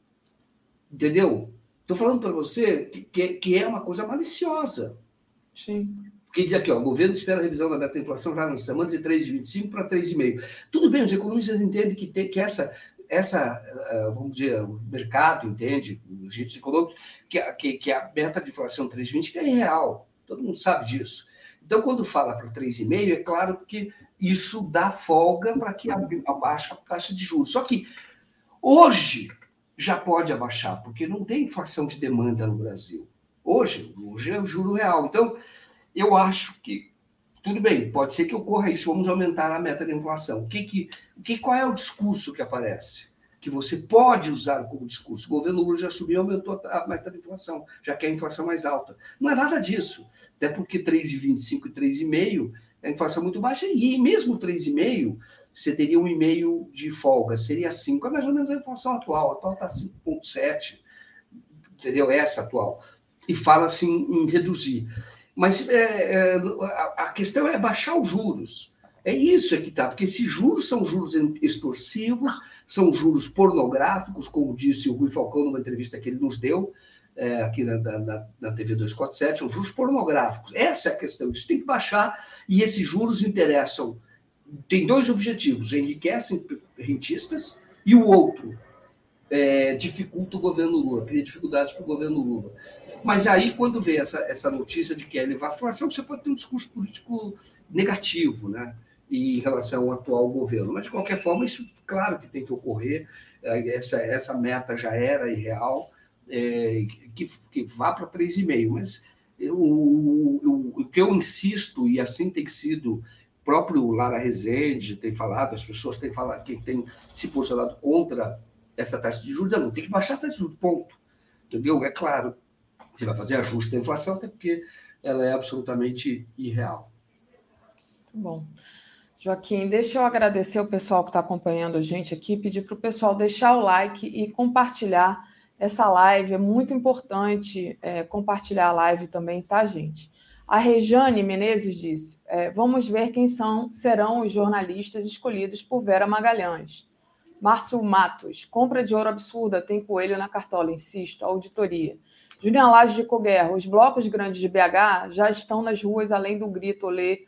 Entendeu? Estou falando para você que, que, é uma coisa maliciosa. Sim. Porque diz aqui, ó, o governo espera a revisão da meta da inflação já na semana de 3,25 para 3,5. Tudo bem, os economistas entendem que, tem, que essa, essa, eh, vamos dizer, o mercado entende, os agentes econômicos, que, que, que a meta de inflação 3,20 é irreal. Todo mundo sabe disso. Então, quando fala para 3,5, é claro que isso dá folga para que abaixe a taxa de juros. Só que hoje já pode abaixar, porque não tem inflação de demanda no Brasil. Hoje, hoje é o juro real. Então, eu acho que tudo bem, pode ser que ocorra isso, vamos aumentar a meta de inflação. O que, que, o que qual é o discurso que aparece? que você pode usar como discurso. O governo Lula já subiu e aumentou a meta de inflação, já quer a inflação mais alta. Não é nada disso. Até porque 3,25 e 3,5 é a inflação muito baixa, e mesmo 3,5, você teria um e-mail de folga, seria 5, é mais ou menos a inflação atual. A atual está 5,7, entendeu? Essa atual. E fala-se em, em, reduzir. Mas é, é, a, a questão é baixar os juros. É isso é que está, porque esses juros são juros extorsivos, são juros pornográficos, como disse o Rui Falcão numa entrevista que ele nos deu é, aqui na, na, na, TV 247, são juros pornográficos. Essa é a questão, isso tem que baixar, e esses juros interessam. Tem dois objetivos: enriquecem rentistas, e o outro é, dificulta o governo Lula, cria dificuldades para o governo Lula. Mas aí, quando vem essa, essa notícia de que é levar a inflação, você pode ter um discurso político negativo, né? em relação ao atual governo. Mas, de qualquer forma, isso, claro que tem que ocorrer, é, essa, essa meta já era irreal, é, que, que vá para 3,5, mas o, o, o que eu insisto, e assim tem sido próprio Lara Rezende tem falado, as pessoas têm falado, quem tem se posicionado contra essa taxa de juros, não tem que baixar a taxa de juros, ponto. Entendeu? É claro, você vai fazer ajuste da inflação, até porque ela é absolutamente irreal. Muito bom. Joaquim, deixa eu agradecer o pessoal que está acompanhando a gente aqui, pedir para o pessoal deixar o like e compartilhar essa live. É muito importante é, compartilhar a live também, tá, gente? A Rejane Menezes disse: é, vamos ver quem são serão os jornalistas escolhidos por Vera Magalhães. Márcio Matos, compra de ouro absurda, tem coelho na cartola, insisto, auditoria. Julian Laje de Coguerra, os blocos grandes de BH já estão nas ruas, além do grito olê,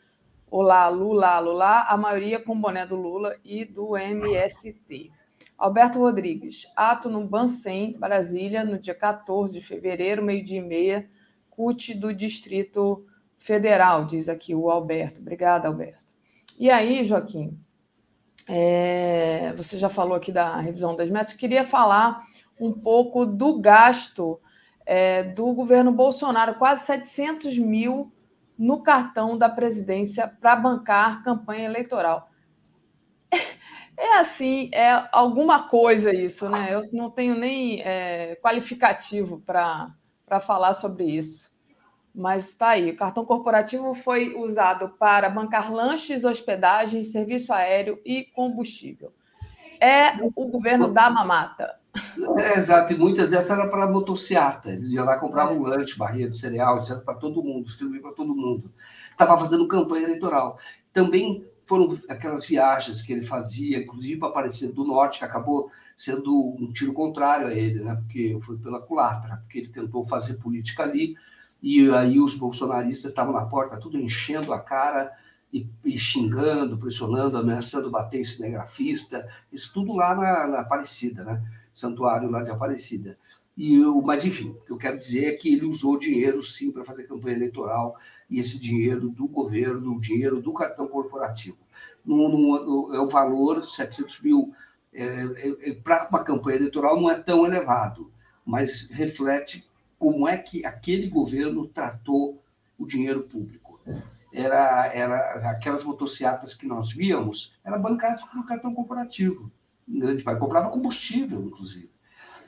olá, Lula, Lula, a maioria com boné do Lula e do MST. Alberto Rodrigues, ato no Bancem, Brasília, no dia 14 de fevereiro, meio-dia e meia, CUT do Distrito Federal, diz aqui o Alberto. Obrigada, Alberto. E aí, Joaquim, é, você já falou aqui da revisão das metas, queria falar um pouco do gasto é, do governo Bolsonaro, quase 700 mil no cartão da presidência para bancar campanha eleitoral. É assim, é alguma coisa isso, né? Eu não tenho nem é, qualificativo para falar sobre isso. Mas está aí. O cartão corporativo foi usado para bancar lanches, hospedagem, serviço aéreo e combustível. É o governo da mamata. É, exato, e muitas dessas eram para motociata. Eles iam lá comprar um lanche, barrinha de cereal, etc., para todo mundo, distribuir para todo mundo. Estava fazendo campanha eleitoral. Também foram aquelas viagens que ele fazia, inclusive para aparecer do norte, que acabou sendo um tiro contrário a ele, né? porque foi pela culatra, porque ele tentou fazer política ali e aí os bolsonaristas estavam na porta, tudo enchendo a cara e, e xingando, pressionando, ameaçando bater em cinegrafista, isso tudo lá na, na Aparecida, né? Santuário lá de Aparecida. E eu, mas, enfim, o que eu quero dizer é que ele usou dinheiro, sim, para fazer campanha eleitoral, e esse dinheiro do governo, o dinheiro do cartão corporativo. No, no, é o valor, 700 mil, é, é, é para uma campanha eleitoral não é tão elevado, mas reflete como é que aquele governo tratou o dinheiro público. Era, era aquelas motocicletas que nós víamos, eram bancadas pelo cartão corporativo, em grande parte. Comprava combustível, inclusive.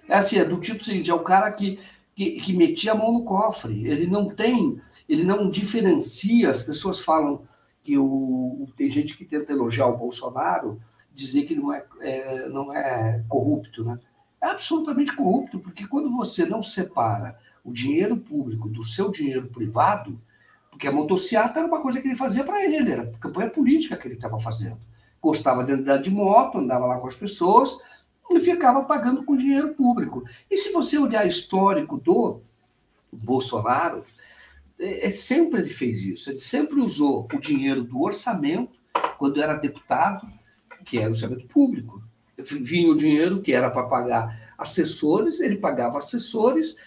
É assim, é do tipo seguinte, é o cara que, que, que metia a mão no cofre. Ele não tem, ele não diferencia, as pessoas falam que o, tem gente que tenta elogiar o Bolsonaro, dizer que não é, é, não é corrupto, né? É absolutamente corrupto, porque quando você não separa o dinheiro público do seu dinheiro privado, porque a motocicleta era uma coisa que ele fazia para ele, era campanha política que ele estava fazendo. Gostava de andar de moto, andava lá com as pessoas e ficava pagando com dinheiro público. E se você olhar histórico do Bolsonaro, é, é, sempre ele fez isso. Ele sempre usou o dinheiro do orçamento, quando era deputado, que era o orçamento público. Vinha o dinheiro que era para pagar assessores, ele pagava assessores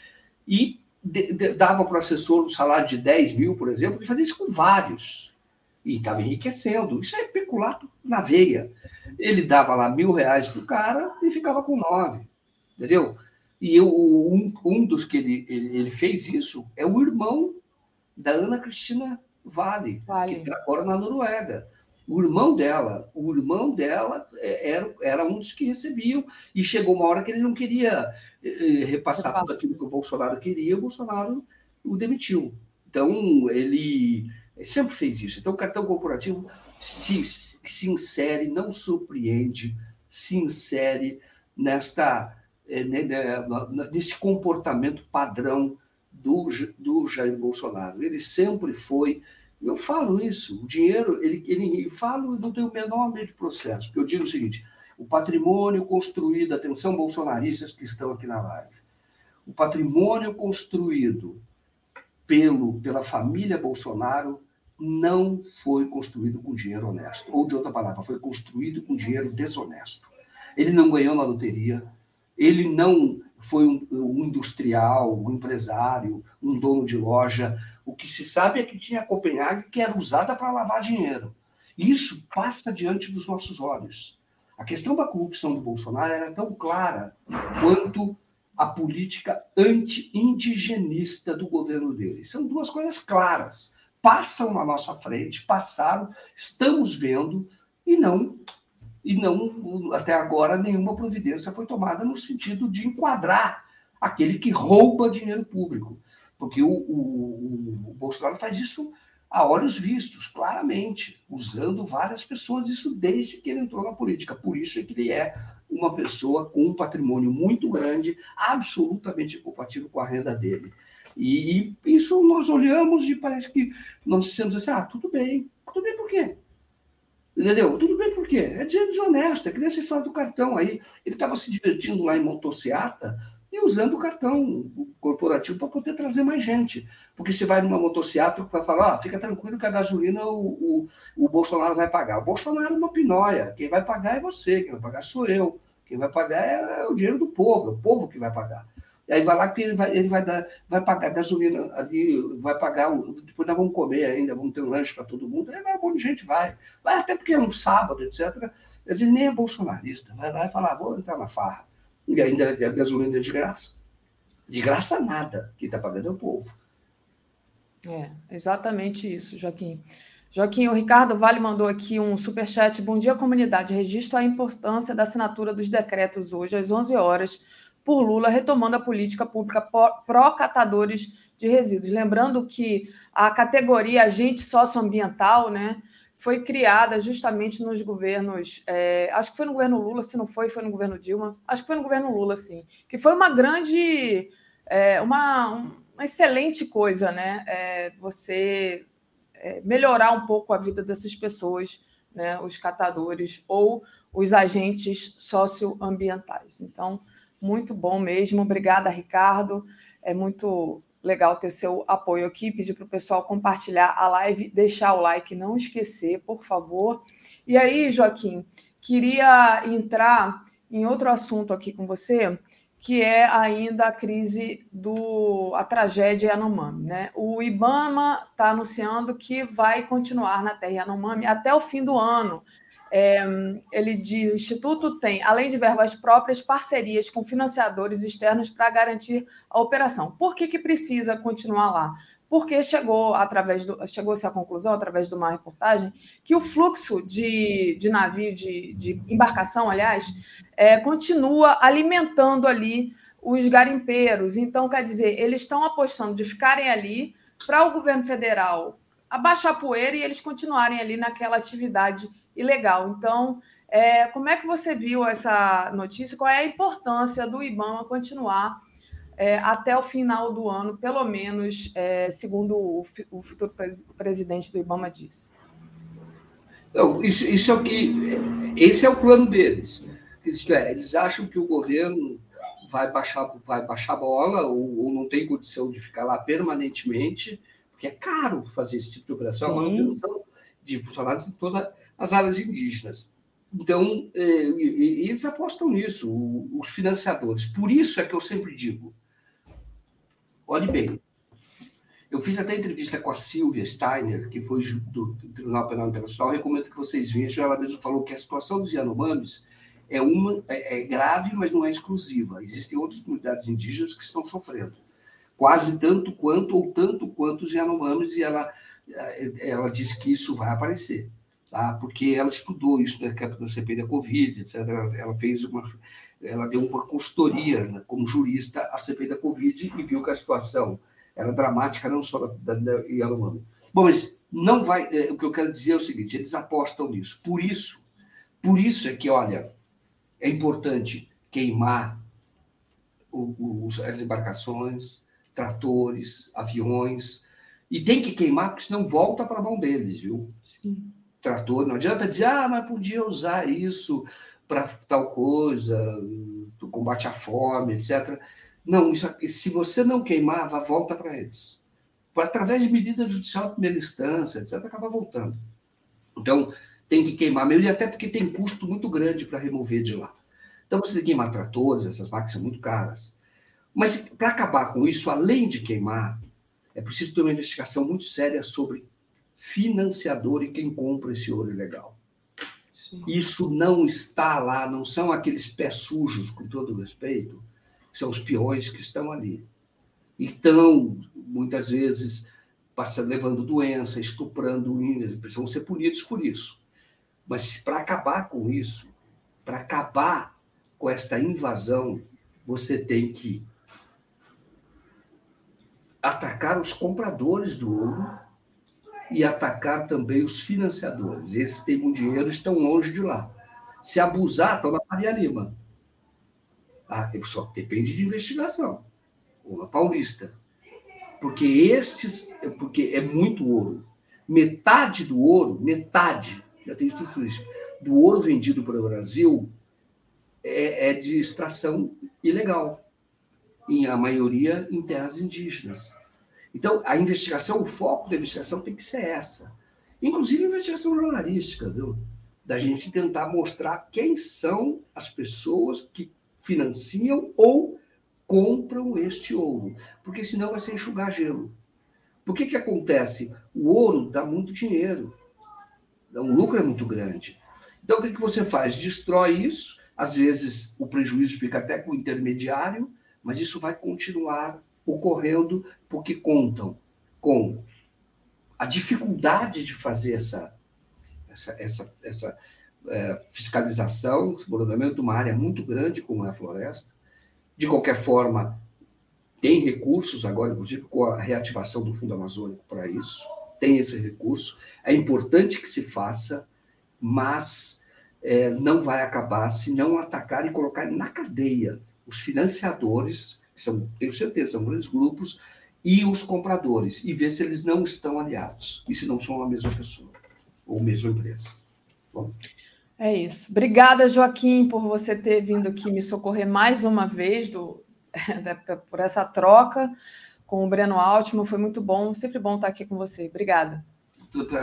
e de, de, dava para o assessor um salário de 10 mil, por exemplo, ele fazia isso com vários. E estava enriquecendo. Isso é peculato na veia. Ele dava lá mil reais para o cara e ficava com nove. Entendeu? E eu, um, um dos que ele, ele, ele, fez isso é o irmão da Ana Cristina Vale, vale. que está agora na Noruega. O irmão dela, o irmão dela é, era, era um dos que recebiam, e chegou uma hora que ele não queria eh, repassar tudo aquilo que o Bolsonaro queria, o Bolsonaro o demitiu. Então, ele sempre fez isso. Então, o cartão corporativo se, se insere, não surpreende, se insere nesta, eh, né, né, nesse comportamento padrão do, do Jair Bolsonaro. Ele sempre foi eu falo isso, o dinheiro, ele, ele falo não tenho o menor medo de processo, porque eu digo o seguinte: o patrimônio construído, atenção bolsonaristas que estão aqui na live, o patrimônio construído pelo, pela família Bolsonaro não foi construído com dinheiro honesto. Ou, de outra palavra, foi construído com dinheiro desonesto. Ele não ganhou na loteria, ele não foi um, um industrial, um empresário, um dono de loja, o que se sabe é que tinha Copenhague que era usada para lavar dinheiro. Isso passa diante dos nossos olhos. A questão da corrupção do Bolsonaro era tão clara quanto a política anti-indigenista do governo dele. São duas coisas claras. Passam na nossa frente, passaram, estamos vendo e não e não até agora nenhuma providência foi tomada no sentido de enquadrar aquele que rouba dinheiro público, porque o, o, o Bolsonaro faz isso a olhos vistos, claramente, usando várias pessoas, isso desde que ele entrou na política. Por isso é que ele é uma pessoa com um patrimônio muito grande, absolutamente compatível com a renda dele. E, e isso nós olhamos e parece que nós dissemos assim: ah, tudo bem. Tudo bem por quê? Entendeu? Tudo bem por quê? É desonesto, é que nem essa história do cartão aí. Ele estava se divertindo lá em motocicleta, e usando o cartão corporativo para poder trazer mais gente. Porque você vai numa motocicleta vai falar, ah, fica tranquilo que a gasolina o, o, o, Bolsonaro vai pagar. O Bolsonaro é uma pinóia. Quem vai pagar é você, quem vai pagar sou eu. Quem vai pagar é, é o dinheiro do povo, é o povo que vai pagar. Aí vai lá que ele vai, ele vai, dar, vai pagar gasolina ali, vai pagar. Depois nós vamos comer ainda, vamos ter um lanche para todo mundo. Aí vai, um monte de gente vai. Vai até porque é um sábado, etc. Vezes nem é bolsonarista. Vai lá e fala, ah, vou entrar na farra. E ainda a gasolina é de graça. De graça nada. Quem está pagando é o povo. É, exatamente isso, Joaquim. Joaquim, o Ricardo Vale mandou aqui um superchat. Bom dia, comunidade. Registro a importância da assinatura dos decretos hoje, às 11 horas, por Lula, retomando a política pública pró-catadores de resíduos. Lembrando que a categoria agente socioambiental, né, foi criada justamente nos governos, é, acho que foi no governo Lula, se não foi, foi no governo Dilma, acho que foi no governo Lula, sim, que foi uma grande, é, uma, uma excelente coisa, né? É, você é, melhorar um pouco a vida dessas pessoas, né? Os catadores ou os agentes socioambientais. Então, muito bom mesmo. Obrigada, Ricardo. É muito legal ter seu apoio aqui, pedir para o pessoal compartilhar a live, deixar o like, não esquecer, por favor. E aí, Joaquim, queria entrar em outro assunto aqui com você, que é ainda a crise do a tragédia Yanomami, né? O IBAMA está anunciando que vai continuar na terra Yanomami até o fim do ano. É, ele diz: o Instituto tem, além de verbas próprias, parcerias com financiadores externos para garantir a operação. Por que, que precisa continuar lá? Porque chegou através do, chegou-se à conclusão, através de uma reportagem, que o fluxo de, de navio, de, de embarcação, aliás, é, continua alimentando ali os garimpeiros. Então, quer dizer, eles estão apostando de ficarem ali para o governo federal abaixar a poeira e eles continuarem ali naquela atividade ilegal. Então, é, como é que você viu essa notícia? Qual é a importância do IBAMA continuar é, até o final do ano, pelo menos, é, segundo o, o, futuro presidente do IBAMA disse? Não, isso, isso é o que. Esse é o plano deles. Isto é, eles acham que o governo vai baixar, vai baixar a bola ou, ou não tem condição de ficar lá permanentemente, porque é caro fazer esse tipo de operação, a manutenção de funcionários em toda as áreas indígenas. Então, é, eles apostam nisso, os financiadores. Por isso é que eu sempre digo: olhe bem. Eu fiz até entrevista com a Silvia Steiner, que foi do Tribunal Penal Internacional. recomendo que vocês vejam. Ela mesmo falou que a situação dos Yanomamis é, uma, é, é grave, mas não é exclusiva. Existem outras comunidades indígenas que estão sofrendo, quase tanto quanto ou tanto quanto os Yanomamis, e ela, ela disse que isso vai aparecer tá? porque ela estudou isso na da CPI da Covid, etc. Ela fez uma, ela deu uma consultoria né, como jurista à CPI da Covid e viu que a situação era dramática, não só da, da Yanomami. Bom, mas não vai. É, o que eu quero dizer é o seguinte: eles apostam nisso. Por isso, por isso é que, olha, é importante queimar os, as embarcações, tratores, aviões, e tem que queimar, porque senão volta para a mão deles, viu? Sim trator. Não adianta dizer, ah, mas podia usar isso para tal coisa, do combate à fome, etc. Não, isso, se você não queimava, volta para eles. Através de medida judicial de primeira instância, etc., acaba voltando. Então, tem que queimar mesmo, e até porque tem custo muito grande para remover de lá. Então, você tem que queimar tratores, essas máquinas são muito caras. Mas, para acabar com isso, além de queimar, é preciso ter uma investigação muito séria sobre financiador e quem compra esse ouro ilegal. Sim. Isso não está lá, não são aqueles pés sujos, com todo respeito, são os peões que estão ali. E estão, muitas vezes, passando, levando doença, estuprando índios, precisam ser punidos por isso. Mas para acabar com isso, para acabar com esta invasão, você tem que atacar os compradores do ouro e atacar também os financiadores. Esses têm muito dinheiro estão longe de lá. Se abusar, estão na Maria Lima. Ah, só depende de investigação. Ou na Paulista. Porque estes, porque é muito ouro. Metade do ouro, metade, já tem estudo isso, do ouro vendido para o Brasil é, é de extração ilegal. Em a maioria em terras indígenas. Então, a investigação, o foco da investigação tem que ser essa. Inclusive investigação jornalística, viu? Da gente tentar mostrar quem são as pessoas que financiam ou compram este ouro. Porque senão vai ser enxugar gelo. Por que, que acontece? O ouro dá muito dinheiro. O lucro é muito grande. Então, o que, que você faz? Destrói isso. Às vezes, o prejuízo fica até com o intermediário, mas isso vai continuar ocorrendo porque contam com a dificuldade de fazer essa, essa, essa, essa é, fiscalização, desmoronamento de uma área muito grande como é a floresta. De qualquer forma, tem recursos agora, inclusive com a reativação do Fundo Amazônico para isso, tem esse recurso. É importante que se faça, mas é, não vai acabar se não atacar e colocar na cadeia os financiadores são, tenho certeza, são grandes grupos, e os compradores, e ver se eles não estão aliados, e se não são a mesma pessoa, ou a mesma empresa. Bom. É isso. Obrigada, Joaquim, por você ter vindo aqui me socorrer mais uma vez do, por essa troca com o Breno Altman. Foi muito bom, sempre bom estar aqui com você. Obrigada.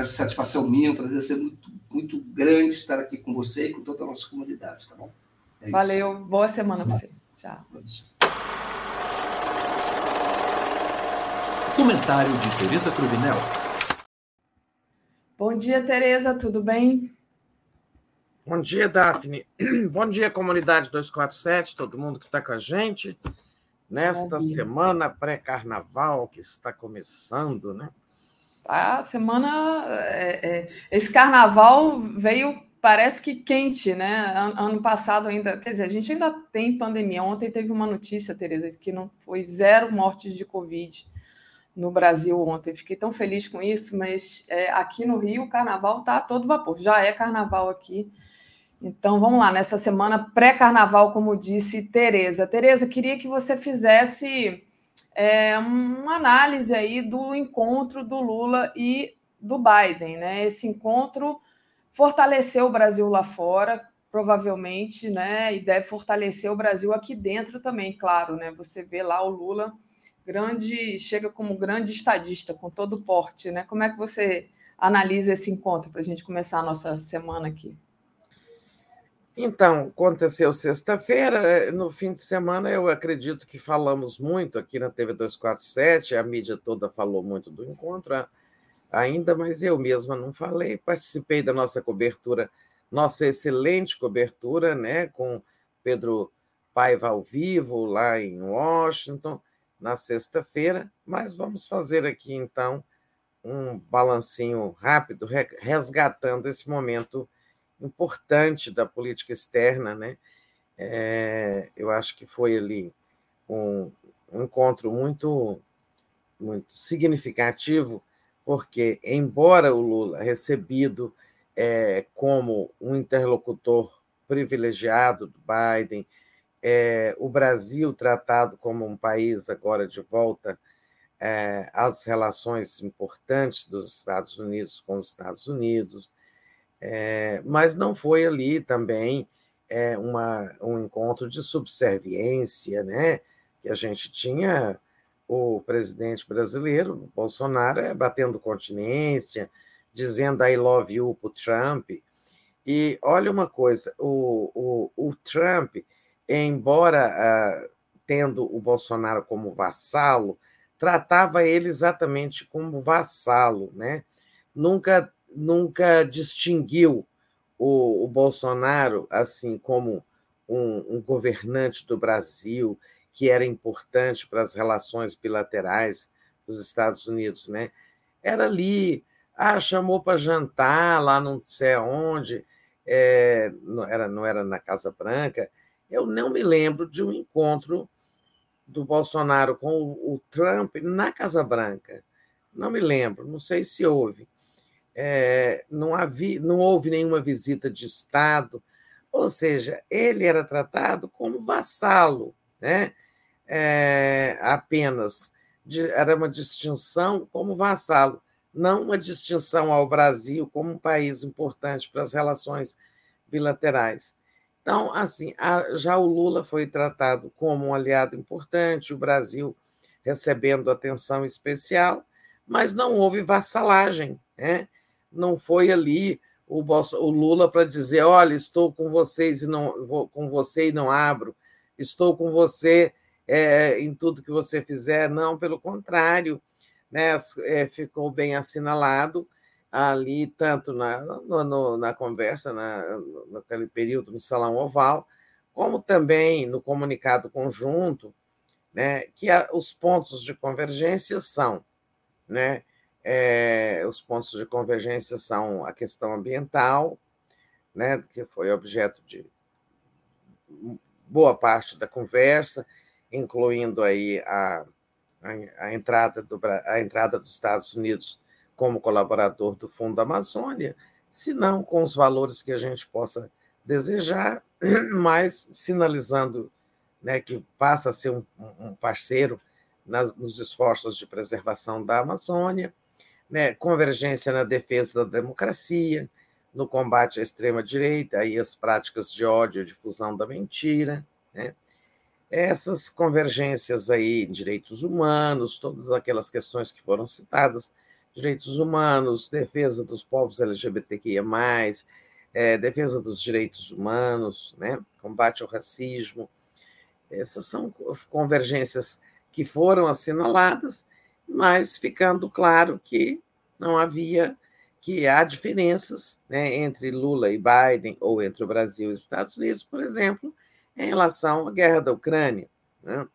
Satisfação minha, um prazer ser muito, muito grande estar aqui com você e com toda a nossa comunidade, tá bom? É Valeu, boa semana para você. Tchau. Comentário de Tereza Cruvinel. Bom dia, Tereza, tudo bem? Bom dia, Daphne. Bom dia, comunidade 247, todo mundo que está com a gente nesta semana pré-carnaval que está começando, né? A semana. É, é, esse carnaval veio, parece que quente, né? Ano passado ainda. Quer dizer, a gente ainda tem pandemia. Ontem teve uma notícia, Tereza, que não foi zero mortes de Covid no Brasil ontem. Fiquei tão feliz com isso, mas é, aqui no Rio o carnaval está a todo vapor. Já é carnaval aqui. Então vamos lá, nessa semana pré-carnaval, como disse Tereza. Tereza, queria que você fizesse é, uma análise aí do encontro do Lula e do Biden. Né? Esse encontro fortaleceu o Brasil lá fora, provavelmente, né? E deve fortalecer o Brasil aqui dentro também, claro, né? Você vê lá o Lula grande, chega como grande estadista, com todo o porte, né? Como é que você analisa esse encontro para a gente começar a nossa semana aqui? Então, aconteceu sexta-feira, eh, no fim de semana eu acredito que falamos muito aqui na TV 247, a mídia toda falou muito do encontro ainda, mas eu mesma não falei, participei da nossa cobertura, nossa excelente cobertura, né, com Pedro Paiva ao vivo lá em Washington, na sexta-feira, mas vamos fazer aqui então um balancinho rápido, resgatando esse momento importante da política externa, né? É, eu acho que foi ali um, um encontro muito, muito significativo, porque, embora o Lula recebido é, como um interlocutor privilegiado do Biden, é, o Brasil tratado como um país agora de volta é, às relações importantes dos Estados Unidos com os Estados Unidos, é, mas não foi ali também é, uma, um encontro de subserviência, né? Que a gente tinha o presidente brasileiro, Bolsonaro, é, batendo continência, dizendo I love you para o Trump. E olha uma coisa, o, o, o Trump embora uh, tendo o Bolsonaro como vassalo, tratava ele exatamente como vassalo, né? nunca, nunca distinguiu o, o Bolsonaro assim como um, um governante do Brasil que era importante para as relações bilaterais dos Estados Unidos, né? Era ali, ah, chamou para jantar lá não sei onde, é, não, era, não era na Casa Branca. Eu não me lembro de um encontro do Bolsonaro com o, Trump na Casa Branca. Não me lembro, não sei se houve. É, não, havia, não houve nenhuma visita de Estado, ou seja, ele era tratado como vassalo, né? É, apenas de, era uma distinção como vassalo, não uma distinção ao Brasil como um país importante para as relações bilaterais. Então, assim, já o Lula foi tratado como um aliado importante, o Brasil recebendo atenção especial, mas não houve vassalagem, né? não foi ali o, o Lula para dizer, olha, estou com vocês e não vou com você e não abro, estou com você é, em tudo que você fizer. Não, pelo contrário, né? É, ficou bem assinalado ali, tanto na, no, na conversa, na, naquele período no Salão Oval, como também no comunicado conjunto, né, que a, os pontos de convergência são né, é, os pontos de convergência são a questão ambiental, né, que foi objeto de boa parte da conversa, incluindo aí a, a, a, entrada, do, a entrada dos Estados Unidos como colaborador do Fundo Amazônia, se não com os valores que a gente possa desejar, mas sinalizando né, que passa a ser um, um parceiro nas, nos esforços de preservação da Amazônia, né, convergência na defesa da democracia, no combate à extrema-direita e as práticas de ódio e difusão da mentira. Né? Essas convergências aí, direitos humanos, todas aquelas questões que foram citadas, direitos humanos, defesa dos povos LGBTQIA+, é, defesa dos direitos humanos, né? combate ao racismo. Essas são convergências que foram assinaladas mas ficando claro que não havia que há diferenças né, entre Lula e Biden, ou entre o Brasil e os Estados Unidos, por exemplo, em relação à guerra da Ucrânia. Né?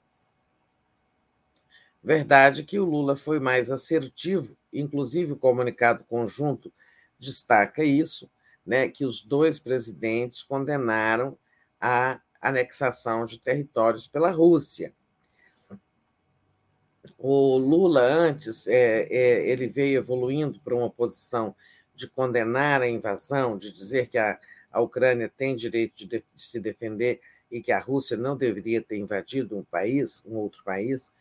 Verdade que o Lula foi mais assertivo, inclusive o comunicado conjunto destaca isso, né, que os dois presidentes condenaram a anexação de territórios pela Rússia. O Lula antes é, é, ele veio evoluindo para uma posição de condenar a invasão, de dizer que a, a Ucrânia tem direito de, de, se defender e que a Rússia não deveria ter invadido um país, um outro país,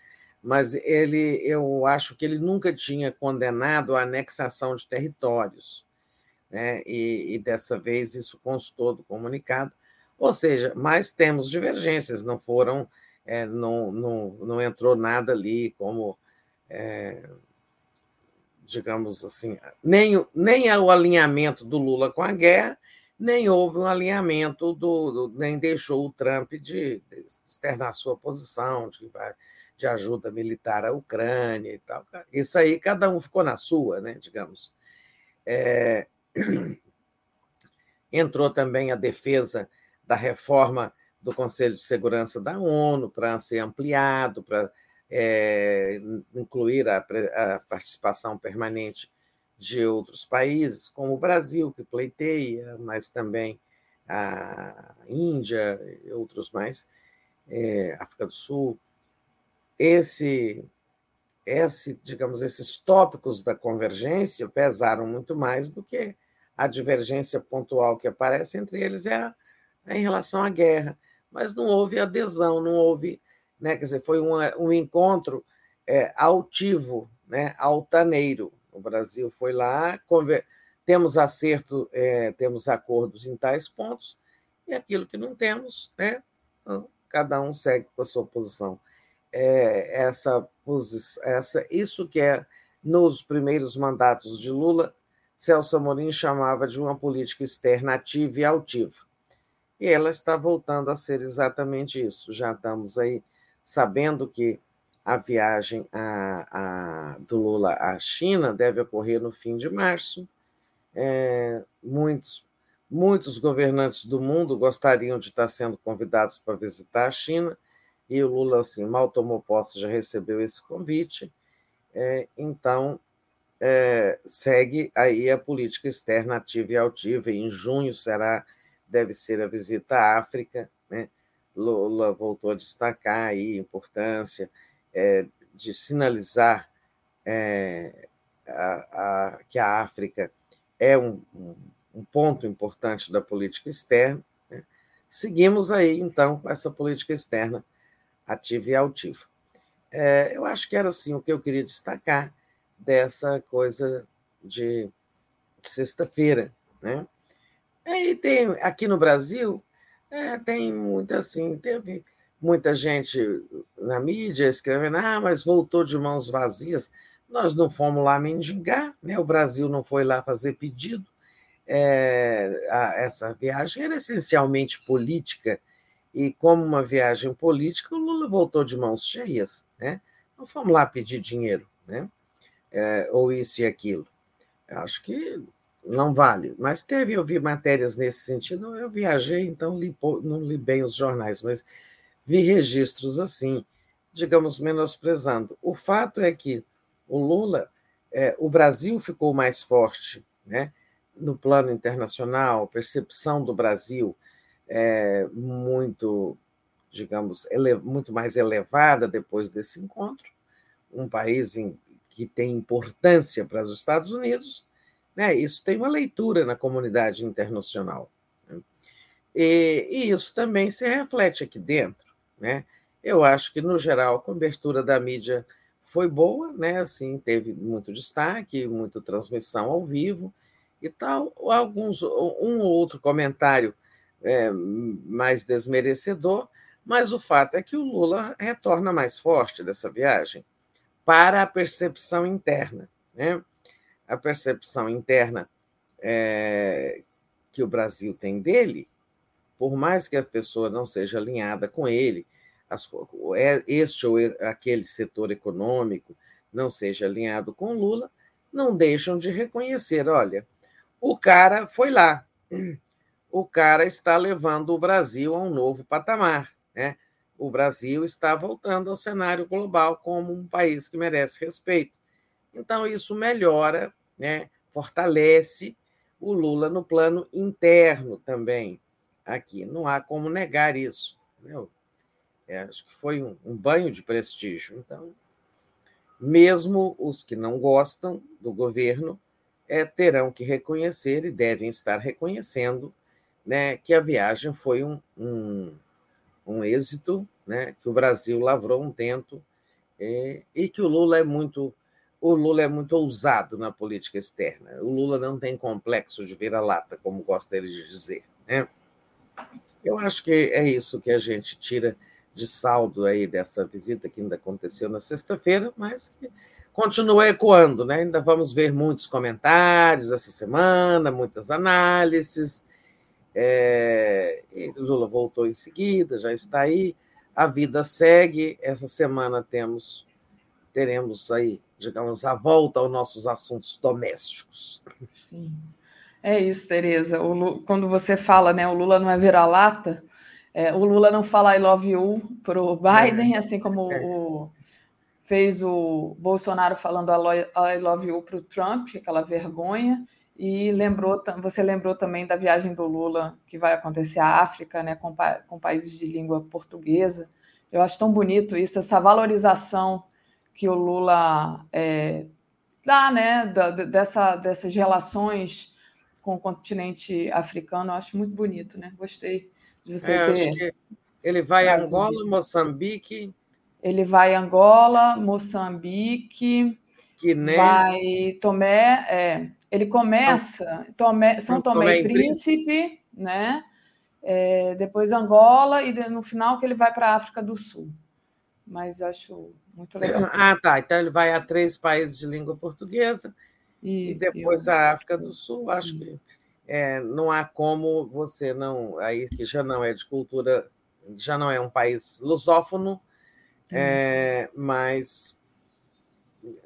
mas ele, eu acho que ele nunca tinha condenado a anexação de territórios, né? e, e dessa vez isso constou do comunicado. Ou seja, mas temos divergências, não foram é, não, não, não entrou nada ali como, é, digamos assim, nem, nem o alinhamento do Lula com a guerra, nem houve um alinhamento do, do nem deixou o Trump de, de externar sua posição de, de ajuda militar à Ucrânia e tal. Isso aí cada um ficou na sua, né, digamos. É, entrou também a defesa da reforma do Conselho de Segurança da ONU para ser ampliado, para é, incluir a, a, participação permanente de outros países, como o Brasil, que pleiteia, mas também a Índia e outros mais, é, África do Sul. Esse, esse, digamos, esses tópicos da convergência pesaram muito mais do que a divergência pontual que aparece entre eles é, a, é em relação à guerra mas não houve adesão, não houve, né, quer dizer, foi um, um encontro é, altivo, né, altaneiro. O Brasil foi lá, conver... temos acerto, é, temos acordos em tais pontos, e aquilo que não temos, né, então, cada um segue com a sua posição. É, essa, essa, isso que é nos primeiros mandatos de Lula, Celso Amorim chamava de uma política externa ativa e altiva e ela está voltando a ser exatamente isso. Já estamos aí sabendo que a viagem a, a, do Lula à China deve ocorrer no fim de março. É, muitos, muitos governantes do mundo gostariam de estar sendo convidados para visitar a China, e o Lula, assim, mal tomou posse, já recebeu esse convite. É, então, é, segue aí a política externa ativa e altiva. Em junho será, deve ser a visita à África. Né? Lula voltou a destacar aí a importância é, de sinalizar é, a, a, que a África é um, um, ponto importante da política externa. Né? Seguimos aí, então, com essa política externa ativa e altiva. É, eu acho que era assim o que eu queria destacar dessa coisa de sexta-feira. Né? E tem, aqui no Brasil, é, tem muita assim, teve muita gente na mídia escrevendo, ah, mas voltou de mãos vazias. Nós não fomos lá mendigar, né? o Brasil não foi lá fazer pedido. É, a, essa viagem era essencialmente política, e como uma viagem política, o Lula voltou de mãos cheias. Né? Não fomos lá pedir dinheiro, né? É, ou isso e aquilo. Acho que não vale. Mas teve, eu vi matérias nesse sentido, eu viajei, então li, não li bem os jornais, mas vi registros assim, digamos, menosprezando. O fato é que o Lula, é, o Brasil ficou mais forte né, no plano internacional, percepção do Brasil é muito, digamos, ele, muito mais elevada depois desse encontro, um país em, que tem importância para os Estados Unidos, né, isso tem uma leitura na comunidade internacional. Né? E, e isso também se reflete aqui dentro. Né? Eu acho que, no geral, a cobertura da mídia foi boa, né? assim, teve muito destaque, muita transmissão ao vivo e tal. Alguns, um ou outro comentário é, mais desmerecedor, mas o fato é que o Lula retorna mais forte dessa viagem para a percepção interna. Né? A percepção interna é, que o Brasil tem dele por mais que a pessoa não seja alinhada com ele, as, é, este ou aquele setor econômico não seja alinhado com Lula, não deixam de reconhecer: olha, o cara foi lá, o cara está levando o Brasil a um novo patamar. Né? O Brasil está voltando ao cenário global como um país que merece respeito. Então, isso melhora, né? fortalece o Lula no plano interno também aqui. Não há como negar isso. É, acho que foi um, um banho de prestígio. Então, mesmo os que não gostam do governo é, terão que reconhecer e devem estar reconhecendo né, que a viagem foi um, um, um êxito, né, que o Brasil lavrou um tento é, e que o Lula é muito o Lula é muito ousado na política externa. O Lula não tem complexo de vira-lata, como gosta ele de dizer. Né? Eu acho que é isso que a gente tira de saldo aí dessa visita que ainda aconteceu na sexta-feira, mas que continua ecoando, né? Ainda vamos ver muitos comentários essa semana, muitas análises. É... Lula voltou em seguida, já está aí. A vida segue. Essa semana temos teremos aí, digamos, a volta aos nossos assuntos domésticos. Sim. É isso, Tereza. quando você fala, né, o Lula não é vira-lata, é, o Lula não fala I love you para o Biden, é. assim como é. o, fez o Bolsonaro falando I love you para o Trump, aquela vergonha. E lembrou, você lembrou também da viagem do Lula que vai acontecer à África, né, com, com países de língua portuguesa. Eu acho tão bonito isso, essa valorização que o Lula é, dá, né, da, dessa, dessas relações com o continente africano, eu acho muito bonito, né? Gostei de você é, ter. Ele vai a Angola, Moçambique. Ele vai a Angola, Moçambique, Guiné. vai Tomé. É, ele começa Tomé, São Tomé, e Príncipe, né? É, depois Angola e no final que ele vai para a África do Sul. Mas acho muito legal. Ah, tá. Então ele vai a três países de língua portuguesa e, e depois eu... a África do Sul, acho que é, não há como você não. Aí que já não é de cultura, já não é um país lusófono, é, mas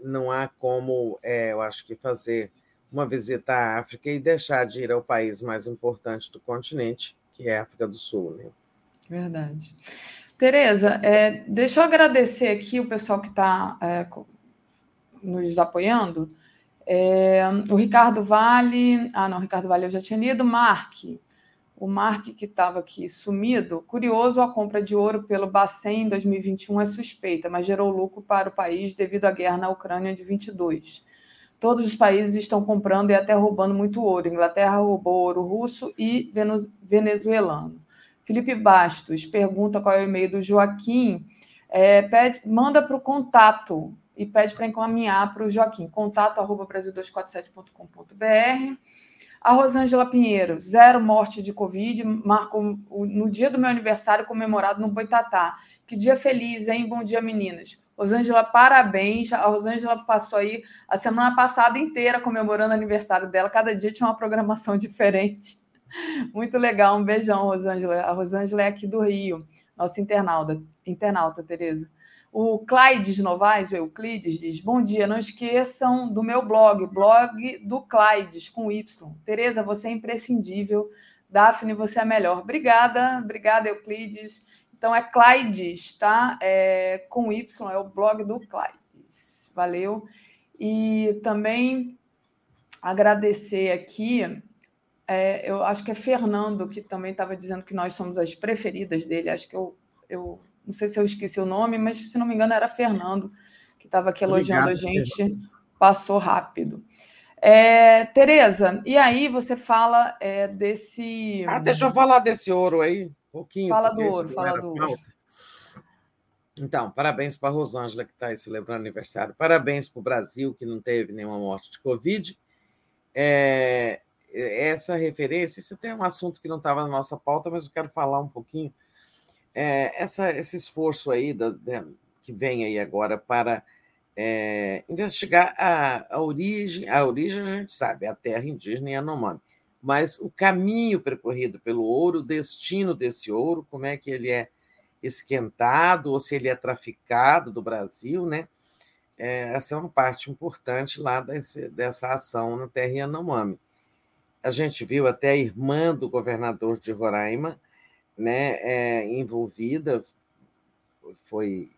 não há como, é, eu acho que fazer uma visita à África e deixar de ir ao país mais importante do continente, que é a África do Sul. Né? Verdade. Tereza, é, deixa eu agradecer aqui o pessoal que está é, nos apoiando. É, o Ricardo Vale, ah, não, Ricardo Vale eu já tinha lido. Mark, o Mark que estava aqui sumido. Curioso, a compra de ouro pelo Bacen em 2021 é suspeita, mas gerou lucro para o país devido à guerra na Ucrânia de 22. Todos os países estão comprando e até roubando muito ouro. Inglaterra roubou ouro russo e venezuelano. Felipe Bastos pergunta qual é o e-mail do Joaquim. É, pede, manda para o contato e pede para encaminhar para o Joaquim, contato arroba brasil247.com.br. A Rosângela Pinheiro, zero morte de Covid, marcou no dia do meu aniversário comemorado no Boitatá. Que dia feliz, hein? Bom dia, meninas. Rosângela, parabéns. A Rosângela passou aí a semana passada inteira comemorando o aniversário dela. Cada dia tinha uma programação diferente. Muito legal. Um beijão, Rosângela. A Rosângela é aqui do Rio, nossa internauta, internauta Tereza. O Clydes Novaes, o Euclides, diz: Bom dia, não esqueçam do meu blog, blog do Clydes, com Y. Tereza, você é imprescindível. Daphne, você é melhor. Obrigada, obrigada, Euclides. Então é Clydes, tá? É, com Y, é o blog do Clydes. Valeu. E também agradecer aqui, é, eu acho que é Fernando que também estava dizendo que nós somos as preferidas dele. Acho que eu, eu não sei se eu esqueci o nome, mas se não me engano era Fernando, que estava aqui elogiando Obrigado, a gente, Fernando. passou rápido. É, Tereza, e aí você fala é, desse. Ah, deixa eu falar desse ouro aí, pouquinho. Fala do ouro, fala do ouro. Então, parabéns para a Rosângela, que está aí celebrando aniversário. Parabéns para o Brasil, que não teve nenhuma morte de Covid. É, essa referência, isso tem um assunto que não estava na nossa pauta, mas eu quero falar um pouquinho é, essa, esse esforço aí da, da, que vem aí agora para é, investigar a, a, origem, a origem a gente sabe, é a terra indígena Yanomami, mas o caminho percorrido pelo ouro, o destino desse ouro, como é que ele é esquentado ou se ele é traficado do Brasil, né? É, essa é uma parte importante lá desse, dessa ação na terra Yanomami. A gente viu até a irmã do governador de Roraima, né, é, envolvida, foi,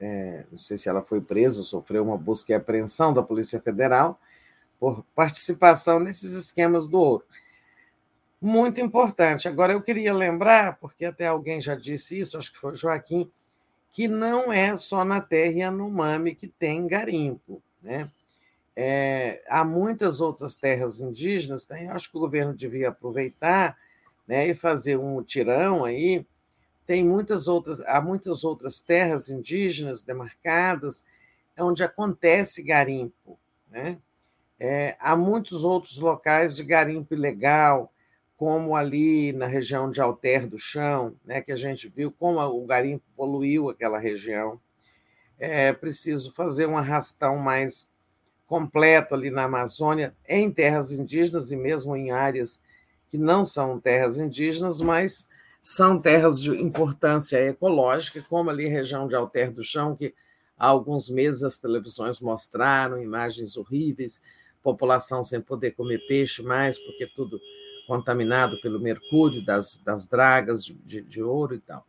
é, não sei se ela foi presa, sofreu uma busca e apreensão da Polícia Federal por participação nesses esquemas do ouro. Muito importante. Agora, eu queria lembrar, porque até alguém já disse isso, acho que foi Joaquim, que não é só na terra Yanomami que tem garimpo. Né? É, há muitas outras terras indígenas, tem, acho que o governo devia aproveitar né, e fazer um tirão aí, tem muitas outras, há muitas outras terras indígenas demarcadas onde acontece garimpo, né? É, há muitos outros locais de garimpo ilegal, como ali na região de Alter do Chão, né, que a gente viu como o garimpo poluiu aquela região. É preciso fazer um arrastão mais completo ali na Amazônia, em terras indígenas e mesmo em áreas que não são terras indígenas, mas são terras de importância ecológica, como ali a região de Alter do Chão, que há alguns meses as televisões mostraram imagens horríveis, população sem poder comer peixe mais, porque tudo contaminado pelo mercúrio das, das dragas de, de, de ouro e tal.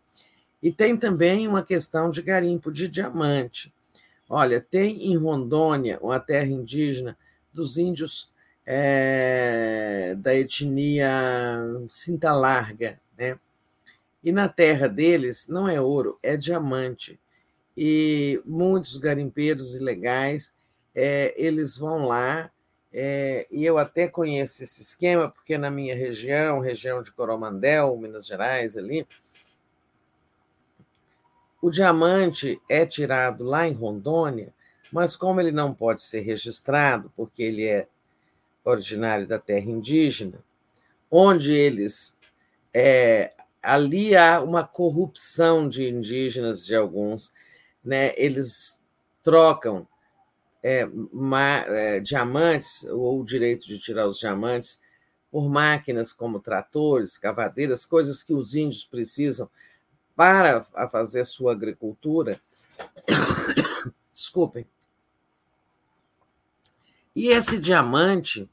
E tem também uma questão de garimpo de diamante. Olha, tem em Rondônia, uma terra indígena dos índios é, da etnia cinta larga, né? E na terra deles não é ouro, é diamante. E muitos garimpeiros ilegais, é, eles vão lá, é, e eu até conheço esse esquema, porque na minha região, região de Coromandel, Minas Gerais, ali, o diamante é tirado lá em Rondônia, mas como ele não pode ser registrado, porque ele é originário da terra indígena, onde eles. É, ali há uma corrupção de indígenas, de alguns, né? eles trocam é, ma, é, diamantes, ou o direito de tirar os diamantes, por máquinas como tratores, cavadeiras, coisas que os índios precisam para fazer sua agricultura, Desculpem. E esse diamante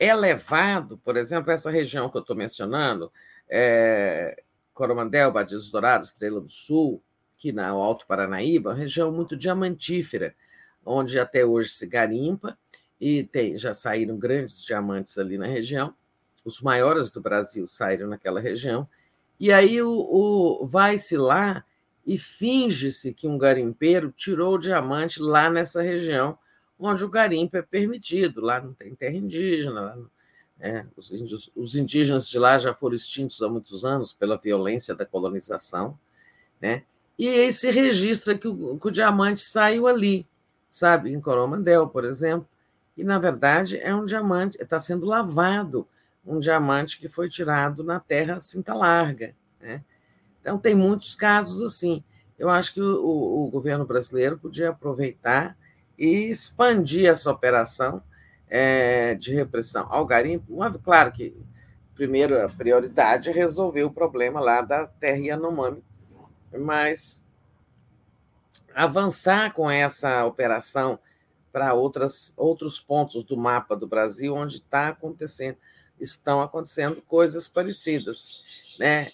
é levado, por exemplo, essa região que eu estou mencionando, é, Coromandel, Badios Dourados, Estrela do Sul, aqui na Alto Paranaíba, uma região muito diamantífera, onde até hoje se garimpa, e tem, já saíram grandes diamantes ali na região, os maiores do Brasil saíram naquela região, e aí o, o vai-se lá e finge-se que um garimpeiro tirou o diamante lá nessa região onde o garimpo é permitido, lá não tem terra indígena, não, é, os, índios, os, indígenas de lá já foram extintos há muitos anos pela violência da colonização, né? E aí se registra que o, que o diamante saiu ali, sabe, em Coromandel, por exemplo, e na verdade é um diamante, está sendo lavado, um diamante que foi tirado na terra cinta larga, né? Então tem muitos casos assim. Eu acho que o, o, governo brasileiro podia aproveitar e expandir essa operação é, de repressão ao garimpo. Claro que, primeiro, a prioridade é resolver o problema lá da terra Yanomami, mas avançar com essa operação para outras, outros pontos do mapa do Brasil onde está acontecendo, estão acontecendo coisas parecidas. Né?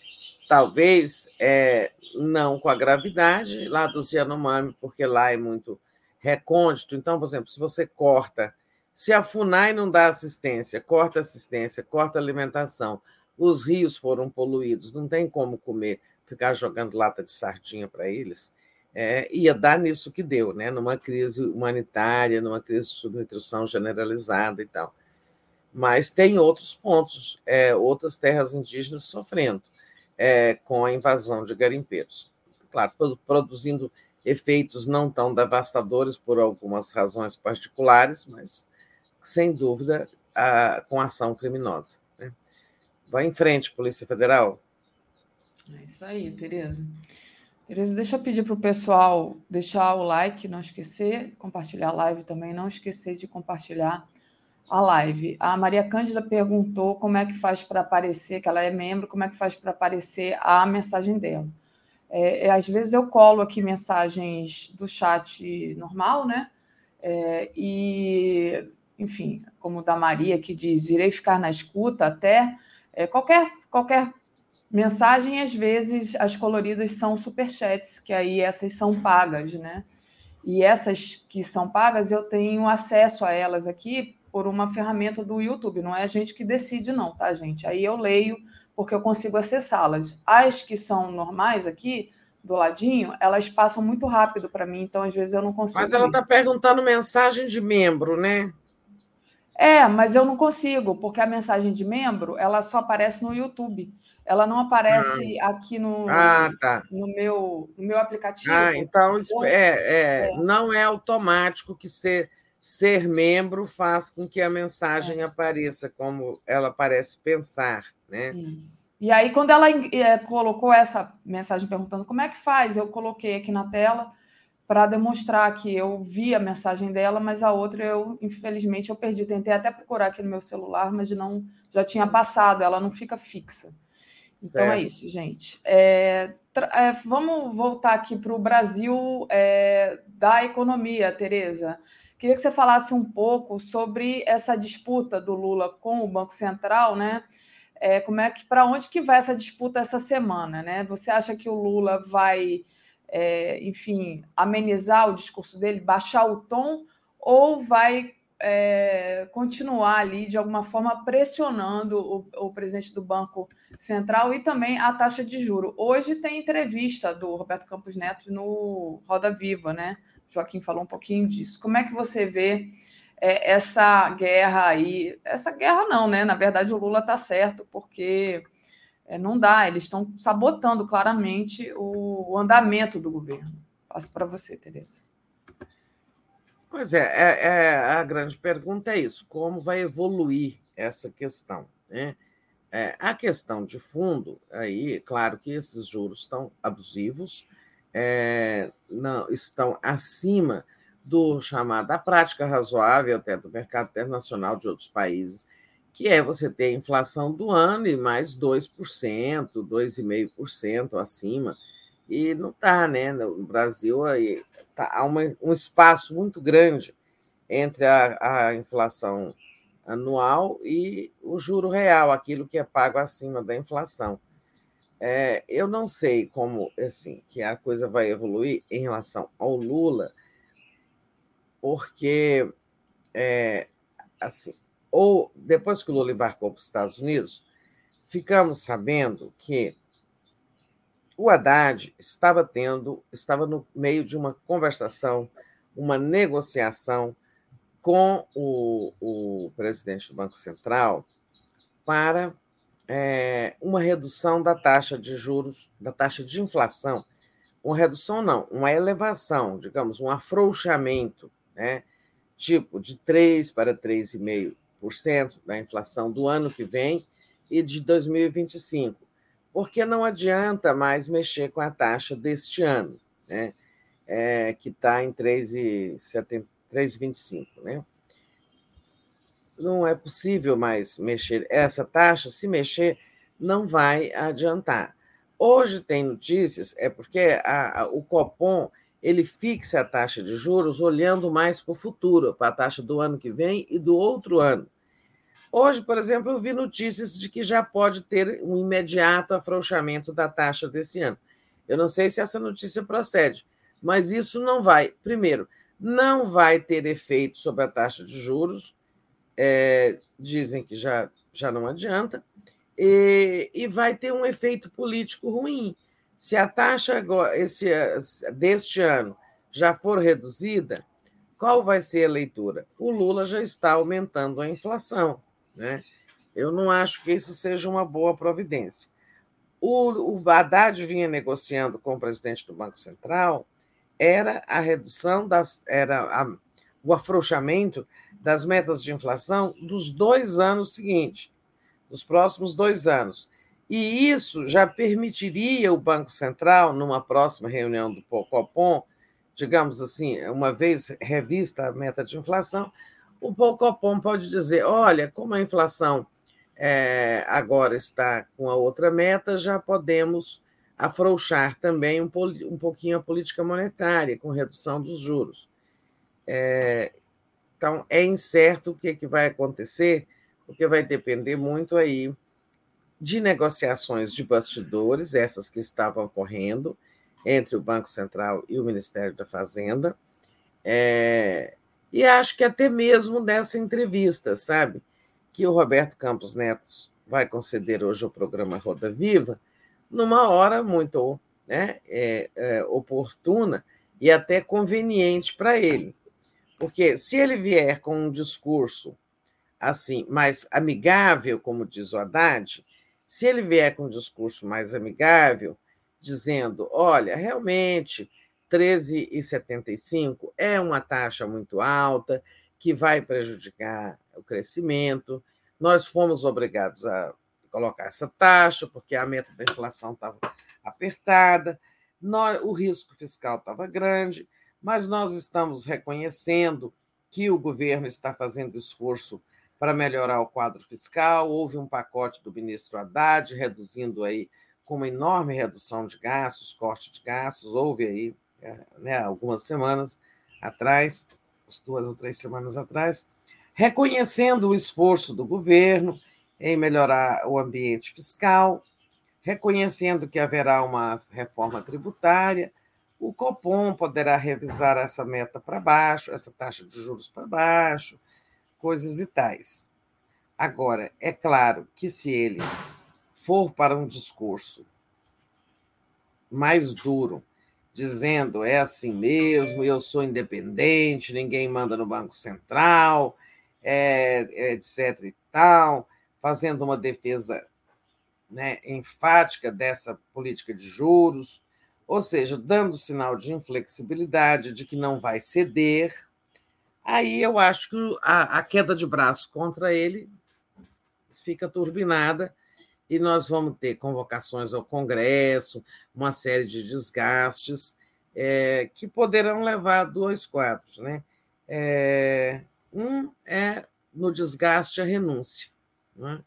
Talvez é, não com a gravidade lá dos Yanomami, porque lá é muito recôndito. Então, por exemplo, se você corta, se a FUNAI não dá assistência, corta assistência, corta alimentação, os rios foram poluídos, não tem como comer, ficar jogando lata de sardinha para eles, é, ia dar nisso que deu, né? numa crise humanitária, numa crise de subnutrição generalizada e tal. Mas tem outros pontos, é, outras terras indígenas sofrendo é, com a invasão de garimpeiros. Claro, produzindo efeitos não tão devastadores por algumas razões particulares, mas, sem dúvida, a, com ação criminosa. Né? Vai em frente, Polícia Federal. É isso aí, Tereza. Tereza, deixa eu pedir para o pessoal deixar o like, não esquecer, compartilhar a live também, não esquecer de compartilhar a live. A Maria Cândida perguntou como é que faz para aparecer, que ela é membro, como é que faz para aparecer a mensagem dela. É, é, às vezes eu colo aqui mensagens do chat normal, né? É, e, enfim, como da Maria que diz, irei ficar na escuta até. É, qualquer, qualquer mensagem, às vezes, as coloridas são superchats, que aí essas são pagas, né? E essas que são pagas, eu tenho acesso a elas aqui por uma ferramenta do YouTube. Não é a gente que decide, não, tá, gente? Aí eu leio porque eu consigo acessá-las. As que são normais aqui, do ladinho, elas passam muito rápido para mim, então às vezes eu não consigo. Mas ela está perguntando mensagem de membro, né? É, mas eu não consigo, porque a mensagem de membro ela só aparece no YouTube. Ela não aparece ah. aqui no, ah, tá. no, meu, no meu aplicativo. Ah, então é, é, é, não é automático que ser, ser membro faz com que a mensagem é. apareça como ela parece pensar. Né? Isso. E aí, quando ela é, colocou essa mensagem perguntando como é que faz, eu coloquei aqui na tela para demonstrar que eu vi a mensagem dela, mas a outra eu, infelizmente, eu perdi. Tentei até procurar aqui no meu celular, mas não já tinha passado, ela não fica fixa. Então é certo. é isso, gente. É, é, vamos voltar aqui para o Brasil é, da economia, Tereza. Queria que você falasse um pouco sobre essa disputa do Lula com o Banco Central, né? é, como é que para onde que vai essa disputa essa semana, né? Você acha que o Lula vai, é, enfim, amenizar o discurso dele, baixar o tom, ou vai é, continuar ali de alguma forma pressionando o, o, presidente do Banco Central e também a taxa de juro. Hoje tem entrevista do Roberto Campos Neto no Roda Viva, né? Joaquim falou um pouquinho disso. Como é que você vê é, essa guerra aí. Essa guerra não, né? Na verdade, o Lula está certo, porque é, não dá, eles estão sabotando claramente o, o, andamento do governo. Passo para você, Tereza. Pois é, é, é, a grande pergunta é isso: como vai evoluir essa questão? Né? É, a questão de fundo, aí, claro que esses juros estão abusivos, é, não estão acima do chamado a prática razoável até do mercado internacional de outros países, que é você ter a inflação do ano e mais 2%, 2,5% acima, E não está, né? No Brasil aí, tá, há uma, um espaço muito grande entre a, a inflação anual e o juro real, aquilo que é pago acima da inflação. É, eu não sei como assim que a coisa vai evoluir em relação ao Lula, porque é, assim, ou depois que o Lula embarcou para os Estados Unidos, ficamos sabendo que o Haddad estava tendo, estava no meio de uma conversação, uma negociação com o, o presidente do Banco Central para é, uma redução da taxa de juros, da taxa de inflação. Uma redução, não, uma elevação, digamos, um afrouxamento, né? tipo de 3% para 3,5% da inflação do ano que vem e de 2025 porque não adianta mais mexer com a taxa deste ano, né? É, que está em 3,25. Né? Não é possível mais mexer. Essa taxa, se mexer, não vai adiantar. Hoje tem notícias, é porque a, a, o Copom ele fixa a taxa de juros olhando mais para o futuro, para a taxa do ano que vem e do outro ano. Hoje, por exemplo, eu vi notícias de que já pode ter um imediato afrouxamento da taxa desse ano. Eu não sei se essa notícia procede, mas isso não vai. Primeiro, não vai ter efeito sobre a taxa de juros, é, dizem que já, já não adianta, e, e vai ter um efeito político ruim. Se a taxa esse, deste ano já for reduzida, qual vai ser a leitura? O Lula já está aumentando a inflação. Né? Eu não acho que isso seja uma boa providência. O, o Haddad vinha negociando com o presidente do Banco Central era a redução das era a, o afrouxamento das metas de inflação dos dois anos seguintes, dos próximos dois anos. E isso já permitiria o Banco Central, numa próxima reunião do Copom, digamos assim, uma vez revista a meta de inflação, o Copom pode dizer: olha, como a inflação é, agora está com a outra meta, já podemos afrouxar também um, um pouquinho a política monetária, com redução dos juros. É, então, é incerto o que, é que vai acontecer, porque vai depender muito aí de negociações de bastidores, essas que estavam ocorrendo entre o Banco Central e o Ministério da Fazenda, é, e acho que até mesmo nessa entrevista, sabe, que o Roberto Campos Neto vai conceder hoje ao programa Roda Viva, numa hora muito né, é, é, oportuna e até conveniente para ele. Porque se ele vier com um discurso assim mais amigável, como diz o Haddad, se ele vier com um discurso mais amigável, dizendo, olha, realmente 13,75 é uma taxa muito alta, que vai prejudicar o crescimento. Nós fomos obrigados a colocar essa taxa, porque a meta da inflação estava apertada, nós, o risco fiscal estava grande, mas nós estamos reconhecendo que o governo está fazendo esforço para melhorar o quadro fiscal. Houve um pacote do ministro Haddad reduzindo aí com uma enorme redução de gastos, corte de gastos, houve aí né, algumas semanas atrás, duas ou três semanas atrás, reconhecendo o esforço do governo em melhorar o ambiente fiscal, reconhecendo que haverá uma reforma tributária, o Copom poderá revisar essa meta para baixo, essa taxa de juros para baixo, coisas e tais. Agora, é claro que se ele for para um discurso mais duro, dizendo é assim mesmo, eu sou independente, ninguém manda no Banco Central, é, é etc. e tal, fazendo uma defesa né, enfática dessa política de juros, ou seja, dando sinal de inflexibilidade, de que não vai ceder, aí eu acho que a, a queda de braço contra ele fica turbinada e nós vamos ter convocações ao Congresso, uma série de desgastes é, que poderão levar a dois quadros. Né? É, um é no desgaste a renúncia. Né?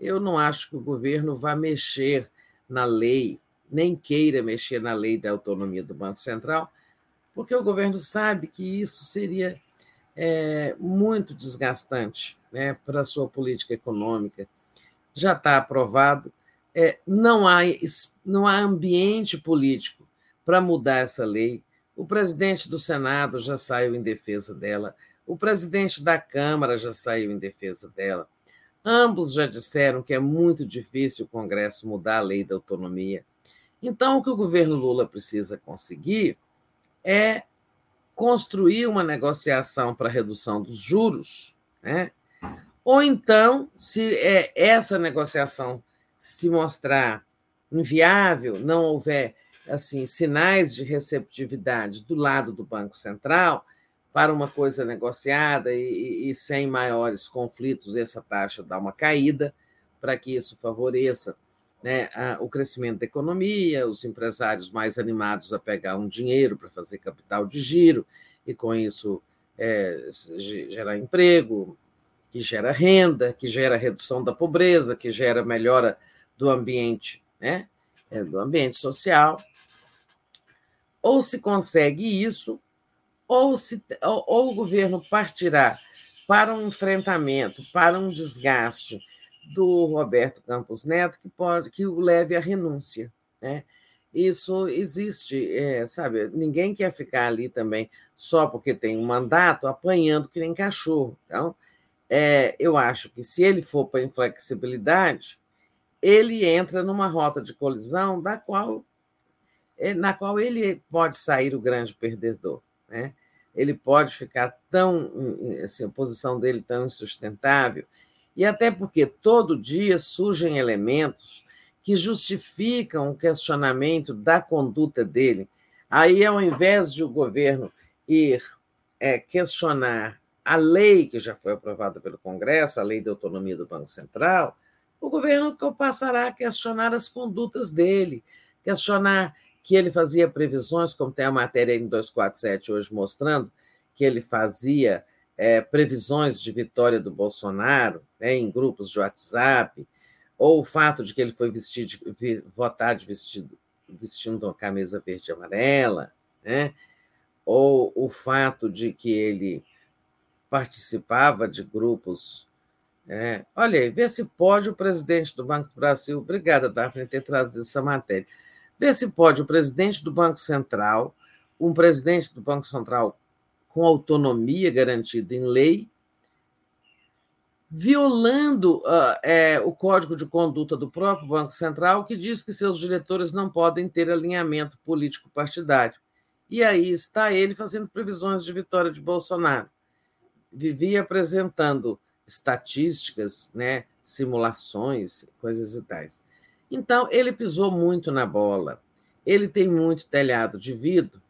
Eu não acho que o governo vá mexer na lei nem queira mexer na lei da autonomia do Banco Central, porque o governo sabe que isso seria é, muito desgastante né, para a sua política econômica. Já está aprovado, é, não, há, não há ambiente político para mudar essa lei. O presidente do Senado já saiu em defesa dela, o presidente da Câmara já saiu em defesa dela. Ambos já disseram que é muito difícil o Congresso mudar a lei da autonomia. Então, o que o governo Lula precisa conseguir é construir uma negociação para redução dos juros, né? Ou então, se é, essa negociação se mostrar inviável, não houver assim sinais de receptividade do lado do Banco Central para uma coisa negociada e, e sem maiores conflitos, essa taxa dá uma caída para que isso favoreça né, a, o crescimento da economia, os empresários mais animados a pegar um dinheiro para fazer capital de giro e com isso é, gerar emprego, que gera renda, que gera redução da pobreza, que gera melhora do ambiente, né, é, do ambiente social. Ou se consegue isso, ou, se, ou, ou o governo partirá para um enfrentamento, para um desgaste do Roberto Campos Neto que pode que o leve à renúncia, né? Isso existe, é, sabe? Ninguém quer ficar ali também só porque tem um mandato apanhando que nem cachorro. Então, é, eu acho que se ele for para inflexibilidade, ele entra numa rota de colisão da qual é, na qual ele pode sair o grande perdedor, né? Ele pode ficar tão assim, a posição dele tão insustentável e até porque todo dia surgem elementos que justificam o questionamento da conduta dele. Aí, ao invés de o governo ir é, questionar a lei que já foi aprovada pelo Congresso, a lei de autonomia do Banco Central, o governo passará a questionar as condutas dele, questionar que ele fazia previsões, como tem a matéria em 247 hoje mostrando, que ele fazia é, previsões de vitória do Bolsonaro né, em grupos de WhatsApp, ou o fato de que ele foi vestir de, votar de vestido, vestindo uma camisa verde e amarela, né? ou o fato de que ele participava de grupos. Né? Olha aí, vê se pode o presidente do Banco do Brasil, obrigada, Daphne, ter trazido essa matéria. Vê se pode o presidente do Banco Central, um presidente do Banco Central com autonomia garantida em lei, violando uh, é, o código de conduta do próprio Banco Central, que diz que seus diretores não podem ter alinhamento político partidário. E aí está ele fazendo previsões de vitória de Bolsonaro. Vivia apresentando estatísticas, né, simulações, coisas e tais. Então, ele pisou muito na bola. Ele tem muito telhado de vidro,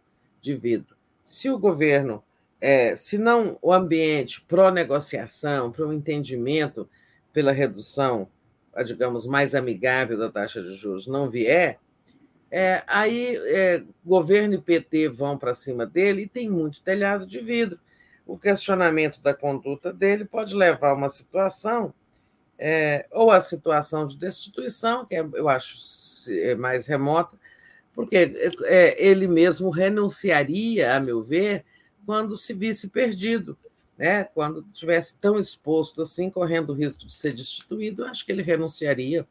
de vidro. Se o governo é, se não o ambiente pró-negociação, para o entendimento pela redução, digamos, mais amigável da taxa de juros não vier, é, aí é, governo e PT vão para cima dele e tem muito telhado de vidro. O questionamento da conduta dele pode levar a uma situação, é, ou a situação de destituição, que é, eu acho é mais remota, porque é, ele mesmo renunciaria, a meu ver, quando se visse perdido, né? quando estivesse tão exposto assim, correndo o risco de ser destituído, acho que ele renunciaria,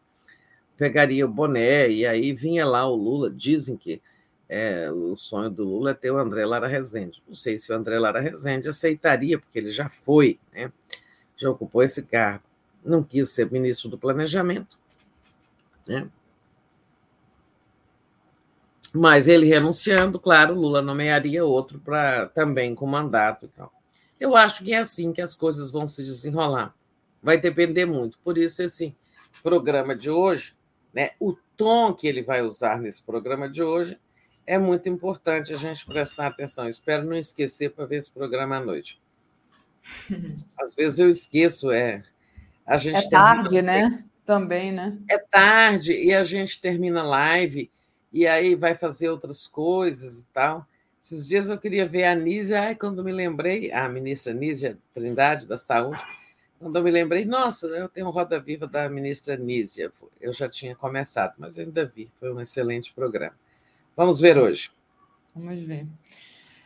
pegaria o boné, e aí vinha lá o Lula. Dizem que é, o sonho do Lula é ter o André Lara Rezende. Não sei se o André Lara Rezende aceitaria, porque ele já foi, né? já ocupou esse cargo. Não quis ser ministro do Planejamento. Né? Mas ele renunciando, claro, Lula nomearia outro para também com mandato e tal. Eu acho que é assim que as coisas vão se desenrolar. Vai depender muito. Por isso, esse programa de hoje, né, o tom que ele vai usar nesse programa de hoje, é muito importante a gente prestar atenção. Espero não esquecer para ver esse programa à noite. Às vezes eu esqueço, é. A gente é tarde, né? Também, né? É tarde e a gente termina live e aí vai fazer outras coisas e tal. Esses dias eu queria ver a Nízia, ai, quando me lembrei, a ministra Nízia Trindade da Saúde, Quando eu me lembrei, nossa, eu tenho Roda Viva da ministra Nízia. Eu já tinha começado, mas ainda vi. Foi um excelente programa. Vamos ver hoje. Vamos ver.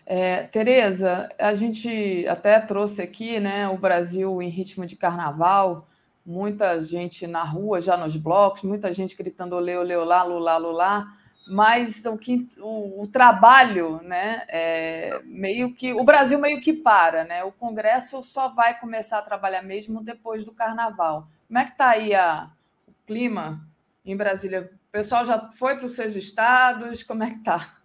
É, Tereza, a gente até trouxe aqui né, o Brasil em ritmo de carnaval, muita gente na rua, já nos blocos, muita gente gritando olê, olê, olá, lulá, lulá mas o, que, o, o trabalho, né, é, meio que o Brasil meio que para, né? O Congresso só vai começar a trabalhar mesmo depois do Carnaval. Como é que está aí a, o clima em Brasília? O pessoal já foi para os seus estados? Como é que está?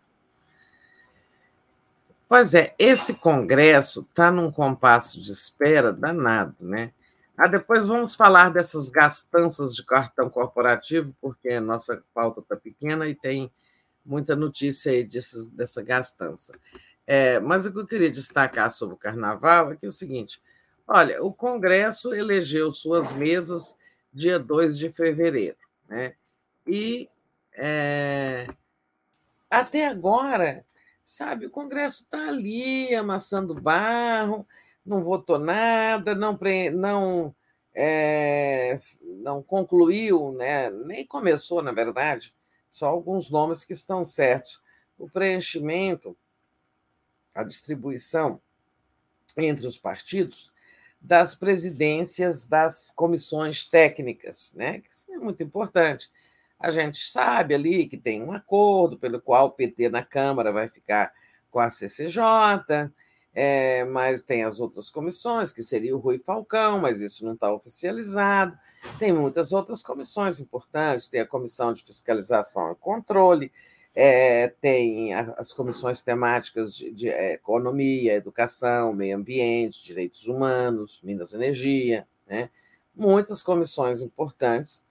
Pois é, esse Congresso está num compasso de espera danado, né? Ah, depois vamos falar dessas gastanças de cartão corporativo, porque a nossa pauta está pequena e tem muita notícia aí dessa gastança. É, mas o que eu queria destacar sobre o carnaval é que é o seguinte: olha, o Congresso elegeu suas mesas dia 2 de fevereiro, né? E é, até agora, sabe, o Congresso está ali amassando barro, não votou nada, não, não, é, não concluiu, né, nem começou, na verdade, só alguns nomes que estão certos. O preenchimento, a distribuição entre os partidos das presidências das comissões técnicas, né? que isso é muito importante. A gente sabe ali que tem um acordo pelo qual o PT na Câmara vai ficar com a CCJ, é, mas tem as outras comissões, que seria o Rui Falcão, mas isso não está oficializado. Tem muitas outras comissões importantes, tem a Comissão de Fiscalização e Controle, é, tem as comissões temáticas de, de é, economia, educação, meio ambiente, direitos humanos, Minas e Energia, né? muitas comissões importantes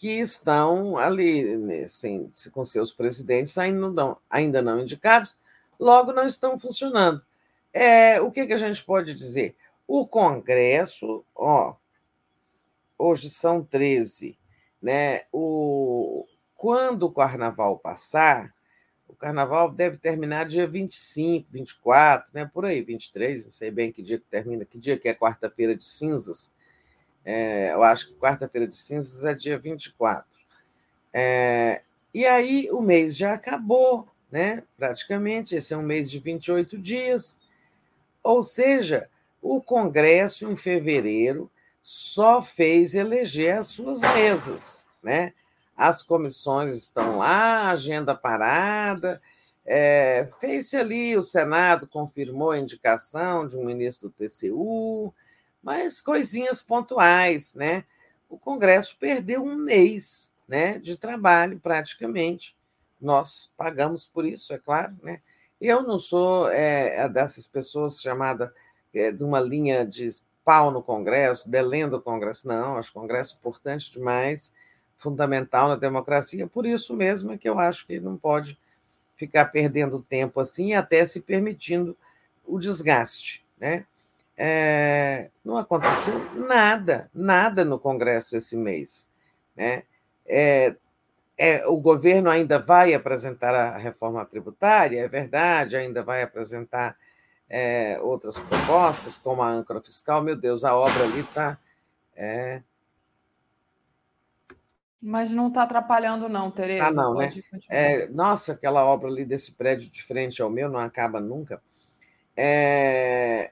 que estão ali, né, assim, com seus presidentes ainda não, ainda não indicados, logo não estão funcionando. É, o que, que a gente pode dizer? O Congresso, ó, hoje são 13, né? O, quando o carnaval passar, o carnaval deve terminar dia 25, 24, né? Por aí, 23, não sei bem que dia que termina, que dia que é quarta-feira de cinzas. É, eu acho que quarta-feira de cinzas é dia 24. É, e aí o mês já acabou, né? Praticamente, esse é um mês de 28 dias. Ou seja, o Congresso, em fevereiro, só fez eleger as suas mesas, né? As comissões estão lá, agenda parada, é, fez-se ali, o Senado confirmou a indicação de um ministro do TCU, mas coisinhas pontuais, né? O Congresso perdeu um mês né, de trabalho, praticamente. Nós pagamos por isso, é claro, né? Eu não sou é, dessas pessoas chamada é, de uma linha de pau no Congresso, delendo o Congresso. Não, acho o Congresso importante demais, fundamental na democracia. Por isso mesmo é que eu acho que não pode ficar perdendo tempo assim até se permitindo o desgaste. Né? É, não aconteceu nada, nada no Congresso esse mês. Né? É, é, o governo ainda vai apresentar a reforma tributária, é verdade, ainda vai apresentar é, outras propostas, como a âncora fiscal. Meu Deus, a obra ali está. É... Mas não está atrapalhando, não, Tereza. Ah, não, né? É, nossa, aquela obra ali desse prédio de frente ao meu não acaba nunca. É,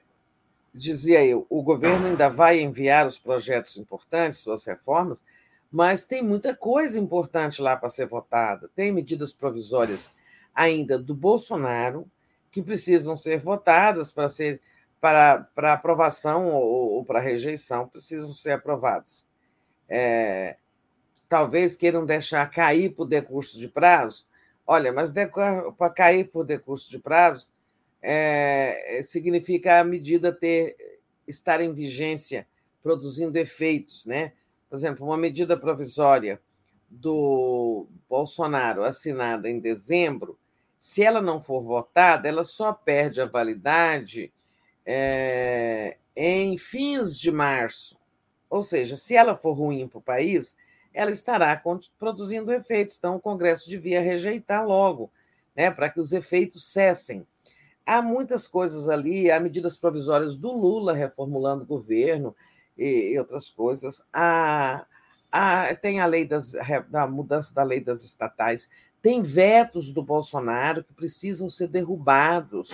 dizia eu, o governo ainda vai enviar os projetos importantes, suas reformas, mas tem muita coisa importante lá para ser votada. Tem medidas provisórias ainda do Bolsonaro que precisam ser votadas para ser para, para aprovação ou, ou para rejeição, precisam ser aprovadas. É, talvez queiram deixar cair por decurso de prazo. Olha, mas para cair por decurso de prazo é, significa a medida ter estar em vigência, produzindo efeitos, né? por exemplo, uma medida provisória do Bolsonaro assinada em dezembro, se ela não for votada, ela só perde a validade é, em fins de março. Ou seja, se ela for ruim para o país, ela estará produzindo efeitos. Então, o Congresso devia rejeitar logo, né, para que os efeitos cessem. Há muitas coisas ali, há medidas provisórias do Lula reformulando o governo, e, e outras coisas. A, a, tem a lei das, da mudança da lei das estatais, tem vetos do Bolsonaro que precisam ser derrubados.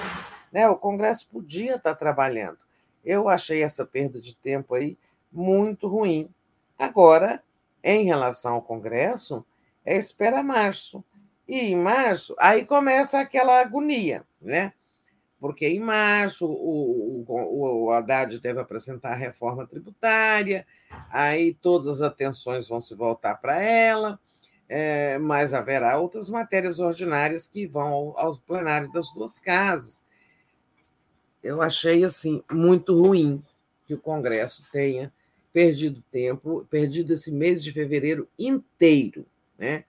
Né? O Congresso podia estar trabalhando. Eu achei essa perda de tempo aí muito ruim. Agora, em relação ao Congresso, é espera março. E em março, aí começa aquela agonia, né? Porque em março o, o, o Haddad deve apresentar a reforma tributária, aí todas as atenções vão se voltar para ela, é, mas haverá outras matérias ordinárias que vão ao, ao plenário das duas casas. Eu achei assim muito ruim que o Congresso tenha perdido tempo, perdido esse mês de fevereiro inteiro, né?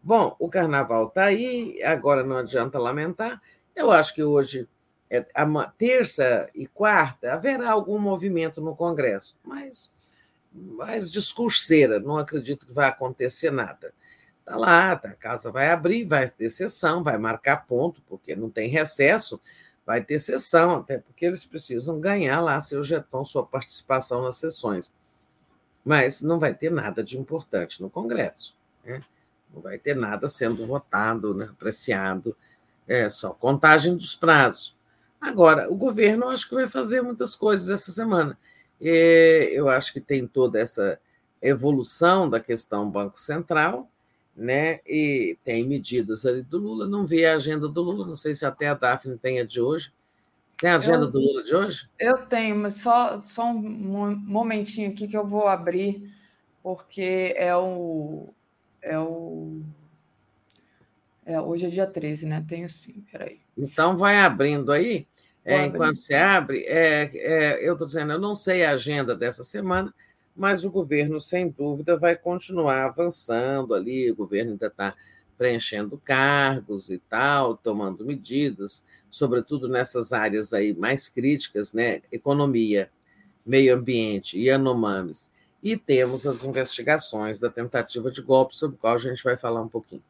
Bom, o carnaval está aí, agora não adianta lamentar. Eu acho que hoje, terça e quarta, haverá algum movimento no Congresso, mas mais discurseira, não acredito que vai acontecer nada. Está lá, tá, a casa vai abrir, vai ter sessão, vai marcar ponto, porque não tem recesso, vai ter sessão, até porque eles precisam ganhar lá seu jeton, sua participação nas sessões mas não vai ter nada de importante no Congresso. Né? Não vai ter nada sendo votado, né, apreciado, é só contagem dos prazos. Agora, o governo acho que vai fazer muitas coisas essa semana. E eu acho que tem toda essa evolução da questão Banco Central, né? E tem medidas ali do Lula. Não vi a agenda do Lula, não sei se até a Daphne tem a de hoje, tem a agenda eu, do Lula de hoje? Eu tenho, mas só, só um momentinho aqui que eu vou abrir, porque é o. É o é, hoje é dia 13, né? Tenho sim, peraí. Então, vai abrindo aí. É, enquanto você abre, é, é, eu estou dizendo, eu não sei a agenda dessa semana, mas o governo, sem dúvida, vai continuar avançando ali. O governo ainda está preenchendo cargos e tal, tomando medidas, sobretudo nessas áreas aí mais críticas, né? Economia, meio ambiente e Anomames. E temos as investigações da tentativa de golpe, sobre o qual a gente vai falar um pouquinho.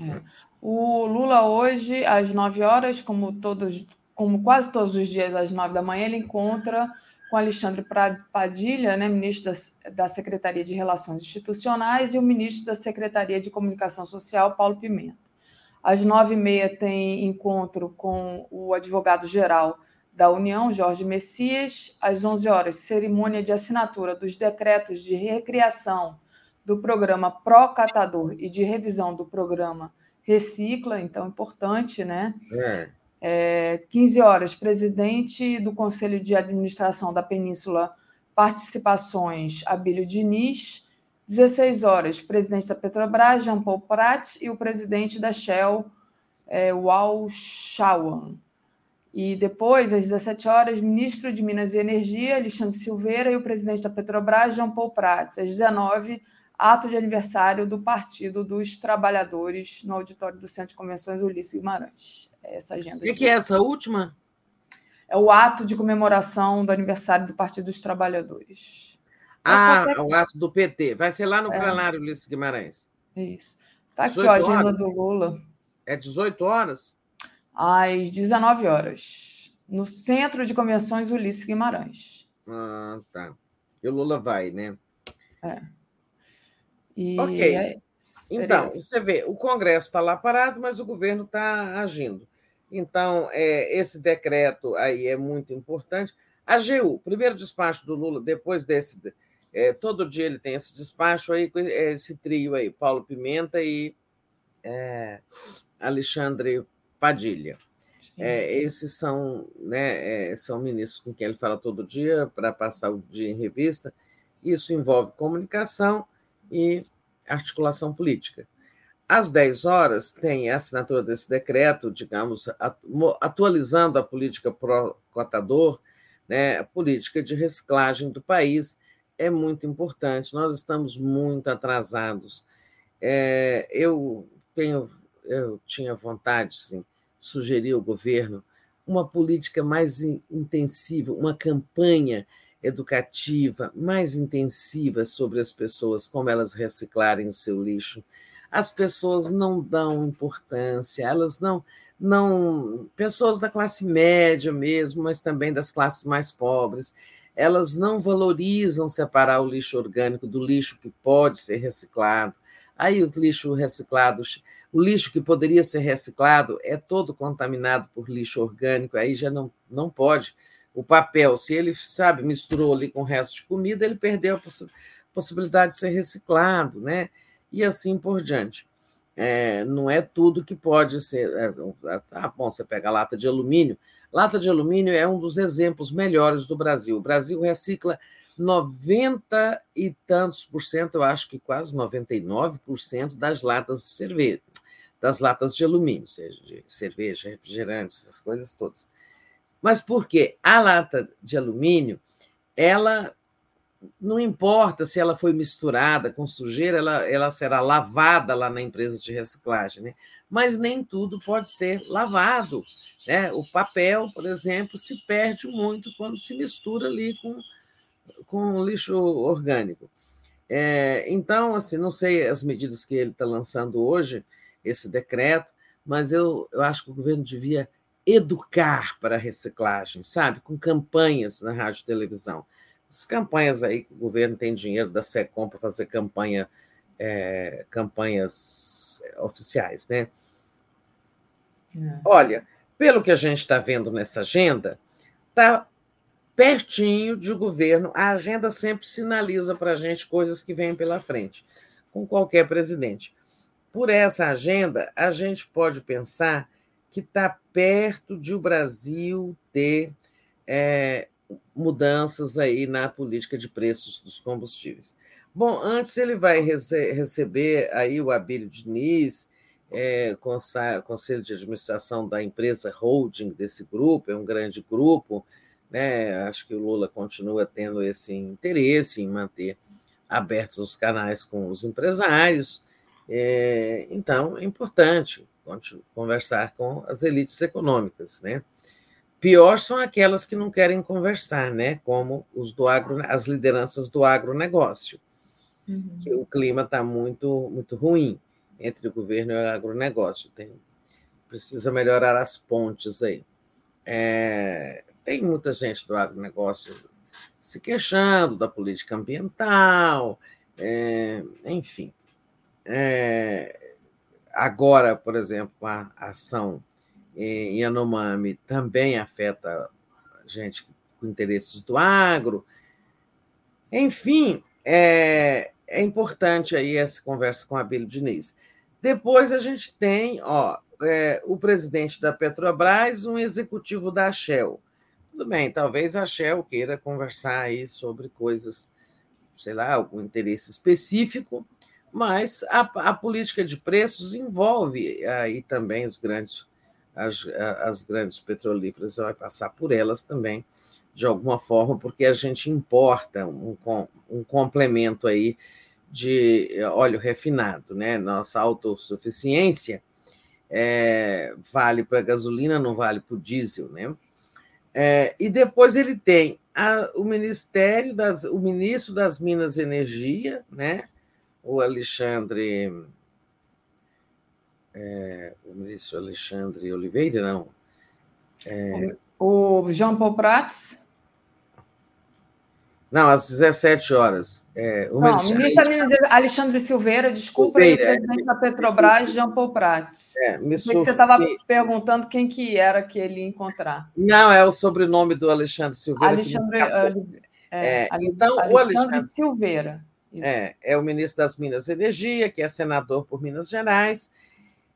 É. O Lula hoje, às 9 horas, como todos, como quase todos os dias às 9 da manhã, ele encontra com Alexandre Padilha, né, ministro da, da Secretaria de Relações Institucionais, e o ministro da Secretaria de Comunicação Social, Paulo Pimenta. Às nove e meia tem encontro com o advogado-geral da União, Jorge Messias. Às onze horas, cerimônia de assinatura dos decretos de recriação do programa Pro Catador e de revisão do programa Recicla, então importante, né? É. É, 15 horas, presidente do Conselho de Administração da Península Participações, Abílio Diniz. 16 horas, presidente da Petrobras, Jean Paul Prats, e o presidente da Shell, é, Wal Shawan. E depois, às 17 horas, ministro de Minas e Energia, Alexandre Silveira, e o presidente da Petrobras, Jean Paul Prats. Às 19 ato de aniversário do Partido dos Trabalhadores no auditório do Centro de Convenções Ulisses Guimarães. É essa agenda. O que, que é essa última? É o ato de comemoração do aniversário do Partido dos Trabalhadores. Ah, até... o ato do PT. Vai ser lá no é. plenário Ulisses Guimarães. Isso. Está aqui ó, a agenda horas. do Lula. É 18 horas? Às 19 horas. No Centro de Convenções Ulisses Guimarães. Ah, tá. E o Lula vai, né? É. E ok. É então, você vê, o Congresso está lá parado, mas o governo está agindo. Então, é, esse decreto aí é muito importante. A AGU, primeiro despacho do Lula, depois desse. É, todo dia ele tem esse despacho aí, esse trio aí, Paulo Pimenta e é, Alexandre Padilha. É, esses são, né, é, são ministros com quem ele fala todo dia para passar o dia em revista. Isso envolve comunicação e articulação política. Às 10 horas, tem a assinatura desse decreto, digamos, atualizando a política pró-cotador, né, a política de reciclagem do país, é muito importante. Nós estamos muito atrasados. É, eu tenho, eu tinha vontade, sim, sugerir ao governo uma política mais intensiva, uma campanha educativa mais intensiva sobre as pessoas, como elas reciclarem o seu lixo. As pessoas não dão importância, elas não não pessoas da classe média mesmo, mas também das classes mais pobres, elas não valorizam separar o lixo orgânico do lixo que pode ser reciclado. Aí os lixos reciclados, o lixo que poderia ser reciclado é todo contaminado por lixo orgânico, aí já não, não pode. O papel, se ele, sabe, misturou ali com o resto de comida, ele perdeu a poss possibilidade de ser reciclado, né? E assim por diante. É, não é tudo que pode ser. É, ah, bom, você pega a lata de alumínio. Lata de alumínio é um dos exemplos melhores do Brasil. O Brasil recicla 90 e tantos por cento, eu acho que quase 99% das latas de cerveja, das latas de alumínio, seja de cerveja, refrigerante, essas coisas todas. Mas por quê? A lata de alumínio, ela não importa se ela foi misturada com sujeira, ela, ela será lavada lá na empresa de reciclagem, né? mas nem tudo pode ser lavado. Né? O papel, por exemplo, se perde muito quando se mistura ali com, com lixo orgânico. É, então, assim, não sei as medidas que ele está lançando hoje, esse decreto, mas eu, eu acho que o governo devia educar para a reciclagem, sabe? Com campanhas na rádio e televisão. As campanhas aí que o governo tem dinheiro da SECOM para fazer campanha, é, campanhas oficiais, né? É. Olha, pelo que a gente está vendo nessa agenda, está pertinho de governo. A agenda sempre sinaliza para a gente coisas que vêm pela frente, com qualquer presidente. Por essa agenda, a gente pode pensar que está perto de o Brasil ter é, mudanças aí na política de preços dos combustíveis. Bom, antes ele vai rece receber aí o Abílio Diniz, é, conselho de administração da empresa holding desse grupo, é um grande grupo, né? acho que o Lula continua tendo esse interesse em manter abertos os canais com os empresários, é, então é importante conversar com as elites econômicas, né? Pior são aquelas que não querem conversar, né? Como os do agro, as lideranças do agronegócio, uhum. que o clima está muito, muito ruim entre o governo e o agronegócio. Tem, precisa melhorar as pontes aí. É, tem muita gente do agronegócio se queixando da política ambiental, é, enfim. É, agora, por exemplo, a ação em Yanomami também afeta gente com interesses do agro. Enfim, é, é importante aí essa conversa com a Abílio Diniz. Depois a gente tem ó, é, o presidente da Petrobras, um executivo da Shell. Tudo bem, talvez a Shell queira conversar aí sobre coisas, sei lá, algum interesse específico, mas a, a política de preços envolve aí também os grandes as, as grandes petrolíferas, vai passar por elas também, de alguma forma, porque a gente importa um, um complemento aí de óleo refinado, né? Nossa autossuficiência é, vale para gasolina, não vale para o diesel, né? É, e depois ele tem a, o Ministério das, o ministro das Minas e Energia, né? O Alexandre é, o ministro Alexandre Oliveira, não. É... O João Paulo Prats? Não, às 17 horas. É, o não, ministro Alexandre... Alexandre Silveira, desculpa, Silveira, aí, presidente da Petrobras, João Paulo Prats. É, me que você estava perguntando quem que era que ele ia encontrar. Não, é o sobrenome do Alexandre Silveira. Alexandre, é, é, então, Alexandre o Alexandre Silveira. É, é o ministro das Minas e Energia, que é senador por Minas Gerais,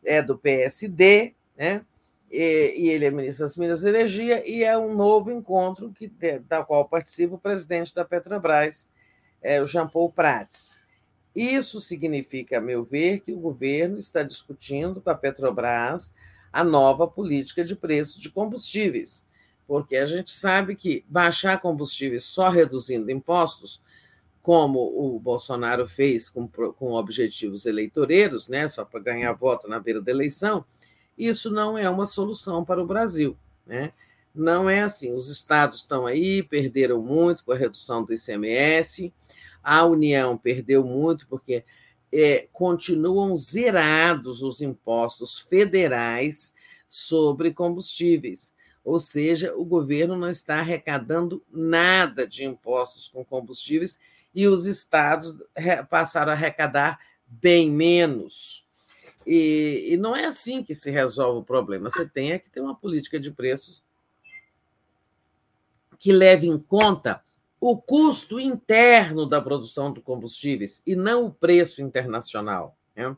é do PSD, né? E, e, ele é ministro das Minas e Energia, e é um novo encontro que, da qual participa o presidente da Petrobras, é, o Jean Paul Prats. Isso significa, a meu ver, que o governo está discutindo com a Petrobras a nova política de preços de combustíveis, porque a gente sabe que baixar combustíveis só reduzindo impostos como o Bolsonaro fez com, com objetivos eleitoreiros, né, só para ganhar voto na beira da eleição, isso não é uma solução para o Brasil. Né? Não é assim. Os estados estão aí, perderam muito com a redução do ICMS, a União perdeu muito porque é, continuam zerados os impostos federais sobre combustíveis. Ou seja, o governo não está arrecadando nada de impostos com combustíveis e os estados passaram a arrecadar bem menos. E, e não é assim que se resolve o problema. Você tem é que ter uma política de preços que leve em conta o custo interno da produção de combustíveis e não o preço internacional. Né?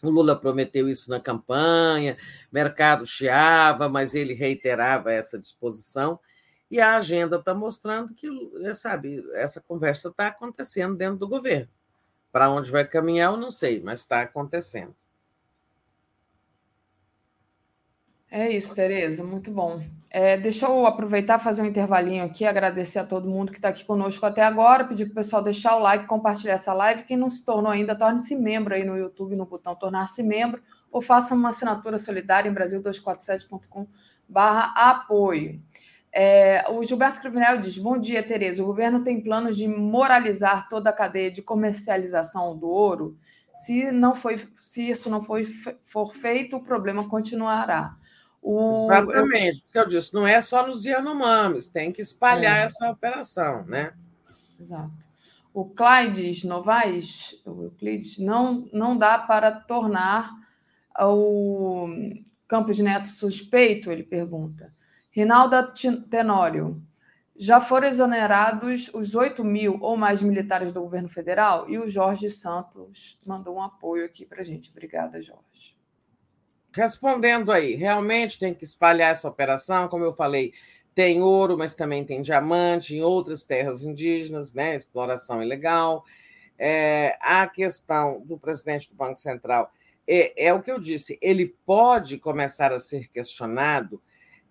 O Lula prometeu isso na campanha, mercado chiava, mas ele reiterava essa disposição. E a agenda está mostrando que, sabe, essa conversa está acontecendo dentro do governo. Para onde vai caminhar, eu não sei, mas está acontecendo. É isso, Tereza, muito bom. É, deixa eu aproveitar fazer um intervalinho aqui, agradecer a todo mundo que está aqui conosco até agora, pedir para o pessoal deixar o like, compartilhar essa live. Quem não se tornou ainda, torne-se membro aí no YouTube, no botão tornar-se membro, ou faça uma assinatura solidária em brasil247.com barra apoio. É, o Gilberto Cruvinel diz: Bom dia, Tereza. O governo tem planos de moralizar toda a cadeia de comercialização do ouro. Se, não foi, se isso não foi, for feito, o problema continuará. O... Exatamente, porque eu disse, não é só nos Yanomamis, tem que espalhar é. essa operação, né? Exato. O Clydes Novaes, o Euclides, não, não dá para tornar o Campos Neto suspeito, ele pergunta. Rinalda Tenório, já foram exonerados os 8 mil ou mais militares do governo federal? E o Jorge Santos mandou um apoio aqui para a gente. Obrigada, Jorge respondendo aí, realmente tem que espalhar essa operação, como eu falei, tem ouro, mas também tem diamante em outras terras indígenas, né? Exploração ilegal. É, a questão do presidente do Banco Central é, é, o que eu disse, ele pode começar a ser questionado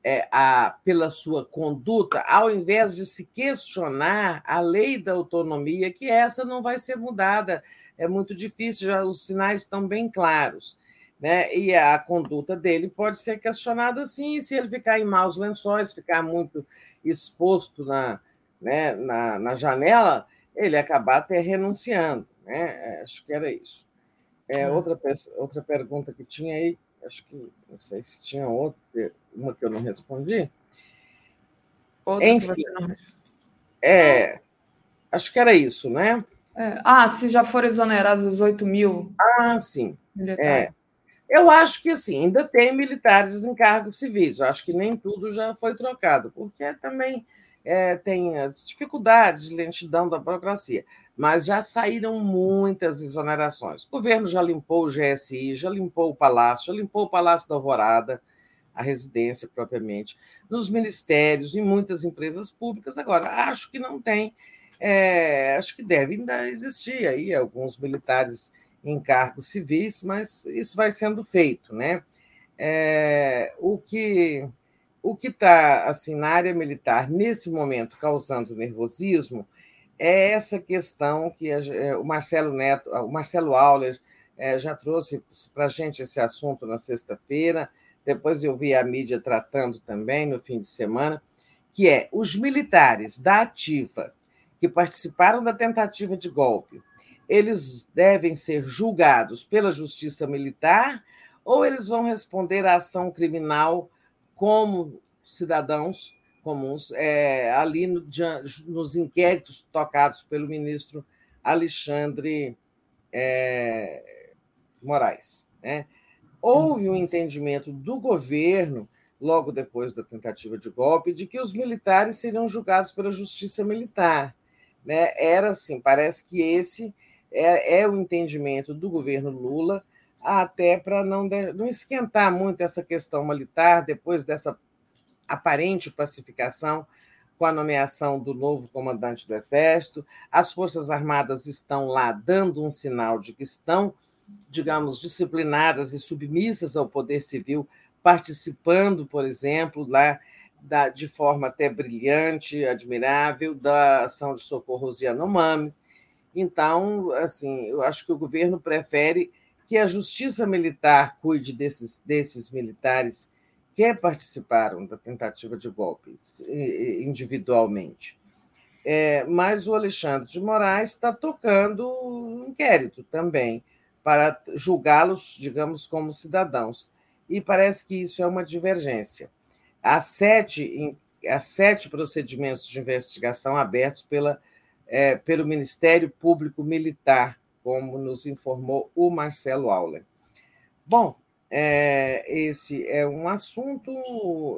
é, a, pela sua conduta, ao invés de se questionar a lei da autonomia, que essa não vai ser mudada. É muito difícil, já os sinais estão bem claros né? E a conduta dele pode ser questionada sim, se ele ficar em maus lençóis, ficar muito exposto na, né, na, na janela, ele acabar até renunciando. Né? É, acho que era isso. É, outra, outra pergunta que tinha aí, acho que não sei se tinha outra, uma que eu não respondi. Outra Enfim, não... é, acho que era isso, né? É. Ah, se já foram exonerados os 8 mil. Ah, sim. É. Eu acho que assim, ainda tem militares em cargos civis. Eu acho que nem tudo já foi trocado, porque também é, tem as dificuldades de lentidão da burocracia. Mas já saíram muitas exonerações. O governo já limpou o GSI, já limpou o Palácio, já limpou o Palácio da Alvorada, a residência propriamente, nos ministérios, em muitas empresas públicas. Agora, acho que não tem, é, acho que deve ainda existir aí alguns militares em cargos civis, mas isso vai sendo feito, né? É, o que o que está assim na área militar nesse momento causando nervosismo é essa questão que é, o Marcelo Neto, o Marcelo Auler é, já trouxe para a gente esse assunto na sexta-feira. Depois eu vi a mídia tratando também no fim de semana, que é os militares da ativa que participaram da tentativa de golpe eles devem ser julgados pela justiça militar ou eles vão responder à ação criminal como cidadãos comuns, é, ali no, nos inquéritos tocados pelo ministro Alexandre é, Moraes. Né? Houve um entendimento do governo, logo depois da tentativa de golpe, de que os militares seriam julgados pela justiça militar. Né? Era assim, parece que esse é, é o entendimento do governo Lula, até para não, não esquentar muito essa questão militar, depois dessa aparente pacificação com a nomeação do novo comandante do Exército. As Forças Armadas estão lá dando um sinal de que estão, digamos, disciplinadas e submissas ao poder civil, participando, por exemplo, lá da, de forma até brilhante, admirável, da ação de socorro aos Yanomamis. Então, assim, eu acho que o governo prefere que a justiça militar cuide desses, desses militares que participaram da tentativa de golpe individualmente. É, mas o Alexandre de Moraes está tocando um inquérito também para julgá-los, digamos, como cidadãos. E parece que isso é uma divergência. há sete, há sete procedimentos de investigação abertos pela, é, pelo Ministério Público Militar, como nos informou o Marcelo Auler. Bom, é, esse é um assunto.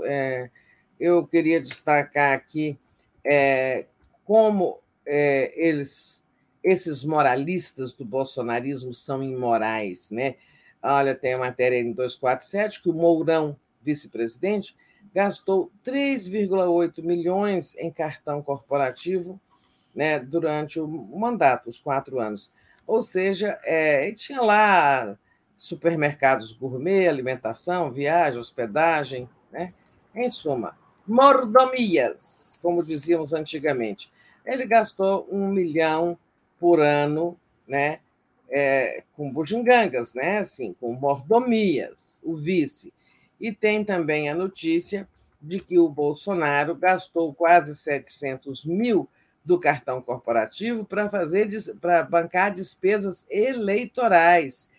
É, eu queria destacar aqui é, como é, eles, esses moralistas do bolsonarismo são imorais, né? Olha, tem a matéria em 247 que o Mourão, vice-presidente, gastou 3,8 milhões em cartão corporativo né, durante o mandato, os quatro anos. Ou seja, é, tinha lá supermercados gourmet, alimentação, viagem, hospedagem, né? em suma, mordomias, como dizíamos antigamente. Ele gastou um milhão por ano né? É, com bugigangas, né? assim, com mordomias, o vice. E tem também a notícia de que o Bolsonaro gastou quase 700 mil do cartão corporativo para fazer para bancar despesas eleitorais.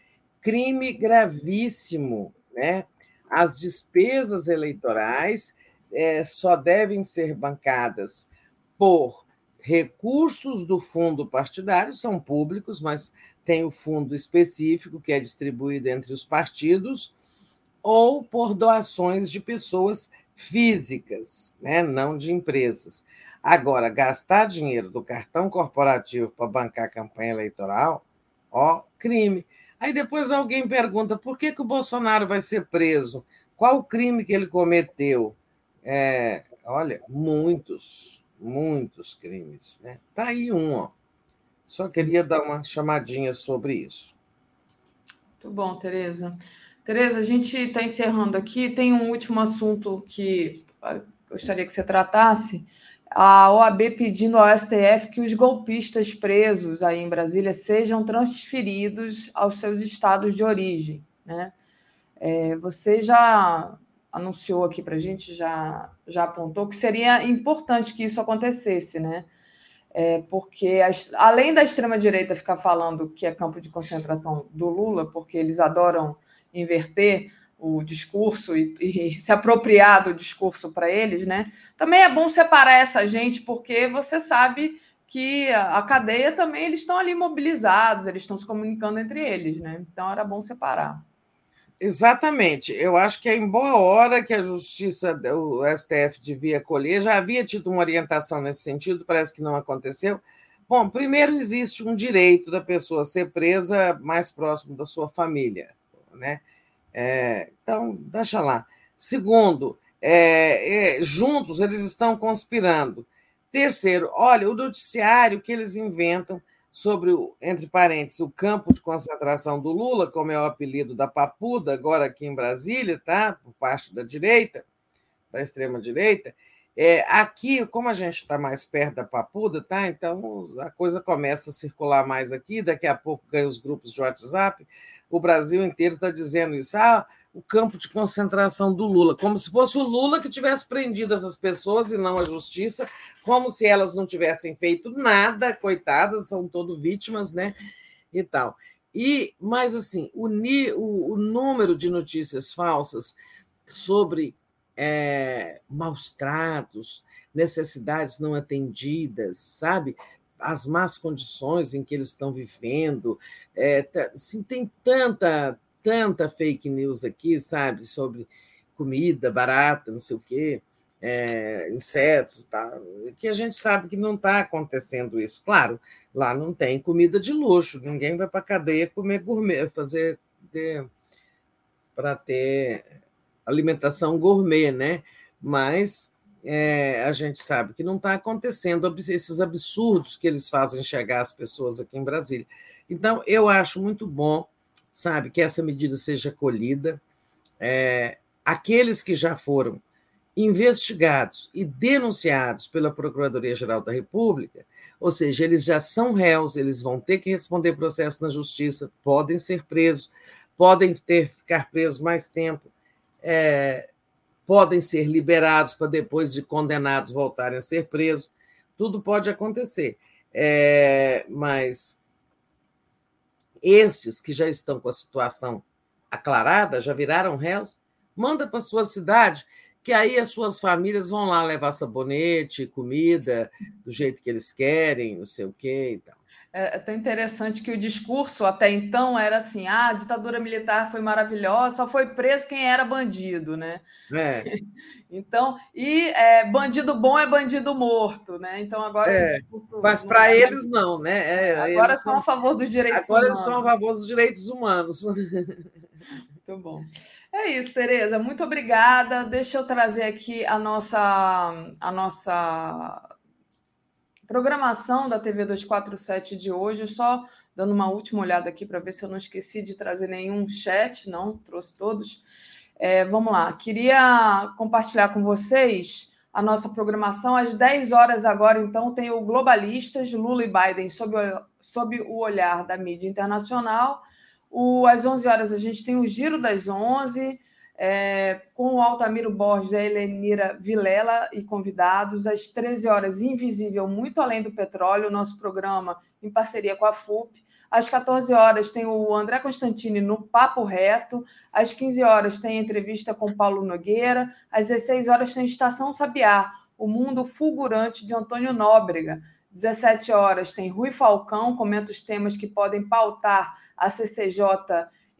Crime gravíssimo, né? As despesas eleitorais é, só devem ser bancadas por recursos do fundo partidário, são públicos, mas tem o fundo específico que é distribuído entre os partidos, ou por doações de pessoas físicas, né? não de empresas. Agora, gastar dinheiro do cartão corporativo para bancar a campanha eleitoral, ó, crime. Aí depois alguém pergunta por que, que o Bolsonaro vai ser preso? Qual o crime que ele cometeu? É, olha, muitos, muitos crimes. Né? Tá aí um, ó. Só queria dar uma chamadinha sobre isso. Muito bom, Tereza. Tereza, a gente está encerrando aqui. Tem um último assunto que gostaria que você tratasse a OAB pedindo ao STF que os golpistas presos aí em Brasília sejam transferidos aos seus estados de origem. Né? É, você já anunciou aqui para a gente, já, já apontou que seria importante que isso acontecesse, né? É, porque a, além da extrema-direita ficar falando que é campo de concentração do Lula, porque eles adoram inverter, o discurso e, e se apropriar do discurso para eles, né? Também é bom separar essa gente, porque você sabe que a, a cadeia também eles estão ali mobilizados, eles estão se comunicando entre eles, né? Então era bom separar. Exatamente. Eu acho que é em boa hora que a justiça, o STF devia colher. Já havia tido uma orientação nesse sentido, parece que não aconteceu. Bom, primeiro existe um direito da pessoa ser presa mais próximo da sua família, né? É, então, deixa lá. Segundo, é, é, juntos eles estão conspirando. Terceiro, olha, o noticiário que eles inventam sobre, o, entre parênteses, o campo de concentração do Lula, como é o apelido da Papuda, agora aqui em Brasília, tá? por parte da direita, da extrema-direita. É, aqui, como a gente está mais perto da Papuda, tá? então a coisa começa a circular mais aqui, daqui a pouco ganha os grupos de WhatsApp o Brasil inteiro está dizendo isso. Ah, o campo de concentração do Lula, como se fosse o Lula que tivesse prendido essas pessoas e não a justiça, como se elas não tivessem feito nada, coitadas, são todas vítimas, né? E tal. E, mas assim, o, o, o número de notícias falsas sobre é, maus tratos, necessidades não atendidas, sabe? As más condições em que eles estão vivendo. É, assim, tem tanta, tanta fake news aqui, sabe, sobre comida barata, não sei o quê, é, insetos, tá, que a gente sabe que não está acontecendo isso. Claro, lá não tem comida de luxo, ninguém vai para a cadeia comer gourmet, fazer para ter alimentação gourmet, né? Mas é, a gente sabe que não está acontecendo esses absurdos que eles fazem chegar às pessoas aqui em Brasília. Então, eu acho muito bom, sabe, que essa medida seja acolhida. É, aqueles que já foram investigados e denunciados pela Procuradoria-Geral da República, ou seja, eles já são réus, eles vão ter que responder processo na justiça, podem ser presos, podem ter ficar presos mais tempo. É, podem ser liberados para depois de condenados voltarem a ser presos. Tudo pode acontecer. É, mas estes que já estão com a situação aclarada, já viraram réus, manda para sua cidade, que aí as suas famílias vão lá levar sabonete, comida, do jeito que eles querem, não sei o quê e tal. É, é tão interessante que o discurso até então era assim: ah, a ditadura militar foi maravilhosa, só foi preso quem era bandido, né? É. Então, e é, bandido bom é bandido morto, né? Então agora. É, mas para é eles não, né? É, agora são a favor dos direitos agora humanos. Agora eles são a favor dos direitos humanos. Muito bom. É isso, Tereza. Muito obrigada. Deixa eu trazer aqui a nossa, a nossa programação da TV 247 de hoje, só dando uma última olhada aqui para ver se eu não esqueci de trazer nenhum chat, não, trouxe todos. É, vamos lá, queria compartilhar com vocês a nossa programação. Às 10 horas agora, então, tem o Globalistas, Lula e Biden, sob o, sob o olhar da mídia internacional. O, às 11 horas a gente tem o Giro das 11, é, com o Altamiro Borges e a Helenira Vilela e convidados. Às 13 horas, Invisível, Muito Além do Petróleo, nosso programa em parceria com a FUP. Às 14 horas tem o André Constantini no Papo Reto. Às 15 horas tem entrevista com Paulo Nogueira. Às 16 horas tem Estação Sabiá, o mundo fulgurante de Antônio Nóbrega. 17 horas tem Rui Falcão, comenta os temas que podem pautar a CCJ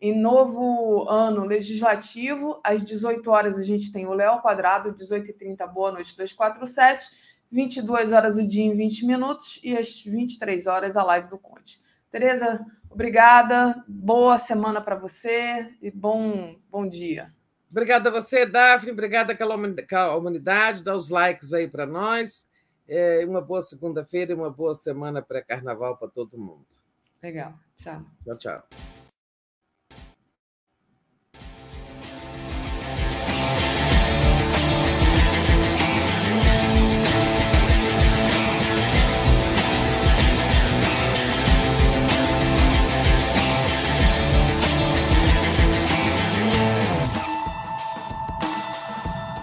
em novo ano legislativo. Às 18 horas a gente tem o Léo Quadrado, 18h30, Boa Noite 247. 22 horas o dia em 20 minutos e às 23 horas a live do Conte. Tereza, obrigada. Boa semana para você e bom, bom dia. Obrigada a você, Daphne. Obrigada à humanidade. Dá os likes aí para nós. É, uma boa segunda-feira e uma boa semana pré-carnaval para todo mundo. Legal. Tchau. Tchau, tchau.